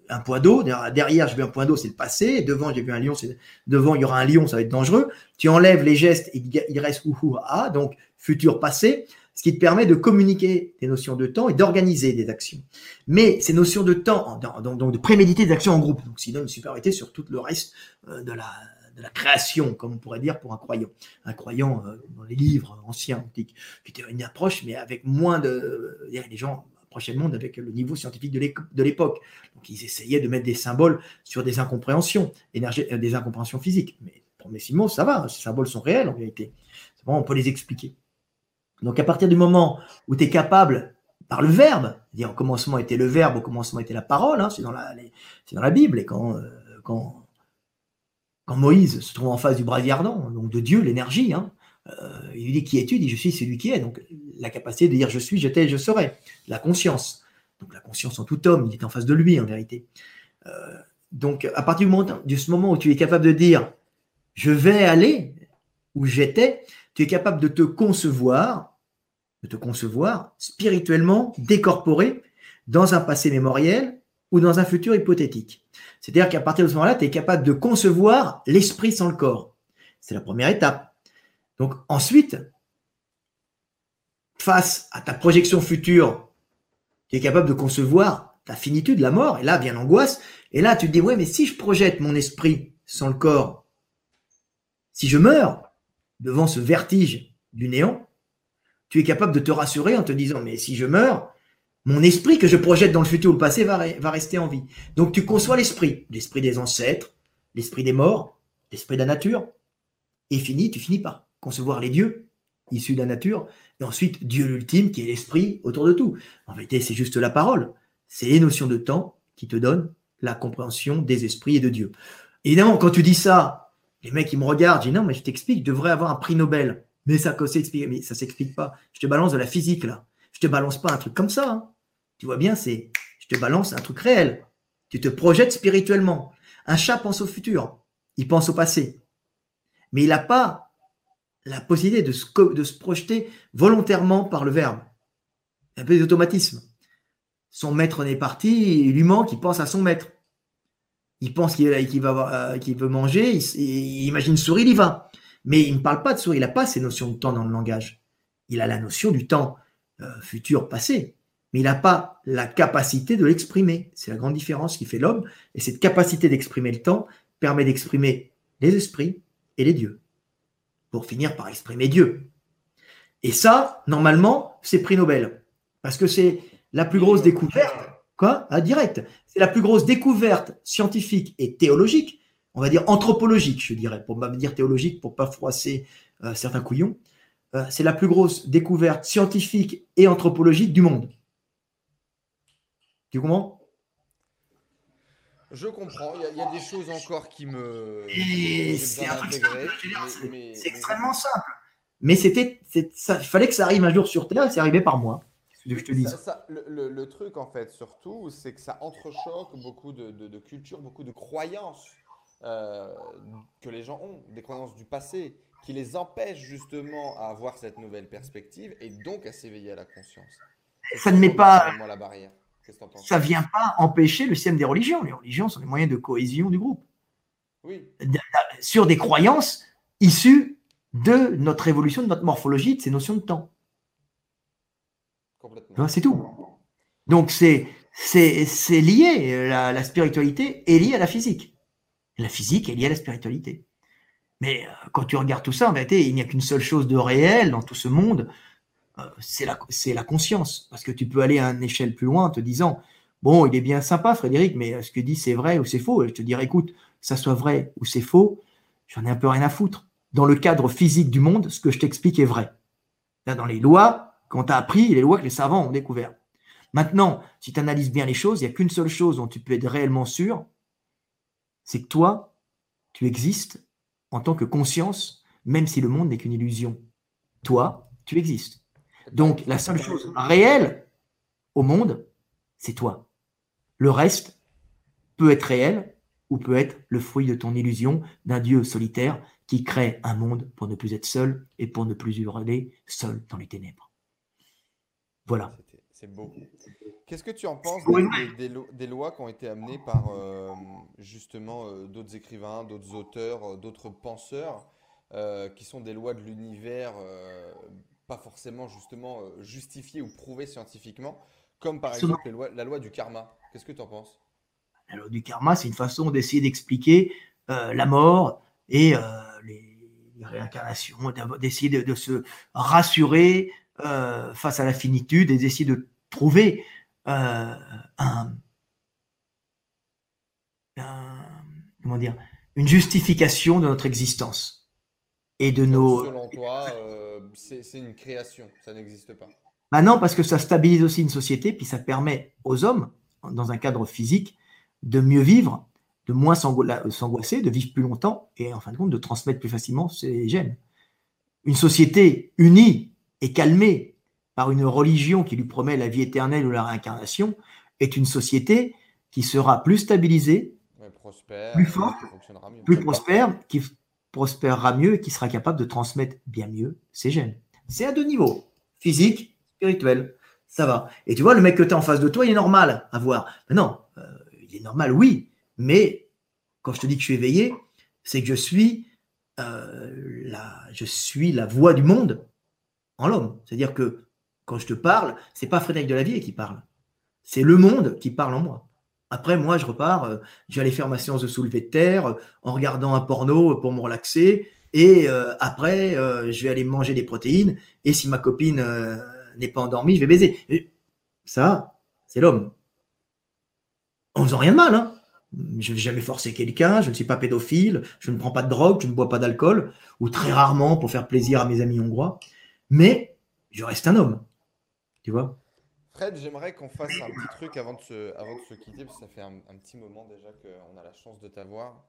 un, point d'eau. Derrière, j'ai vu un point d'eau, c'est le passé. Devant, j'ai vu un lion, c'est devant, il y aura un lion, ça va être dangereux. Tu enlèves les gestes, il reste houhou, haha, donc futur, passé ce qui te permet de communiquer des notions de temps et d'organiser des actions. Mais ces notions de temps, donc, de préméditer des actions en groupe, donc donne une supériorité sur tout le reste euh, de la, création, comme on pourrait dire pour un croyant. Un croyant euh, dans les livres anciens, antiques, qui était une approche, mais avec moins de... Les gens approchaient le monde avec le niveau scientifique de l'époque. Donc ils essayaient de mettre des symboles sur des incompréhensions, euh, des incompréhensions physiques. Mais pour ça va, ces symboles sont réels en réalité. Bon, on peut les expliquer. Donc à partir du moment où tu es capable, par le verbe, dire au commencement était le verbe, au commencement était la parole, hein, c'est dans, la, Bible, et quand, euh, quand, Moïse se trouve en face du brasier ardent, donc de Dieu, l'énergie, hein, euh, il lui dit qui es-tu? Il dit je suis celui qui est, donc la capacité de dire je suis, j'étais, je serai, la conscience. Donc la conscience en tout homme, il est en face de lui en vérité. Euh, donc à partir du moment, de ce moment où tu es capable de dire je vais aller où j'étais, tu es capable de te concevoir de te concevoir spirituellement décorporé dans un passé mémoriel ou dans un futur hypothétique. C'est-à-dire qu'à partir de ce moment-là, tu es capable de concevoir l'esprit sans le corps. C'est la première étape. Donc ensuite, face à ta projection future, tu es capable de concevoir ta finitude, la mort, et là vient l'angoisse, et là tu te dis, ouais, mais si je projette mon esprit sans le corps, si je meurs devant ce vertige du néant, tu es capable de te rassurer en te disant, mais si je meurs, mon esprit que je projette dans le futur ou le passé va, rester en vie. Donc tu conçois l'esprit, l'esprit des ancêtres, l'esprit des morts, l'esprit de la nature, et fini, tu finis par concevoir les dieux issus de la nature, et ensuite Dieu l'ultime qui est l'esprit autour de tout. En vérité, c'est juste la parole. C'est les notions de temps qui te donnent la compréhension des esprits et de Dieu. Évidemment, quand tu dis ça, les mecs, ils me regardent, je dis non, mais je t'explique, devrais avoir un prix Nobel. Mais ça s'explique, mais ça s'explique pas. Je te balance de la physique là. Je te balance pas un truc comme ça. Hein. Tu vois bien, c'est, je te balance un truc réel. Tu te projettes spirituellement. Un chat pense au futur. Il pense au passé. Mais il n'a pas la possibilité de se, projeter volontairement par le verbe. Un peu d'automatisme. Son maître n'est parti, il lui manque, il pense à son maître. Il pense qu'il euh, veut manger, il, il, imagine une souris, il y va. Mais il ne parle pas de souris, il n'a pas ces notions de temps dans le langage. Il a la notion du temps euh, futur, passé, mais il n'a pas la capacité de l'exprimer. C'est la grande différence qui fait l'homme, et cette capacité d'exprimer le temps permet d'exprimer les esprits et les dieux, pour finir par exprimer Dieu. Et ça, normalement, c'est prix Nobel, parce que c'est la plus grosse découverte, quoi, à direct, c'est la plus grosse découverte scientifique et théologique on va dire anthropologique, je dirais, pour pas dire théologique, pour pas froisser euh, certains couillons. Euh, c'est la plus grosse découverte scientifique et anthropologique du monde. Tu comprends? Je comprends. Il y, a, des choses encore qui me. C'est extrêmement simple. Mais c'était, il fallait que ça arrive un jour sur Terre, c'est arrivé par moi. je te dis. le, truc, en fait, surtout, c'est que ça entrechoque beaucoup de, de cultures, beaucoup de croyances euh, que les gens ont, des croyances du passé, qui les empêchent justement à avoir cette nouvelle perspective et donc à s'éveiller à la conscience. Ça ne met pas. La barrière. Ça vient pas empêcher le système des religions. Les religions sont des moyens de cohésion du groupe. Oui. Sur des croyances issues de notre évolution, de notre morphologie, de ces notions de temps. Complètement. C'est tout. Donc c'est lié, la, la spiritualité est liée à la physique. La physique est liée à la spiritualité. Mais euh, quand tu regardes tout ça, en vérité, il n'y a qu'une seule chose de réel dans tout ce monde, euh, c'est la, conscience. Parce que tu peux aller à une échelle plus loin en te disant, bon, il est bien sympa, Frédéric, mais ce que dit, c'est vrai ou c'est faux? Et je te dirais, écoute, ça soit vrai ou c'est faux, j'en ai un peu rien à foutre. Dans le cadre physique du monde, ce que je t'explique est vrai. Là, dans les lois, quand tu as appris, les lois que les savants ont découvert. Maintenant, si tu analyses bien les choses, il n'y a qu'une seule chose dont tu peux être réellement sûr, c'est que toi, tu existes en tant que conscience, même si le monde n'est qu'une illusion. Toi, tu existes. Donc, la seule chose réelle au monde, c'est toi. Le reste peut être réel ou peut être le fruit de ton illusion d'un Dieu solitaire qui crée un monde pour ne plus être seul et pour ne plus hurler seul dans les ténèbres. Voilà. C'est beau. Qu'est-ce que tu en penses des, lois qui ont été amenées par euh, justement euh, d'autres écrivains, d'autres auteurs, euh, d'autres penseurs, qui sont des lois de l'univers, pas forcément justement justifiées ou prouvées scientifiquement, comme par exemple la loi du karma. Qu'est-ce que tu en penses? La loi du karma, c'est une façon d'essayer d'expliquer la mort et les, réincarnations, d'essayer de, se rassurer face à la finitude et d'essayer de trouver euh, un, comment dire, une justification de notre existence et de nos. Selon toi, euh, c'est une création, ça n'existe pas. Bah non, parce que ça stabilise aussi une société, puis ça permet aux hommes, dans un cadre physique, de mieux vivre, de moins s'angoisser, de vivre plus longtemps et en fin de compte de transmettre plus facilement ses gènes. Une société unie et calmée par une religion qui lui promet la vie éternelle ou la réincarnation, est une société qui sera plus stabilisée, plus forte, plus prospère, qui prospérera mieux et qui sera capable de transmettre bien mieux ses gènes. C'est à deux niveaux, physique, spirituel. Ça va. Et tu vois, le mec que tu as en face de toi, il est normal à voir. non, euh, il est normal, oui, mais quand je te dis que je suis éveillé, c'est que je suis, euh, la, je suis la voix du monde en l'homme. C'est-à-dire que quand je te parle, c'est pas Frédéric Delavier qui parle. C'est le monde qui parle en moi. Après, moi, je repars, euh, je vais aller faire ma séance de soulevé de terre euh, en regardant un porno pour me relaxer. Et euh, après, je vais aller manger des protéines. Et si ma copine n'est pas endormie, je vais baiser. ça, c'est l'homme. En faisant rien de mal. Hein. Je ne vais jamais forcer quelqu'un, je ne suis pas pédophile, je ne prends pas de drogue, je ne bois pas d'alcool, ou très rarement pour faire plaisir à mes amis hongrois. Mais je reste un homme. Tu vois? Fred, j'aimerais qu'on fasse un petit truc avant de se, avant de se quitter, parce que ça fait un, petit moment déjà qu'on a la chance de t'avoir.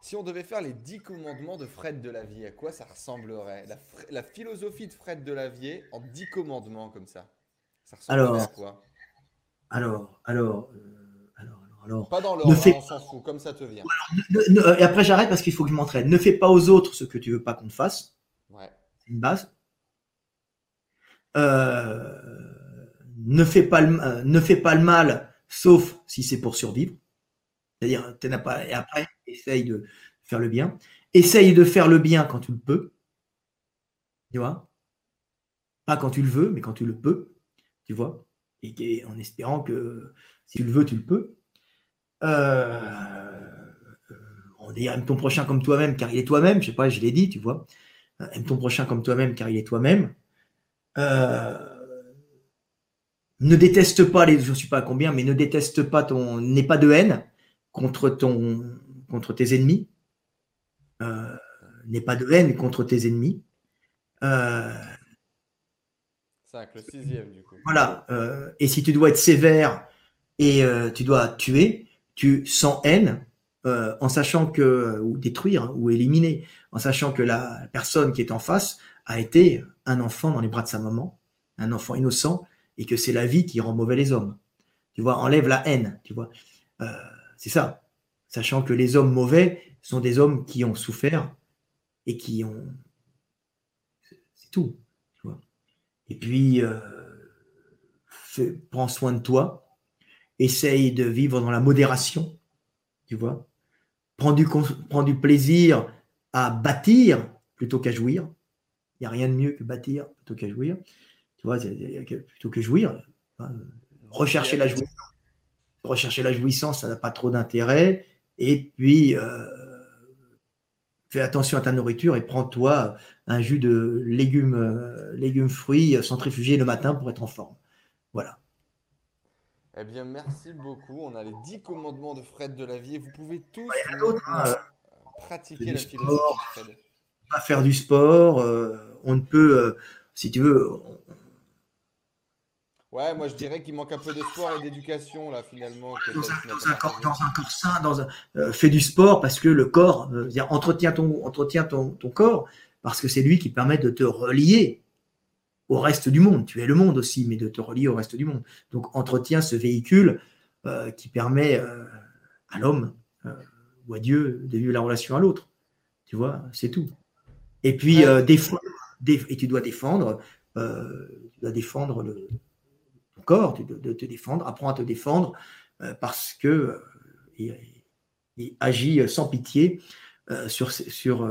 Si on devait faire les dix commandements de Fred de Lavier, à quoi ça ressemblerait? La, philosophie de Fred de Lavier en dix commandements comme ça Ça alors, à quoi? alors, alors, euh, alors, alors, Pas dans l'ordre, fais... on s'en fout, comme ça te vient. et après, j'arrête parce qu'il faut que je m'entraîne. Ne fais pas aux autres ce que tu veux pas qu'on te fasse. Ouais. C'est une base. Euh, ne fais pas le, euh, ne fais pas le mal, sauf si c'est pour survivre. C'est-à-dire, pas, et après, essaye de faire le bien. Essaye de faire le bien quand tu le peux. Tu vois? Pas quand tu le veux, mais quand tu le peux. Tu vois? Et en espérant que si tu le veux, tu le peux. Euh, on dit aime ton prochain comme toi-même, car il est toi-même. Je sais pas, je l'ai dit, tu vois. Aime ton prochain comme toi-même, car il est toi-même. Euh, ne déteste pas les, je ne sais pas combien, mais ne déteste pas ton, n'aie pas de haine contre ton, contre tes ennemis. Euh, n'aie pas de haine contre tes ennemis. Euh, le sixième du coup. Voilà. Euh, et si tu dois être sévère et euh, tu dois tuer, tu sans haine, en sachant que ou détruire hein, ou éliminer, en sachant que la personne qui est en face a été un enfant dans les bras de sa maman, un enfant innocent et que c'est la vie qui rend mauvais les hommes. Tu vois, enlève la haine, tu vois. Euh, c'est ça. Sachant que les hommes mauvais sont des hommes qui ont souffert et qui ont. C'est tout. Tu vois. Et puis, euh, prends soin de toi. Essaye de vivre dans la modération. Tu vois. Prends du, prends du plaisir à bâtir plutôt qu'à jouir. Il n'y a rien de mieux que bâtir plutôt qu'à jouir. Tu vois, plutôt que jouir, hein, rechercher la jouissance. Rechercher la jouissance, ça n'a pas trop d'intérêt. Et puis, euh, fais attention à ta nourriture et prends-toi un jus de légumes, euh, légumes fruits centrifugés le matin pour être en forme. Voilà. Eh bien, merci beaucoup. On a les 10 commandements de Fred de la vie. Vous pouvez tous hein. pratiquer la philosophie de Fred. Pas faire du sport. Euh, on ne peut, euh, si tu veux. Ouais, moi je dirais qu'il manque un peu de sport et d'éducation là finalement. Dans un, corps, sain, dans un, euh, fais du sport parce que le corps, entretient ton, entretient ton, ton corps parce que c'est lui qui permet de te relier au reste du monde. Tu es le monde aussi, mais de te relier au reste du monde. Donc entretiens ce véhicule euh, qui permet euh, à l'homme euh, ou à Dieu de vivre la relation à l'autre. Tu vois, c'est tout. Et puis défendre, et tu dois défendre, tu dois défendre le, corps, dois te défendre, apprends à te défendre parce que il, agit sans pitié sur, sur,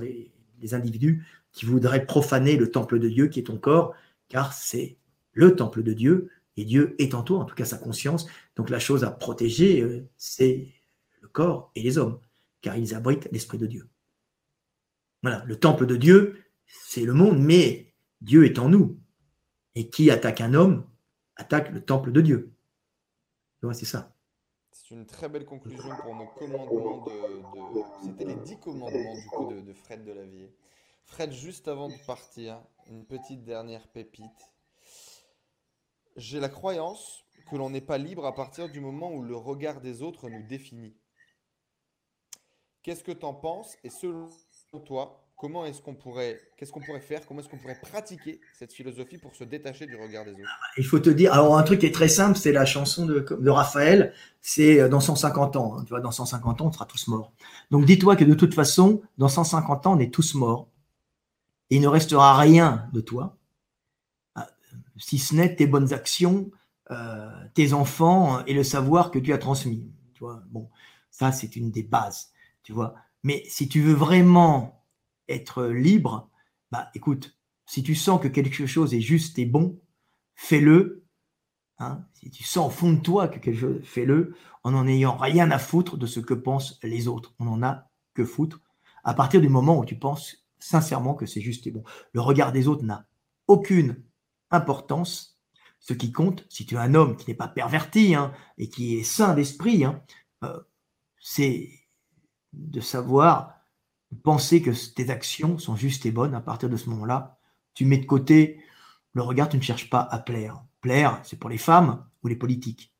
les, les individus qui voudrait profaner le temple de Dieu qui est ton corps, car c'est le temple de Dieu, et Dieu est en toi, en tout cas sa conscience. Donc la chose à protéger, euh, c'est le corps et les hommes, car ils abritent l'Esprit de Dieu. Voilà, le temple de Dieu, c'est le monde, mais Dieu est en nous. Et qui attaque un homme, attaque le temple de Dieu. C'est ça. C'est une très belle conclusion pour nos commandements de... C'était les dix commandements du coup de, de Fred de la vie. Fred, juste avant de partir, une petite dernière pépite. J'ai la croyance que l'on n'est pas libre à partir du moment où le regard des autres nous définit. Qu'est-ce que tu en penses? Et selon toi, comment est-ce qu'on pourrait, qu'est-ce qu'on pourrait faire Comment est-ce qu'on pourrait pratiquer cette philosophie pour se détacher du regard des autres? Il faut te dire, alors un truc qui est très simple, c'est la chanson de, de Raphaël, c'est euh, dans 150 ans. Hein. tu vois, dans 150 ans, on sera tous morts. Donc dis-toi que de toute façon, dans 150 ans, on est tous morts il ne restera rien de toi, ah, si ce n'est tes bonnes actions, euh, tes enfants et le savoir que tu as transmis. Tu vois, bon, ça c'est une des bases, tu vois. Mais si tu veux vraiment être libre, bah écoute, si tu sens que quelque chose est juste et bon, fais-le. Hein. si tu sens au fond de toi que quelque chose, fais-le en n'en ayant rien à foutre de ce que pensent les autres. On n'en a que foutre. À partir du moment où tu penses sincèrement que c'est juste et bon. Le regard des autres n'a aucune importance. Ce qui compte, si tu es un homme qui n'est pas perverti hein, et qui est sain d'esprit, hein, euh, c'est de savoir penser que tes actions sont justes et bonnes. À partir de ce moment-là, tu mets de côté le regard, tu ne cherches pas à plaire. Plaire, c'est pour les femmes ou les politiques.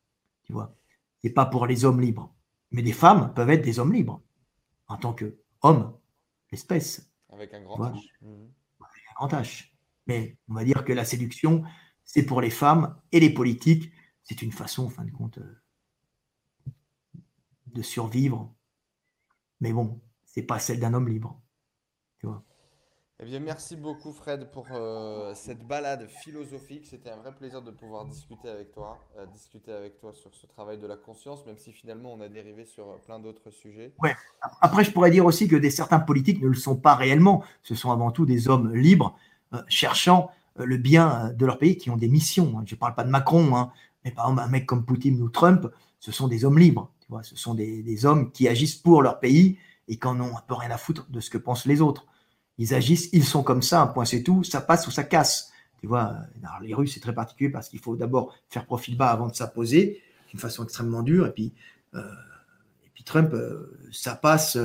Tu vois, c'est pas pour les hommes libres. Mais des femmes peuvent être des hommes libres en tant qu'hommes, l'espèce. Avec un grand H. Mhm. un grand H. Mais on va dire que la séduction, c'est pour les femmes et les politiques. C'est une façon, en fin de compte, euh, de survivre. Mais bon, c'est pas celle d'un homme libre. Tu vois. Eh bien, merci beaucoup Fred pour euh, cette balade philosophique. C'était un vrai plaisir de pouvoir discuter avec toi, euh, discuter avec toi sur ce travail de la conscience, même si finalement on a dérivé sur euh, plein d'autres sujets. Ouais. Après, je pourrais dire aussi que des certains politiques ne le sont pas réellement. Ce sont avant tout des hommes libres, cherchant le bien de leur pays, qui ont des missions. Je ne parle pas de Macron, hein, mais par exemple un mec comme Poutine ou Trump, ce sont des hommes libres. Tu vois, ce sont des, des hommes qui agissent pour leur pays et qui n'en ont un peu rien à foutre de ce que pensent les autres. Ils agissent, ils sont comme ça, un point c'est tout, ça passe ou ça casse. Tu vois, les Russes, c'est très particulier parce qu'il faut d'abord faire profil bas avant de s'apposer, d'une façon extrêmement dure. Et puis, euh, Trump, euh, ça passe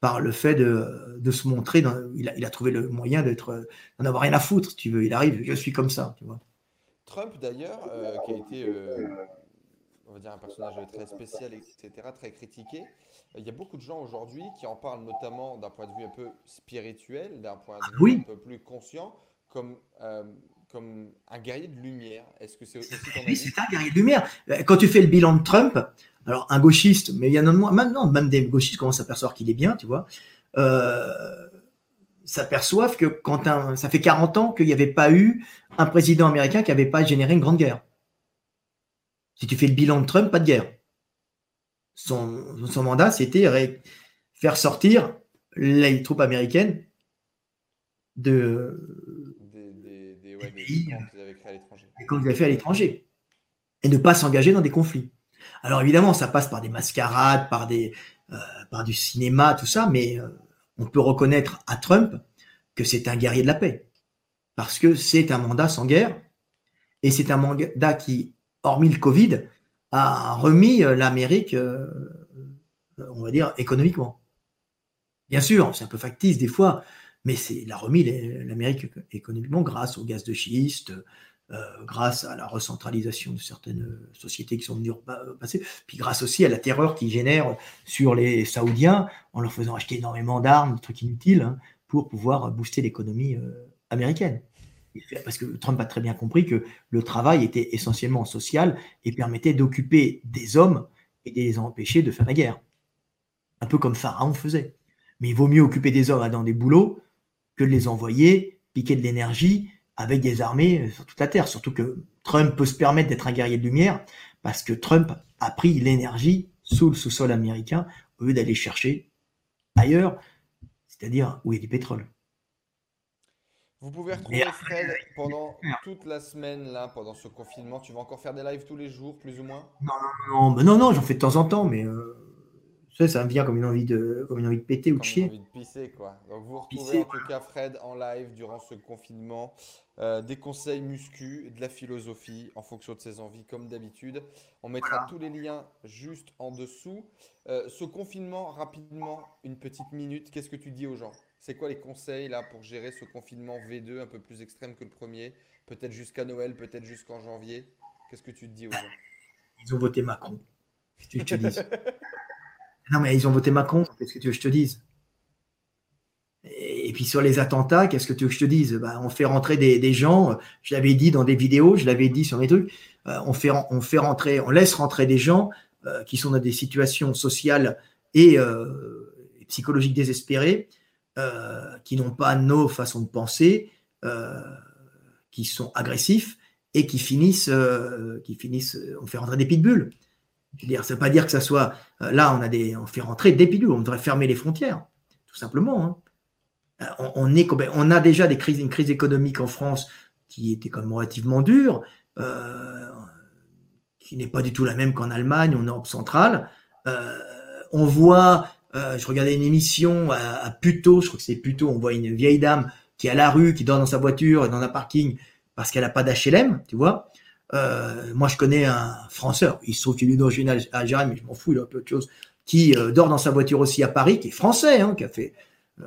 par le fait de, se montrer. Il, a, trouvé le moyen d'en avoir rien à foutre, tu veux. Il arrive, je suis comme ça. Trump, d'ailleurs, euh, qui a été, on va dire, un personnage très spécial, etc., très critiqué, il y a beaucoup de gens aujourd'hui qui en parlent notamment d'un point de vue un peu spirituel, d'un point de ah vue un peu plus conscient, comme, euh, comme un guerrier de lumière. Est-ce que c'est aussi ton Oui, c'est un guerrier de lumière. Euh, quand tu fais le bilan de Trump, alors un gauchiste, mais il y en a moins, maintenant, même des gauchistes commencent à s'apercevoir qu'il est bien, tu vois, euh, s'aperçoivent que quand un, ça fait 40 ans qu'il n'y avait pas eu un président américain qui n'avait pas généré une grande guerre. Si tu fais le bilan de Trump, pas de guerre son, mandat, c'était faire sortir les troupes américaines de, des, des, pays qu'on fait à l'étranger et ne pas s'engager dans des conflits. Alors évidemment, ça passe par des mascarades, par, des, euh, par du cinéma, tout ça, mais euh, on peut reconnaître à Trump que c'est un guerrier de la paix. Parce que c'est un mandat sans guerre, et c'est un mandat qui, hormis le Covid, a remis l'Amérique, on va dire, économiquement. Bien sûr, c'est un peu factice des fois, mais il a remis l'Amérique économiquement grâce au gaz de schiste, euh, grâce à la recentralisation de certaines sociétés qui sont venues passer, puis grâce aussi à la terreur qu'il génère sur les Saoudiens en leur faisant acheter énormément d'armes, des trucs inutiles, hein, pour pouvoir booster l'économie euh, américaine. Parce que Trump a très bien compris que le travail était essentiellement social et permettait d'occuper des hommes et de les empêcher de faire la guerre. Un peu comme Pharaon faisait. Mais il vaut mieux occuper des hommes dans des boulots que de les envoyer piquer de l'énergie avec des armées sur toute la Terre. Surtout que Trump peut se permettre d'être un guerrier de lumière parce que Trump a pris l'énergie sous le sous-sol américain au lieu d'aller chercher ailleurs, c'est-à-dire où il y a du pétrole. Vous pouvez retrouver Fred pendant toute la semaine, là, pendant ce confinement. Tu vas encore faire des lives tous les jours, plus ou moins? Non, non, non, non, non j'en fais de temps en temps, mais euh, ça, me vient comme une envie de, comme une envie de péter ou de chier. Une envie de pisser, quoi. Donc, vous retrouvez en tout cas Fred en live durant ce confinement. Euh, des conseils muscu, de la philosophie en fonction de ses envies, comme d'habitude. On mettra tous les liens juste en dessous. Euh, ce confinement, rapidement, une petite minute, qu'est-ce que tu dis aux gens? C'est quoi les conseils là pour gérer ce confinement V2 un peu plus extrême que le premier? Peut-être jusqu'à Noël, peut-être jusqu'en janvier? Qu'est-ce que tu te dis aux gens? Ils ont voté Macron. Qu'est-ce que tu te dis Non, mais ils ont voté Macron, qu'est-ce que tu veux que je te dise? Et puis sur les attentats, qu'est-ce que tu veux que je te dise? Bah, On fait rentrer des, gens, je l'avais dit dans des vidéos, je l'avais dit sur mes trucs, euh, on, fait, on rentrer, on laisse rentrer des gens euh, qui sont dans des situations sociales et, euh, psychologiques désespérées, qui n'ont pas nos façons de penser, qui sont agressifs et qui finissent, qui finissent, on fait rentrer des pitbulls. Je veux dire, ça ne veut pas dire que ça soit. Euh, là, on, a des, on fait rentrer des pilules, on devrait fermer les frontières, tout simplement. Hein. Euh, on, est, on a déjà une crise économique en France qui était quand même relativement dure, euh, qui n'est pas du tout la même qu'en Allemagne, en Europe centrale. on voit, je regardais une émission à, à Puto, je crois que c'est Puto, on voit une vieille dame qui est à la rue, qui dort dans sa voiture, dans un parking, parce qu'elle n'a pas d'HLM, tu vois. Euh, moi, je connais un Français, il se trouve qu'il est d'origine algérienne, mais je m'en fous, il a peu de choses, qui euh, dort dans sa voiture aussi à Paris, qui est français, hein, qui a fait euh,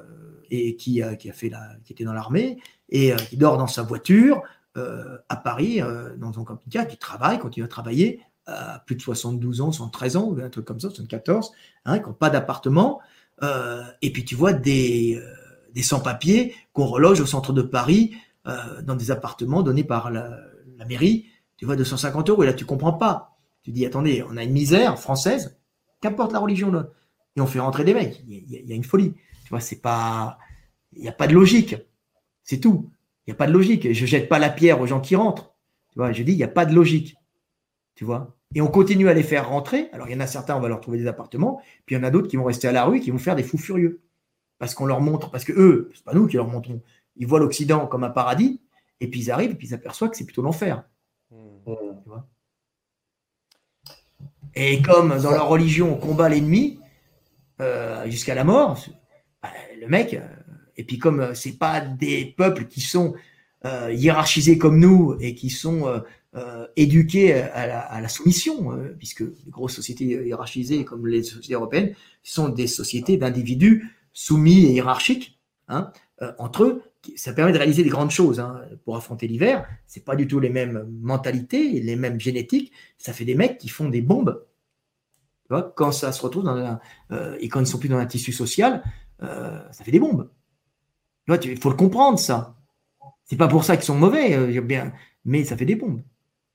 et qui, qui a fait la, qui était dans l'armée et qui dort dans sa voiture à Paris, dans un camping-car, qui travaille, continue à travailler plus de 72 ans, 73 ans, un truc comme ça, 74, hein, qui n'ont pas d'appartement. et puis tu vois des, des sans-papiers qu'on reloge au centre de Paris dans des appartements donnés par la, mairie tu vois 250 euros et là tu comprends pas. Tu dis attendez, on a une misère française, qu'importe la religion là, et on fait rentrer des mecs. Il y, a, une folie. Tu vois, c'est pas, il n'y a pas de logique. C'est tout. Il n'y a pas de logique. Je jette pas la pierre aux gens qui rentrent. Tu je dis il n'y a pas de logique. Tu vois. Et on continue à les faire rentrer. Alors il y en a certains, on va leur trouver des appartements, puis il y en a d'autres qui vont rester à la rue, qui vont faire des fous furieux. Parce qu'on leur montre, parce que eux, c'est pas nous qui leur montrons, ils voient l'Occident comme un paradis, et puis ils arrivent, et puis ils s'aperçoivent que c'est plutôt l'enfer. Et comme dans leur religion, on combat l'ennemi euh, jusqu'à la mort, bah, le mec, euh, et puis comme euh, c'est pas des peuples qui sont hiérarchisés comme nous et qui sont éduqués à la, soumission, puisque les grosses sociétés hiérarchisées comme les sociétés européennes sont des sociétés d'individus soumis et hiérarchiques hein, entre eux ça permet de réaliser des grandes choses hein. pour affronter l'hiver. C'est pas du tout les mêmes mentalités, les mêmes génétiques. Ça fait des mecs qui font des bombes. quand ça se retrouve dans un, euh, et quand ils sont plus dans un tissu social, euh, ça fait des bombes. Il faut le comprendre ça. C'est pas pour ça qu'ils sont mauvais, euh, bien, mais ça fait des bombes.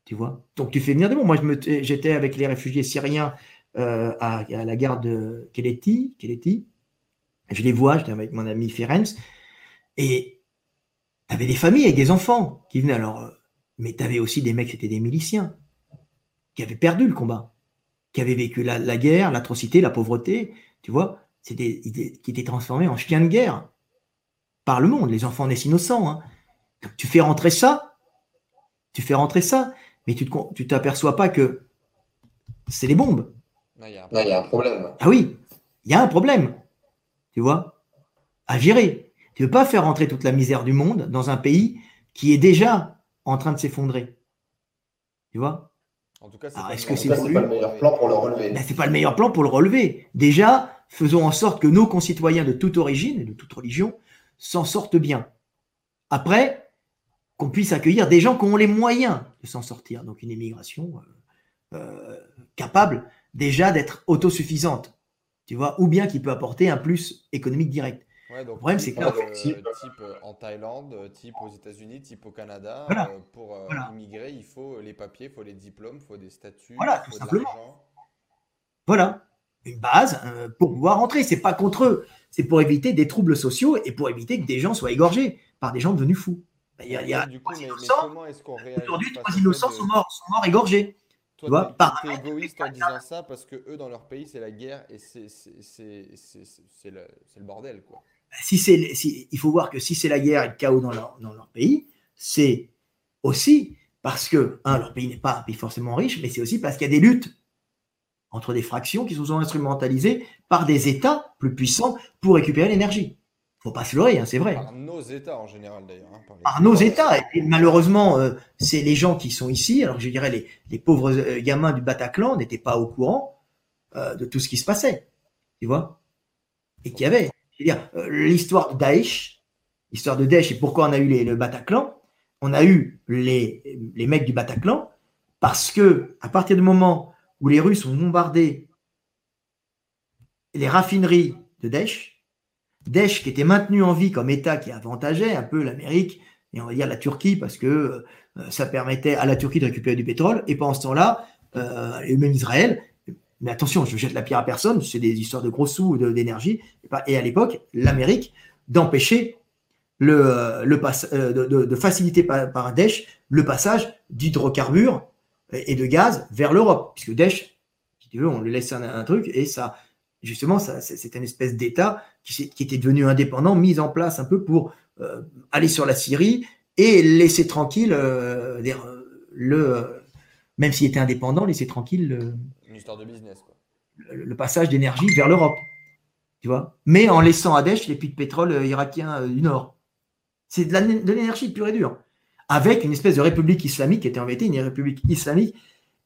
Tu vois. Donc tu fais venir des bombes. Moi, j'étais avec les réfugiés syriens à, la gare de Keleti. Je les vois, j'étais avec mon ami Ferenc. Et tu avais des familles avec des enfants qui venaient alors. Euh, mais tu avais aussi des mecs, c'était des miliciens, qui avaient perdu le combat, qui avaient vécu la, guerre, l'atrocité, la pauvreté, tu vois, qui étaient transformés en chiens de guerre par le monde. Les enfants naissent innocents. Hein. tu fais rentrer ça, tu fais rentrer ça, mais tu t'aperçois pas que c'est les bombes. Il y, a un problème. Ah oui, il y a un problème. Tu vois À gérer. Tu ne veux pas faire rentrer toute la misère du monde dans un pays qui est déjà en train de s'effondrer. Tu vois? En tout cas, c'est -ce pas le meilleur plan pour le relever. Ben, c'est pas le meilleur plan pour le relever. Déjà, faisons en sorte que nos concitoyens de toute origine et de toute religion s'en sortent bien. Après, qu'on puisse accueillir des gens qui ont les moyens de s'en sortir. Donc une immigration euh, euh, capable déjà d'être autosuffisante, tu vois, ou bien qui peut apporter un plus économique direct. le problème, c'est que euh, type, en Thaïlande, type aux États-Unis, type au Canada, pour immigrer, il faut les papiers, il faut les diplômes, il faut des statuts, voilà, tout simplement. Voilà, une base pour pouvoir rentrer. C'est pas contre eux, c'est pour éviter des troubles sociaux et pour éviter que des gens soient égorgés par des gens devenus fous. Il y a, il y a du coup, mais, Aujourd'hui, trois innocents sont morts, sont morts égorgés. Toi, tu vois, par... es égoïste en disant ça parce que eux, dans leur pays, c'est la guerre et c'est le, le, bordel. Quoi. Si c'est, si, il faut voir que si c'est la guerre et le chaos dans leur, dans leur pays, c'est aussi parce que, un, leur pays n'est pas un pays forcément riche, mais c'est aussi parce qu'il y a des luttes entre des fractions qui se sont instrumentalisées par des États plus puissants pour récupérer l'énergie faut pas se leurrer, hein, c'est vrai. Par nos États en général d'ailleurs. Hein, par, nos États. Et, malheureusement, euh, c'est les gens qui sont ici, alors je dirais les, les pauvres euh, gamins du Bataclan n'étaient pas au courant euh, de tout ce qui se passait. Tu vois? Et qu'il y avait. Dire, l'histoire de Daesh, l'histoire de Daesh et pourquoi on a eu les, le Bataclan, on a eu les, les mecs du Bataclan parce que à partir du moment où les Russes ont bombardé les raffineries de Daesh, Daesh qui était maintenu en vie comme État qui avantageait un peu l'Amérique et on va dire la Turquie parce que euh, ça permettait à la Turquie de récupérer du pétrole. Et pendant ce temps-là, euh, et même Israël, mais attention, je jette la pierre à personne, c'est des histoires de gros sous d'énergie, et à l'époque, l'Amérique d'empêcher le, euh, le de, faciliter par, par Daesh le passage d'hydrocarbures et de gaz vers l'Europe, puisque Daesh, si tu veux, on lui laisse un truc et ça, justement, c'est une espèce d'État qui, était devenu indépendant, mis en place un peu pour euh, aller sur la Syrie et laisser tranquille euh, le, même s'il était indépendant, laisser tranquille le, Une histoire de business, le, passage d'énergie vers l'Europe. Tu vois Mais en laissant à Daesh les puits de pétrole euh, irakiens du Nord. C'est de l'énergie pure et dure. Avec une espèce de république islamique qui était en vérité une république islamique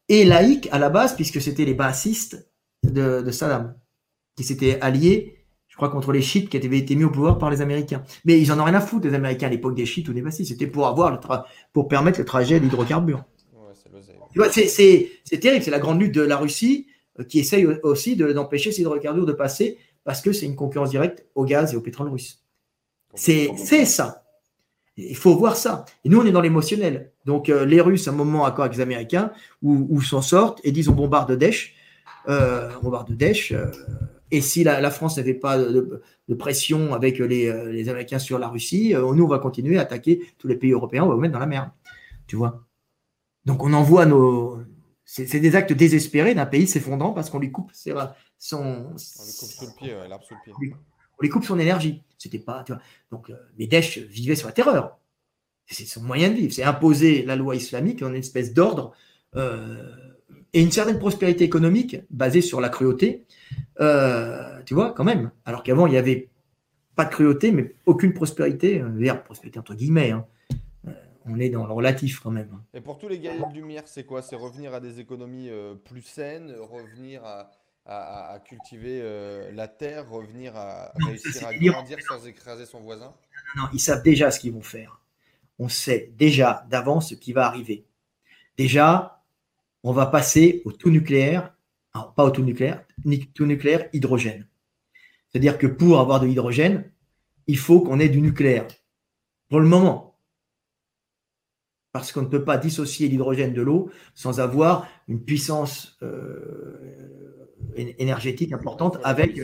et laïque à la base, puisque c'était les bassistes de Saddam qui s'étaient alliés, je crois, contre les chiites qui avaient été mis au pouvoir par les Américains. Mais ils en ont rien à foutre, les Américains, à l'époque des chiites ou des bassistes. C'était pour avoir le pour permettre le trajet de l'hydrocarbure. c'est terrible. C'est la grande lutte de la Russie euh, qui essaye aussi d'empêcher ces hydrocarbures de passer parce que c'est une concurrence directe au gaz et au pétrole russe. C'est ça. Il faut voir ça. Et nous, on est dans l'émotionnel. Donc, euh, les Russes, à un moment, accord avec les Américains, où, s'en sortent et disent on bombarde Daesh. Euh, on bombarde Daesh. Euh, et si la, France n'avait pas de, pression avec euh, les, Américains sur la Russie, euh, nous, on va continuer à attaquer tous les pays européens, on va vous mettre dans la merde. Tu vois? Donc, on envoie nos. C'est des actes désespérés d'un pays s'effondrant parce qu'on lui coupe son. On lui coupe sous le pied, l'arbre sous le pied. On lui coupe son énergie. C'était pas. Tu vois Donc, euh, Daesh vivait sur la terreur. C'est son moyen de vivre. C'est imposer la loi islamique en une espèce d'ordre. Et une certaine prospérité économique basée sur la cruauté, euh, tu vois, quand même. Alors qu'avant, il n'y avait pas de cruauté, mais aucune prospérité. Euh, prospérité entre guillemets. Hein. Euh, on est dans le relatif quand même. Et pour tous les gagnants de lumière, c'est quoi? C'est revenir à des économies plus saines, revenir à, cultiver la terre, revenir à réussir à grandir sans écraser son voisin? Non, non, ils savent déjà ce qu'ils vont faire. On sait déjà d'avance ce qui va arriver. Déjà, on va passer au tout nucléaire alors, pas au tout nucléaire, tout nucléaire, hydrogène. C'est-à-dire que pour avoir de l'hydrogène, il faut qu'on ait du nucléaire. Pour le moment. Parce qu'on ne peut pas dissocier l'hydrogène de l'eau sans avoir une puissance euh, énergétique importante avec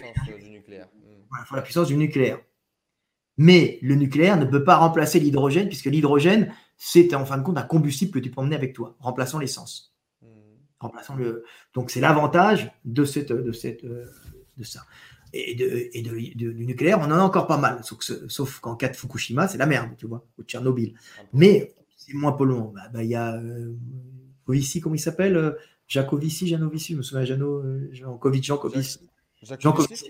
la puissance du nucléaire. Mais le nucléaire ne peut pas remplacer l'hydrogène, puisque l'hydrogène, c'est en fin de compte un combustible que tu peux emmener avec toi, remplaçant l'essence remplaçant le. Donc c'est l'avantage de cette, de cette, de ça. Et, de, et de, du nucléaire, on en a encore pas mal, sauf, qu'en cas de Fukushima, c'est la merde, tu vois, ou Tchernobyl. Mais c'est moins polluant. Bah, bah, il y a euh, comment il s'appelle euh, Jacovici, Janovici, je me souviens, Jano, euh, Jankovic, Jankovici. Jankovici,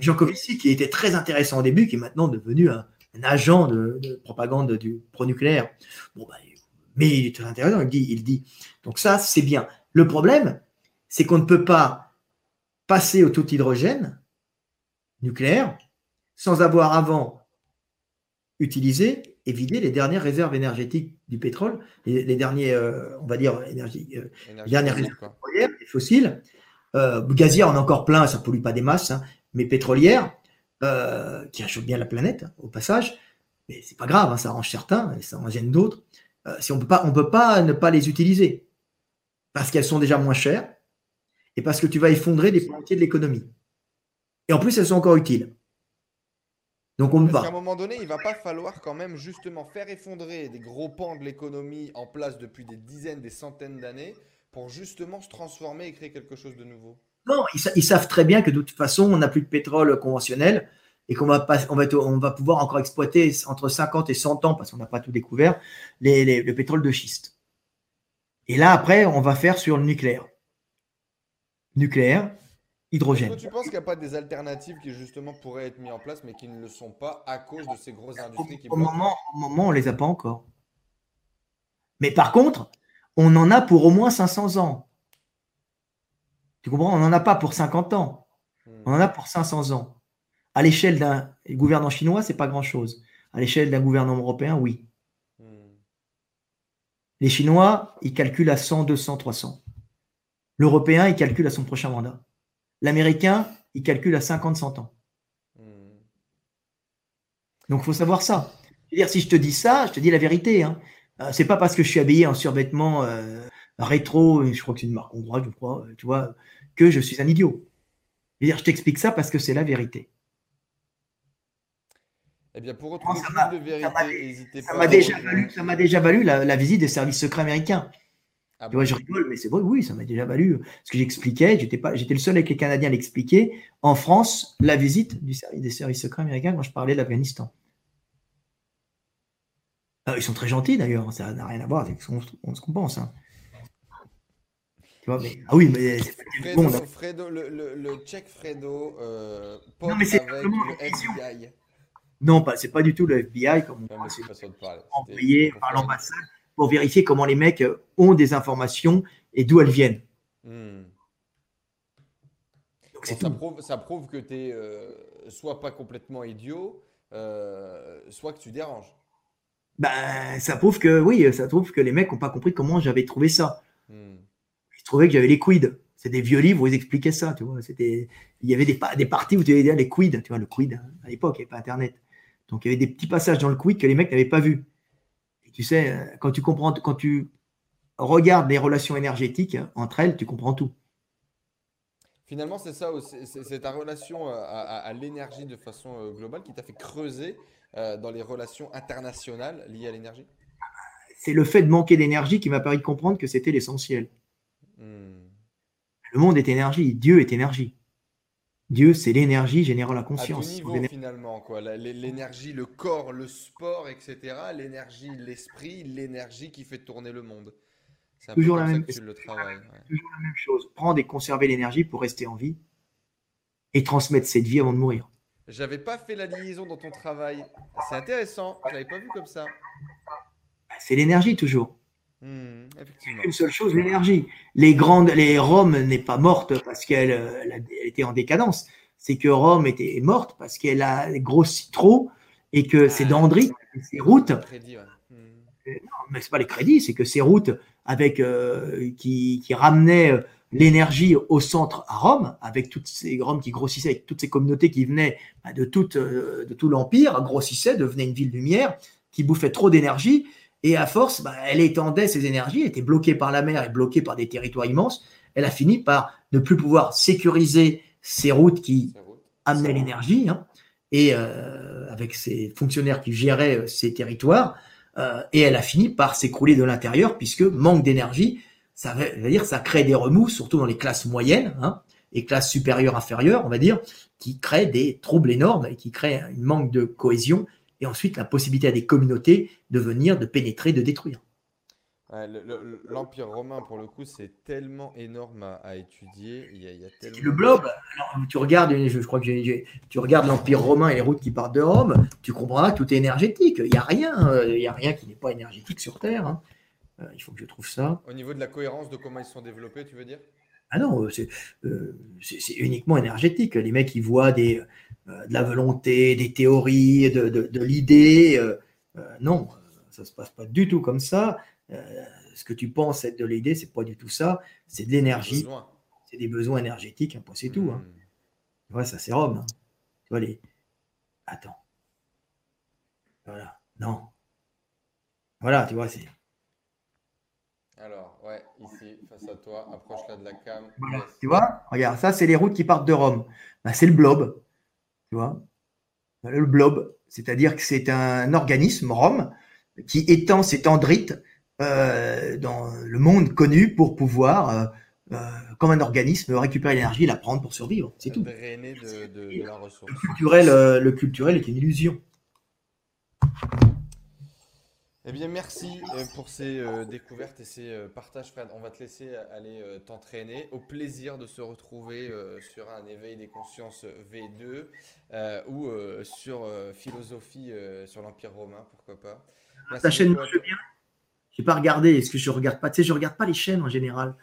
Jankovici, qui était très intéressant au début, qui est maintenant devenu un, agent de, propagande du pro-nucléaire. Bon, bah, mais il est très intéressant, il dit, il dit. Donc ça, c'est bien. Le problème, c'est qu'on ne peut pas passer au tout hydrogène nucléaire sans avoir avant utilisé et vidé les dernières réserves énergétiques du pétrole, les, derniers, euh, on va dire, énergie, euh, les dernières réserves fossiles. Euh, gazières, on a encore plein, ça ne pollue pas des masses, hein, mais pétrolières, qui réchauffent bien la planète, hein, au passage, mais c'est pas grave, hein, ça arrange certains, et ça en gêne d'autres. si on peut pas, on peut pas ne pas les utiliser, parce qu'elles sont déjà moins chères, et parce que tu vas effondrer des pans de l'économie. Et en plus, elles sont encore utiles. Donc on va. À un moment donné, il va pas falloir quand même justement faire effondrer des gros pans de l'économie en place depuis des dizaines, des centaines d'années pour justement se transformer et créer quelque chose de nouveau. Non, ils, savent très bien que de toute façon, on n'a plus de pétrole conventionnel et qu'on va, pas, on va, on va pouvoir encore exploiter entre 50 et 100 ans, parce qu'on n'a pas tout découvert, les, le pétrole de schiste. Et là, après, on va faire sur le nucléaire. Nucléaire, hydrogène. Tu penses qu'il n'y a pas des alternatives qui justement pourraient être mises en place mais qui ne le sont pas à cause de ces grosses industries qui au moment, au moment, on ne les a pas encore. Mais par contre, on en a pour au moins 500 ans. Tu comprends? On n'en a pas pour 50 ans. Hmm. On en a pour 500 ans. À l'échelle d'un gouvernement chinois, c'est pas grand-chose. À l'échelle d'un gouvernement européen, oui. Les Chinois, ils calculent à 100, 200, 300. L'Européen, il calcule à son prochain mandat. L'américain, il calcule à 50-100 ans. Hmm. Donc, il faut savoir ça. dire, si je te dis ça, je te dis la vérité. Hein. Euh, c'est pas parce que je suis habillé en survêtement euh, rétro, je crois que c'est une marque hongroise, je crois, tu vois, que je suis un idiot. Je, dire, je t'explique ça parce que c'est la vérité. Eh bien, pour retrouver plus de vérité, n'hésitez pas. Ça m'a déjà valu, la visite des services secrets américains. Ah je rigole, mais c'est vrai, oui, ça m'a déjà valu. Ce que j'expliquais, j'étais pas, j'étais le seul avec les Canadiens à l'expliquer. En France, la visite du service, des services secrets américains quand je parlais de l'Afghanistan. Ah, ils sont très gentils d'ailleurs, ça n'a rien à voir avec ce qu'on pense. Hein. Tu vois, mais, ah oui, mais c'est Fredo, bon, Fredo, le, le, le, check Fredo, euh, non, mais avec le FBI. Non, pas, c'est pas du tout le FBI comme on c'est envoyé par l'ambassade pour vérifier comment les mecs euh, ont des informations et d'où elles viennent. Hmm. ça, prouve, ça, prouve, que tu es euh, soit pas complètement idiot, euh, soit que tu déranges. Ben, ça prouve que oui, ça prouve que les mecs n'ont pas compris comment j'avais trouvé ça. Hmm. Je trouvais que j'avais les quid. C'est des vieux livres où ils expliquaient ça, tu vois. C'était, il y avait des, des parties où tu avais les quid, tu vois, le quid, à l'époque, il n'y avait pas Internet. Donc il y avait des petits passages dans le quid que les mecs n'avaient pas vus tu sais, euh, quand tu comprends, quand tu regardes les relations énergétiques entre elles, tu comprends tout. Finalement, c'est ça, c'est ta relation à, l'énergie de façon euh, globale qui t'a fait creuser euh, dans les relations internationales liées à l'énergie? C'est le fait de manquer d'énergie qui m'a permis de comprendre que c'était l'essentiel. Hmm. Le monde est énergie, Dieu est énergie. Dieu, c'est l'énergie générant la conscience. À tout niveau, finalement, quoi. L'énergie, le corps, le sport, etc. L'énergie, l'esprit, l'énergie qui fait tourner le monde. C'est toujours, la même, toujours la même chose. Prendre et conserver l'énergie pour rester en vie et transmettre cette vie avant de mourir. J'avais pas fait la liaison dans ton travail. C'est intéressant. Je l'avais pas vu comme ça. C'est l'énergie toujours. Hmm, une seule chose, l'énergie. Les grandes, les Rome n'est pas morte parce qu'elle euh, était en décadence. C'est que Rome était morte parce qu'elle a grossi trop et que ses ah, dendrites, ses routes. Hmm. Euh, non, mais c'est pas les crédits, c'est que ces routes avec euh, qui, qui ramenaient l'énergie au centre à Rome, avec toutes ces Rome qui grossissaient, avec toutes ces communautés qui venaient bah, de, toute, de tout l'empire, grossissaient, devenait une ville lumière, qui bouffait trop d'énergie et à force, bah, elle étendait ses énergies, elle était bloquée par la mer et bloquée par des territoires immenses. Elle a fini par ne plus pouvoir sécuriser ces routes qui amenaient l'énergie, hein, et euh, avec ses fonctionnaires qui géraient euh, ces territoires. Euh, et elle a fini par s'écrouler de l'intérieur, puisque manque d'énergie, ça veut dire ça crée des remous, surtout dans les classes moyennes, hein, et classes supérieures, inférieures, on va dire, qui créent des troubles énormes et qui créent un manque de cohésion et ensuite la possibilité à des communautés de venir, de pénétrer, de détruire. L'Empire romain, pour le coup, c'est tellement énorme à, étudier. Il y a, tellement... Le blob, tu regardes, je, crois que tu regardes l'Empire romain et les routes qui partent de Rome, tu comprendras que tout est énergétique. Il n'y a rien, euh, il y a rien qui n'est pas énergétique sur Terre. Hein. Euh, il faut que je trouve ça. Au niveau de la cohérence de comment ils sont développés, tu veux dire? Ah non, euh, c'est uniquement énergétique. Les mecs, ils voient des, de la volonté, des théories, de, de, de l'idée. non, ça ne se passe pas du tout comme ça. Euh, ce que tu penses être de l'idée, c'est pas du tout ça. C'est de l'énergie. C'est des besoins énergétiques, hein, c'est tout. Hein. Hmm. ça c'est Rome. Hein. Tu vois, les. Attends. Voilà. Non. Voilà, tu vois, c'est. Alors, ouais, ici, face à toi, approche-la de la cam. Tu vois, regarde, ça, c'est les routes qui partent de Rome. Ben, c'est le blob. Tu vois Le blob, c'est-à-dire que c'est un organisme, Rome, qui étend ses tendrites euh, dans le monde connu pour pouvoir, euh, euh, comme un organisme, récupérer l'énergie et la prendre pour survivre. C'est tout. Le culturel, le culturel est une illusion. Eh bien, merci pour ces découvertes et ces partages, Fred. On va te laisser aller t'entraîner. Au plaisir de se retrouver sur un éveil des consciences V2 ou sur philosophie sur l'Empire romain, pourquoi pas. Ta chaîne marche bien? J'ai pas regardé. Est-ce que je regarde pas? Tu sais, je regarde pas les chaînes en général.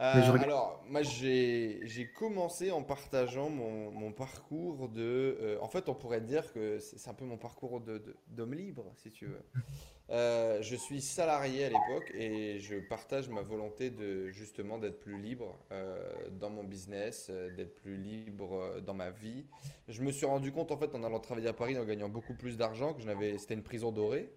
Euh, alors, moi, j'ai commencé en partageant mon, parcours de. Euh, en fait, on pourrait dire que c'est un peu mon parcours d'homme libre, si tu veux. Euh, je suis salarié à l'époque et je partage ma volonté de justement d'être plus libre dans mon business, d'être plus libre dans ma vie. Je me suis rendu compte en fait en allant travailler à Paris en gagnant beaucoup plus d'argent que c'était une prison dorée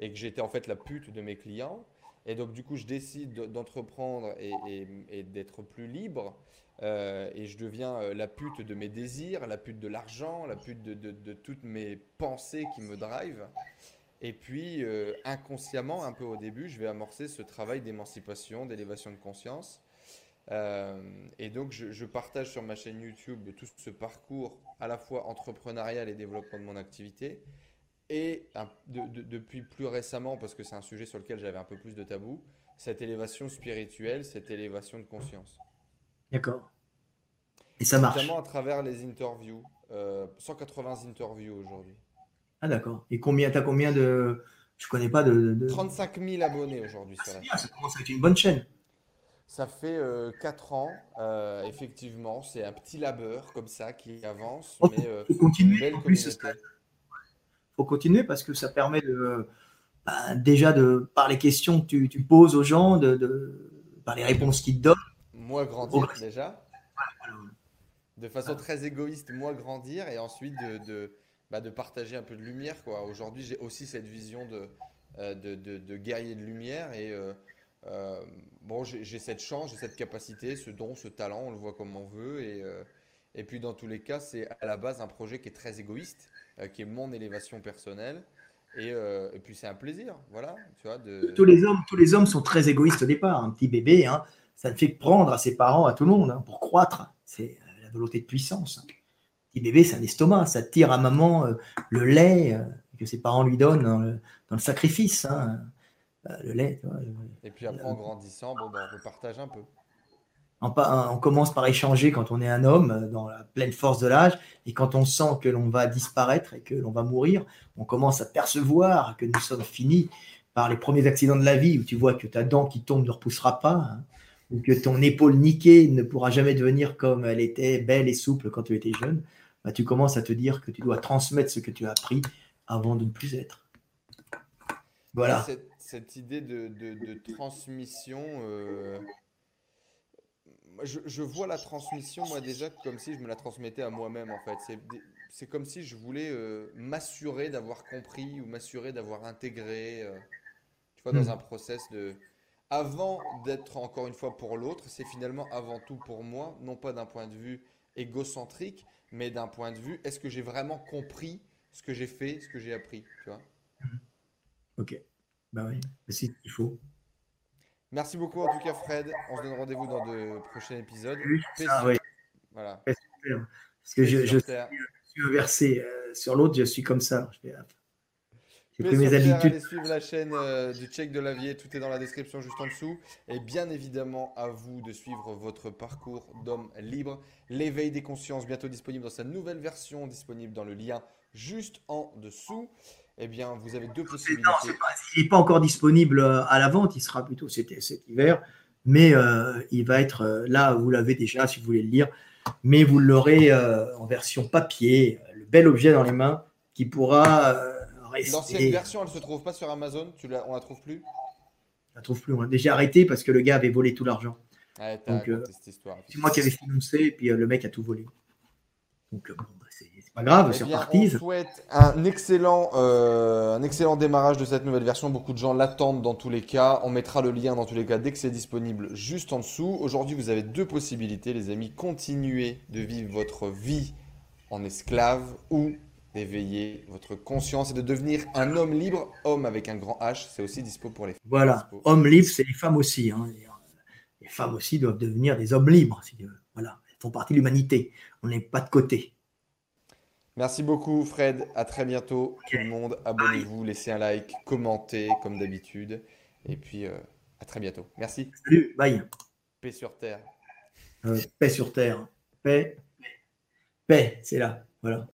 et que j'étais en fait la pute de mes clients. Et donc, du coup, je décide d'entreprendre et, d'être plus libre. Euh, et je deviens euh, la pute de mes désirs, la pute de l'argent, la pute de, toutes mes pensées qui me drivent. Et puis, euh, inconsciemment, un peu au début, je vais amorcer ce travail d'émancipation, d'élévation de conscience. et donc, je, je, partage sur ma chaîne YouTube tout ce parcours à la fois entrepreneurial et développement de mon activité et depuis plus récemment, parce que c'est un sujet sur lequel j'avais un peu plus de tabou, cette élévation spirituelle, cette élévation de conscience. D'accord. Et ça marche. Notamment à travers les interviews. 180 euh, interviews aujourd'hui. Ah d'accord. Et combien as combien de je connais pas de, 35 000 abonnés aujourd'hui la chaîne. Ça commence à être une bonne chaîne. Ça fait 4 euh, ans, euh, effectivement. C'est un petit labeur comme ça qui avance. Oh, mais, continuer. en plus, faut continuer parce que ça permet de bah, déjà de par les questions que tu, poses aux gens, de, par les réponses qu'ils te donnent. Moi grandir déjà. De façon très égoïste, moi grandir et ensuite de, bah, de, partager un peu de lumière. Aujourd'hui, j'ai aussi cette vision de, euh, de, guerrier de lumière et euh, euh, bon, j'ai cette chance, j'ai cette capacité, ce don, ce talent, on le voit comme on veut et, et puis dans tous les cas, c'est à la base un projet qui est très égoïste qui est mon élévation personnelle. Et, euh, et puis c'est un plaisir, voilà. Tu vois, de... tous, les hommes, tous les hommes sont très égoïstes au départ. Un petit bébé, hein, ça ne fait que prendre à ses parents, à tout le monde, hein, pour croître. C'est la volonté de puissance. Un petit bébé, c'est un estomac. Ça tire à maman euh, le lait que ses parents lui donnent dans le, sacrifice. Hein. le lait. et puis après, en grandissant, bon, ben, on partage un peu on commence par échanger quand on est un homme euh, dans la pleine force de l'âge, et quand on sent que l'on va disparaître et que l'on va mourir, on commence à percevoir que nous sommes finis par les premiers accidents de la vie, où tu vois que ta dent qui tombe ne repoussera pas, hein, ou que ton épaule niquée ne pourra jamais devenir comme elle était belle et souple quand tu étais jeune, bah, tu commences à te dire que tu dois transmettre ce que tu as appris avant de ne plus être. Voilà. Cette, idée de, transmission... Euh, je, vois la transmission, moi déjà, comme si je me la transmettais à moi-même, en fait. C'est comme si je voulais euh, m'assurer d'avoir compris ou m'assurer d'avoir intégré, euh, tu vois, dans hmm. un process de... Avant d'être encore une fois pour l'autre, c'est finalement avant tout pour moi, non pas d'un point de vue égocentrique, mais d'un point de vue, est-ce que j'ai vraiment compris ce que j'ai fait, ce que j'ai appris, tu vois? Ok. Ben oui, c'est il faut. Merci beaucoup en tout cas Fred. On se donne rendez-vous dans de prochains épisodes. Ah, oui. Voilà. Parce que je, suis inversé euh, sur l'autre, je suis comme ça. J'ai pris mes habitudes. Allez suivre la chaîne euh, du Check de la Vie, tout est dans la description juste en dessous. Et bien évidemment, à vous de suivre votre parcours d'homme libre. L'éveil des consciences, bientôt disponible dans sa nouvelle version, disponible dans le lien juste en dessous. Eh bien, vous avez deux possibilités. Non, il n'est pas encore disponible euh, à la vente, il sera plutôt cet, cet hiver. Mais euh, il va être là, vous l'avez déjà si vous voulez le lire. Mais vous l'aurez en version papier, le bel objet dans les mains qui pourra L'ancienne version, elle se trouve pas sur Amazon? Tu la... On la trouve plus? On la trouve plus. On a déjà arrêté parce que le gars avait volé tout l'argent. Euh, c'est moi qui avais financé et puis euh, le mec a tout volé. Donc euh, bon, pas grave, eh c'est reparti. On souhaite un excellent, un excellent démarrage de cette nouvelle version. Beaucoup de gens l'attendent dans tous les cas. On mettra le lien dans tous les cas dès que c'est disponible juste en dessous. Aujourd'hui, vous avez deux possibilités, les amis. Continuez de vivre votre vie en esclave ou d'éveiller votre conscience et de devenir un homme libre, homme avec un grand H, c'est aussi dispo pour les femmes. Voilà, homme libre, c'est les femmes aussi. Hein. Les femmes aussi doivent devenir des hommes libres. Voilà, elles font partie de l'humanité. On n'est pas de côté. Merci beaucoup Fred, à très bientôt tout le monde. Abonnez-vous, laissez un like, commentez comme d'habitude. Et puis euh, à très bientôt. Merci. Salut, bye. Paix sur terre. Euh, paix sur terre. Paix. Paix, c'est là. Voilà.